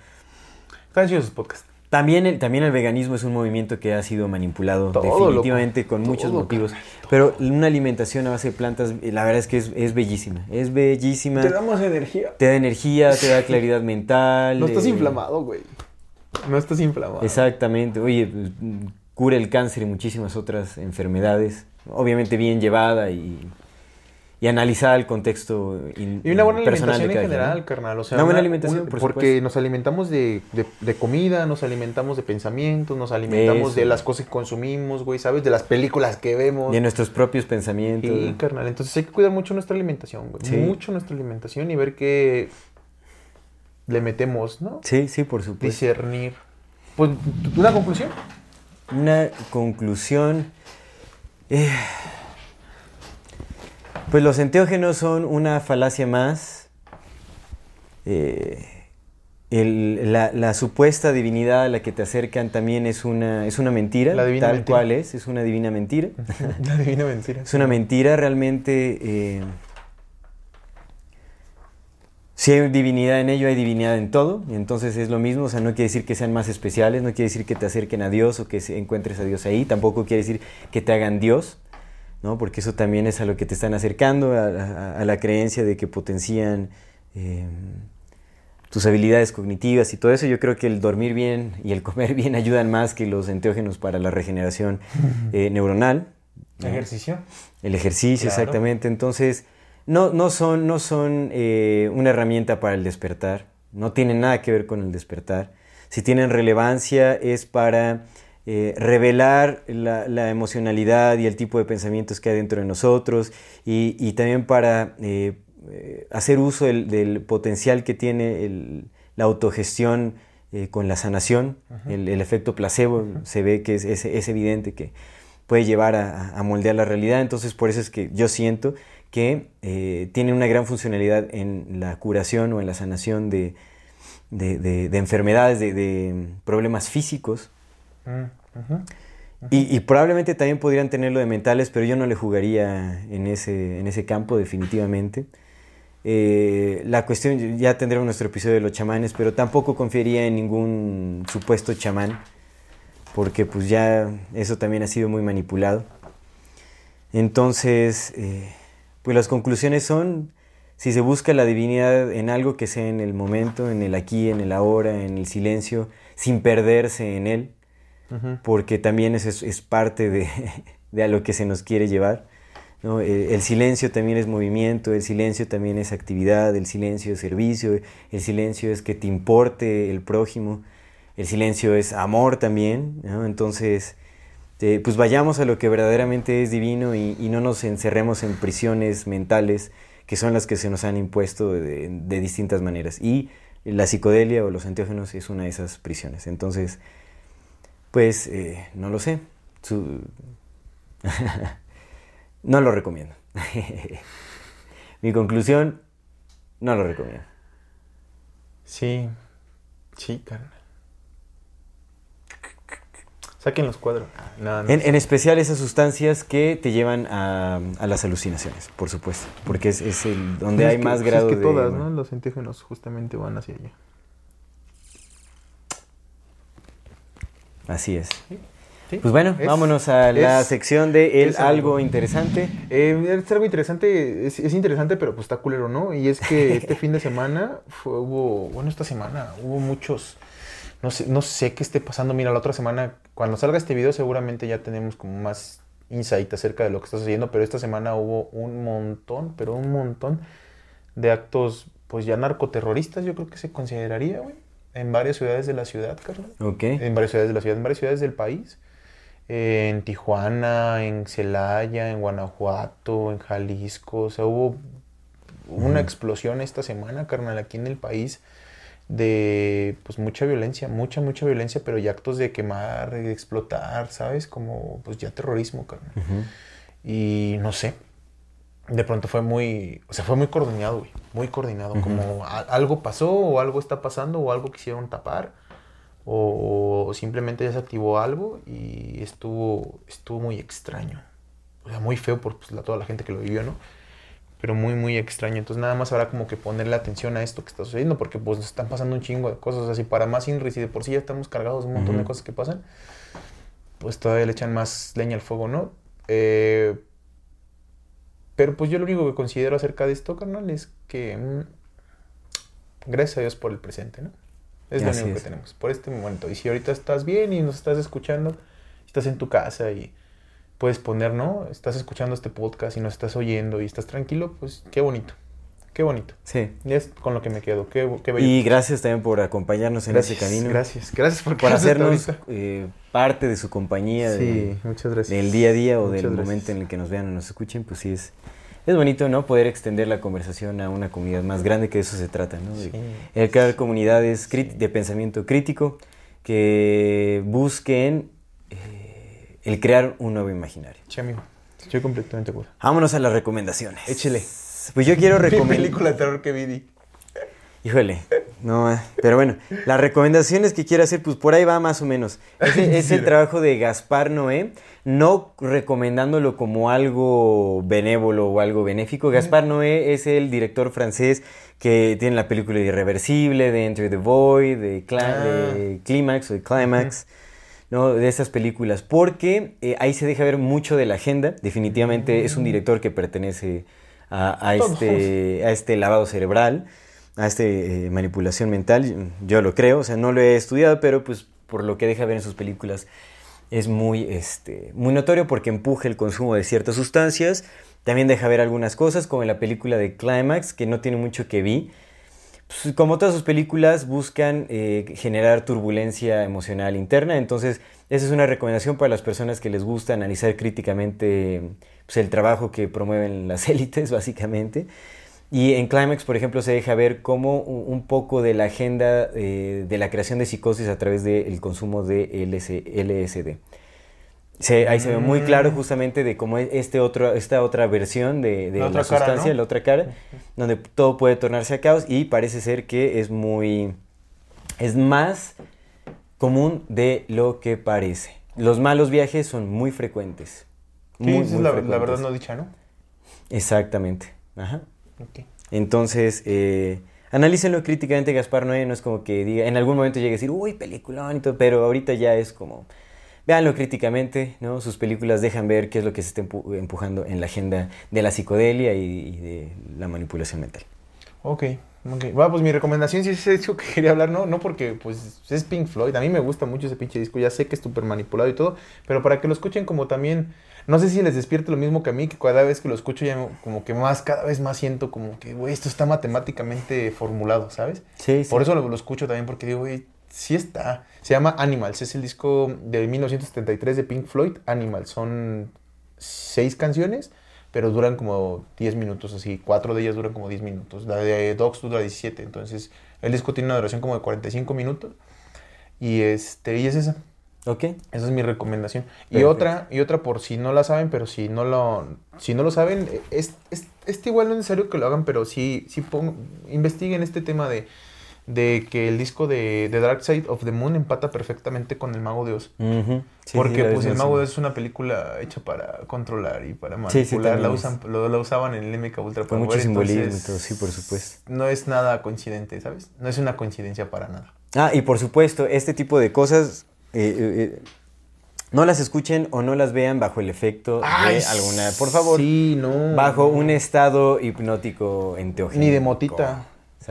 Están chidos sus podcasts. También el, también el veganismo es un movimiento que ha sido manipulado Todo, definitivamente loco. con muchos motivos. Pero una alimentación a base de plantas, eh, la verdad es que es, es bellísima. Es bellísima. Te da más energía. Te da energía, te da claridad mental. No estás eh, inflamado, güey. No estás inflamado. Exactamente. Oye, pues, cura el cáncer y muchísimas otras enfermedades. Obviamente bien llevada y, y analizada el contexto in- Y una buena personal alimentación de en cada general, ¿no? carnal. O sea, Una buena alimentación, por Porque supuesto. nos alimentamos de, de- de comida, nos alimentamos de pensamientos, nos alimentamos Eso. de las cosas que consumimos, güey, ¿sabes? De las películas que vemos. De nuestros propios pensamientos. Sí, carnal. Entonces hay que cuidar mucho nuestra alimentación, güey. Sí. Mucho nuestra alimentación y ver qué le metemos, ¿no? Sí, sí, por supuesto. Discernir. Pues, ¿una conclusión? Una conclusión. eh, pues los enteógenos son una falacia más. Eh, el- la, la supuesta divinidad a la que te acercan también es una, es una mentira, La divina tal mentira. cual es, es una divina mentira. La divina mentira. Es una mentira realmente. eh, si hay divinidad en ello, hay divinidad en todo. y Entonces es lo mismo. O sea, no quiere decir que sean más especiales, no quiere decir que te acerquen a Dios o que se- encuentres a Dios ahí. Tampoco quiere decir que te hagan Dios, ¿no? Porque eso también es a lo que te están acercando, a, a- a la creencia de que potencian eh, tus habilidades cognitivas y todo eso. Yo creo que el dormir bien y el comer bien ayudan más que los enteógenos para la regeneración eh, neuronal. ¿no? Ejercicio. El ejercicio, Claro. exactamente. Entonces, no, no son, no son eh, una herramienta para el despertar. No tienen nada que ver con el despertar. Si tienen relevancia es para eh, revelar la, la emocionalidad y el tipo de pensamientos que hay dentro de nosotros y, y también para eh, hacer uso del, del potencial que tiene el- la autogestión eh, con la sanación, el, el efecto placebo, se ve que es, es- es evidente que puede llevar a, a moldear la realidad, entonces por eso es que yo siento que eh, tiene una gran funcionalidad en la curación o en la sanación de, de- de- de enfermedades, de, problemas físicos. Y, probablemente también podrían tenerlo de mentales, pero yo no le jugaría en ese, en ese campo definitivamente. Eh, la cuestión, ya tendremos nuestro episodio de los chamanes, pero tampoco confiaría en ningún supuesto chamán, porque pues ya eso también ha sido muy manipulado. Entonces, eh, pues las conclusiones son, si se busca la divinidad en algo que sea en el momento, en el aquí, en el ahora, en el silencio, sin perderse en él, Porque también es, es- parte de, de a lo que se nos quiere llevar, ¿no? Eh, el silencio también es movimiento, el silencio también es actividad, el silencio es servicio, el silencio es que te importe el prójimo, el silencio es amor también, ¿no? Entonces, eh, pues vayamos a lo que verdaderamente es divino y, no nos encerremos en prisiones mentales que son las que se nos han impuesto de, distintas maneras. Y la psicodelia o los antiógenos es una de esas prisiones. Entonces, pues, eh, no lo sé. Su... no lo recomiendo. Mi conclusión, no lo recomiendo. Sí, sí, carnal. Saquen los cuadros. No En, especial esas sustancias que te llevan a, a las alucinaciones, por supuesto. Porque es, es el, donde Es hay que- más pues grado es que de... todas, ¿no? Los antígenos justamente van hacia allá. Así es. Sí. Pues bueno, Es- vámonos a la es- sección de el algo. interesante. Eh, es algo interesante, es, es interesante, pero pues está culero, ¿no? Y es que este fin de semana fue, hubo, bueno, esta semana hubo muchos, no sé, no sé qué esté pasando. Mira, la otra semana, cuando salga este video, seguramente ya tenemos como más insight acerca de lo que está sucediendo, pero esta semana hubo un montón, pero un montón de actos, pues ya narcoterroristas, yo creo que se consideraría, güey, en varias ciudades de la ciudad, carnal. Ok. En varias ciudades de la ciudad, en varias ciudades del país. Eh, en Tijuana, en Celaya, en Guanajuato, en Jalisco. O sea, hubo una explosión esta semana, carnal, aquí en el país de pues mucha violencia, mucha, mucha violencia, pero ya actos de quemar, de explotar, ¿sabes? Como pues ya terrorismo, carnal. Y no sé. De pronto fue muy, o sea, fue muy coordinado, güey. Muy coordinado. Como a- algo pasó o algo está pasando o algo quisieron tapar o, o simplemente ya se activó algo y estuvo, estuvo muy extraño. O sea, muy feo por pues, la- toda la gente que lo vivió, ¿no? Pero muy, muy extraño. Entonces nada más habrá como que ponerle atención a esto que está sucediendo porque pues nos están pasando un chingo de cosas. Así para más Inri, si de por sí ya estamos cargados de un montón de Ujú. cosas que pasan, pues todavía le echan más leña al fuego, ¿no? Eh, pero pues yo lo único que considero acerca de esto, carnal, es que mm, gracias a Dios por el presente, ¿no? Es lo Así único es. que tenemos por este momento. Y si ahorita estás bien y nos estás escuchando, estás en tu casa y puedes poner, ¿no? Estás escuchando este podcast y nos estás oyendo y estás tranquilo, pues qué bonito. Qué bonito. Sí. Y es con lo que me quedo. Qué, qué bello. Y gracias también por acompañarnos en gracias, ese camino. Gracias, gracias por, Por hacernos eh, parte de su compañía, de- Sí, muchas gracias. del día a día o Muchas del gracias. momento en el que nos vean o nos escuchen, pues sí es, es bonito, ¿no? Poder extender la conversación a una comunidad más grande, que de eso se trata, ¿no? De- Sí. El crear comunidades de pensamiento crítico que busquen eh, el crear un nuevo imaginario. Sí, amigo. Estoy completamente de acuerdo. Vámonos a las recomendaciones. Échele. Pues yo quiero recomendar... película de terror que vi. Híjole, no, eh, pero bueno, las recomendaciones que quiero hacer, pues por ahí va más o menos. Ese es el trabajo de Gaspar Noé, no recomendándolo como algo benévolo o algo benéfico. Gaspar Noé es el director francés que tiene la película de Irreversible, de Enter the Void, de, Ah. de Clímax o de Climax. ¿no? de estas películas, porque eh, ahí se deja ver mucho de la agenda. Definitivamente es un director que pertenece a, a Todos. este, a este lavado cerebral, a este eh, manipulación mental. Yo lo creo, o sea, no lo he estudiado, pero pues por lo que deja ver en sus películas es muy, este, muy notorio porque empuja el consumo de ciertas sustancias. También deja ver algunas cosas, como en la película de Climax, que no tiene mucho que vi. Pues, como todas sus películas, buscan eh, generar turbulencia emocional interna. Entonces, esa es una recomendación para las personas que les gusta analizar críticamente pues, el trabajo que promueven las élites, básicamente. Y en Climax, por ejemplo, se deja ver cómo un poco de la agenda eh, de la creación de psicosis a través del consumo de LS LSD. Se- ahí se ve muy claro justamente de cómo es este otro, esta otra versión de, de La cara, sustancia, ¿no? la otra cara, donde todo puede tornarse a caos y parece ser que es muy... es más común de lo que parece. Los malos viajes son muy frecuentes. Sí, Muy, esa es la, verdad no dicha, ¿no? Exactamente. Ajá. Ok. Entonces, eh, analícenlo críticamente, Gaspar Noé, no es como que diga, en algún momento llegue a decir, uy, peliculón y todo, pero ahorita ya es como, véanlo críticamente, ¿no? Sus películas dejan ver qué es lo que se está empu- empujando en la agenda de la psicodelia y, y de la manipulación mental. Ok, ok. Bueno, pues mi recomendación sí es eso que quería hablar, ¿no? No porque, pues, es Pink Floyd. A mí me gusta mucho ese pinche disco. Ya sé que es súper manipulado y todo. Pero para que lo escuchen como también... No sé si les despierta lo mismo que a mí, que cada vez que lo escucho ya como que más, cada vez más siento como que, güey, esto está matemáticamente formulado, ¿sabes? Sí, sí. Por eso lo, lo escucho también, porque digo, güey, sí está. Se llama Animals, es el disco de 1973 de Pink Floyd, Animals. Son seis canciones, pero duran como 10 minutos, así. Cuatro de ellas duran como 10 minutos. La de Dogs dura 17, entonces el disco tiene una duración como de 45 minutos. Y, este, y es esa. Ok. Esa es mi recomendación. Y otra, y otra por si no la saben, pero si no lo, si no lo saben, es, es- este igual no es necesario que lo hagan, pero sí, sí pon- investiguen este tema de, de que el disco de, de Dark Side of the Moon empata perfectamente con El Mago de Oz. Sí, Porque pues El Mago de. Oz es una película hecha para controlar y para Sí, sí, manipular. la, usan, lo, la usaban en el MK Ultra Con mucho simbolismo sí, por supuesto. No es nada coincidente, ¿sabes? No es una coincidencia para nada. Ah, y por supuesto, este tipo de cosas eh, eh, eh, no las escuchen o no las vean bajo el efecto de alguna. Por favor, Sí, no. bajo un estado hipnótico enteogénico. Ni de motita.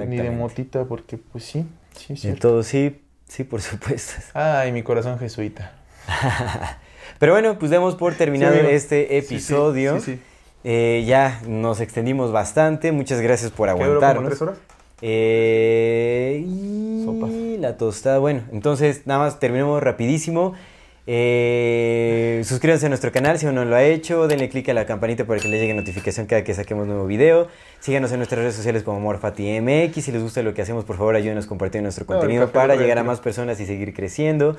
Ni de motita, porque pues sí, sí, sí. De todo, sí, sí, por supuesto. Ay, mi corazón jesuita. Pero bueno, pues demos por terminado Sí, este episodio. sí, sí. Eh, ya nos extendimos bastante. Muchas gracias por ¿Qué duró como aguantarnos. tres horas? Eh, y Sopas. la tostada. Bueno, entonces nada más terminemos rapidísimo. Eh, suscríbanse a nuestro canal si aún no lo ha hecho. Denle click a la campanita para que les llegue notificación cada que saquemos nuevo video. Síganos en nuestras redes sociales como MorfatiMX. Si les gusta lo que hacemos, por favor, ayúdenos compartiendo nuestro contenido para llegar a más personas y seguir creciendo.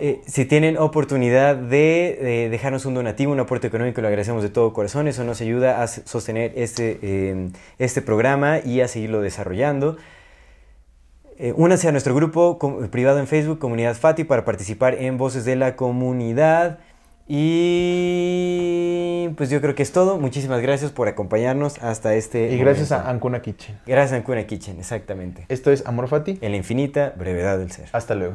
Eh, si tienen oportunidad de eh, dejarnos un donativo, un aporte económico, lo agradecemos de todo corazón. Eso nos ayuda a sostener este, eh, este programa y a seguirlo desarrollando. Eh, únanse a nuestro grupo privado en Facebook, Comunidad Fati, para participar en Voces de la Comunidad. Y pues yo creo que es todo. Muchísimas gracias por acompañarnos hasta este. Y gracias a Ancuna Kitchen. Gracias a Ancuna Kitchen, exactamente. Esto es Amor Fati. En la infinita brevedad del ser. Hasta luego.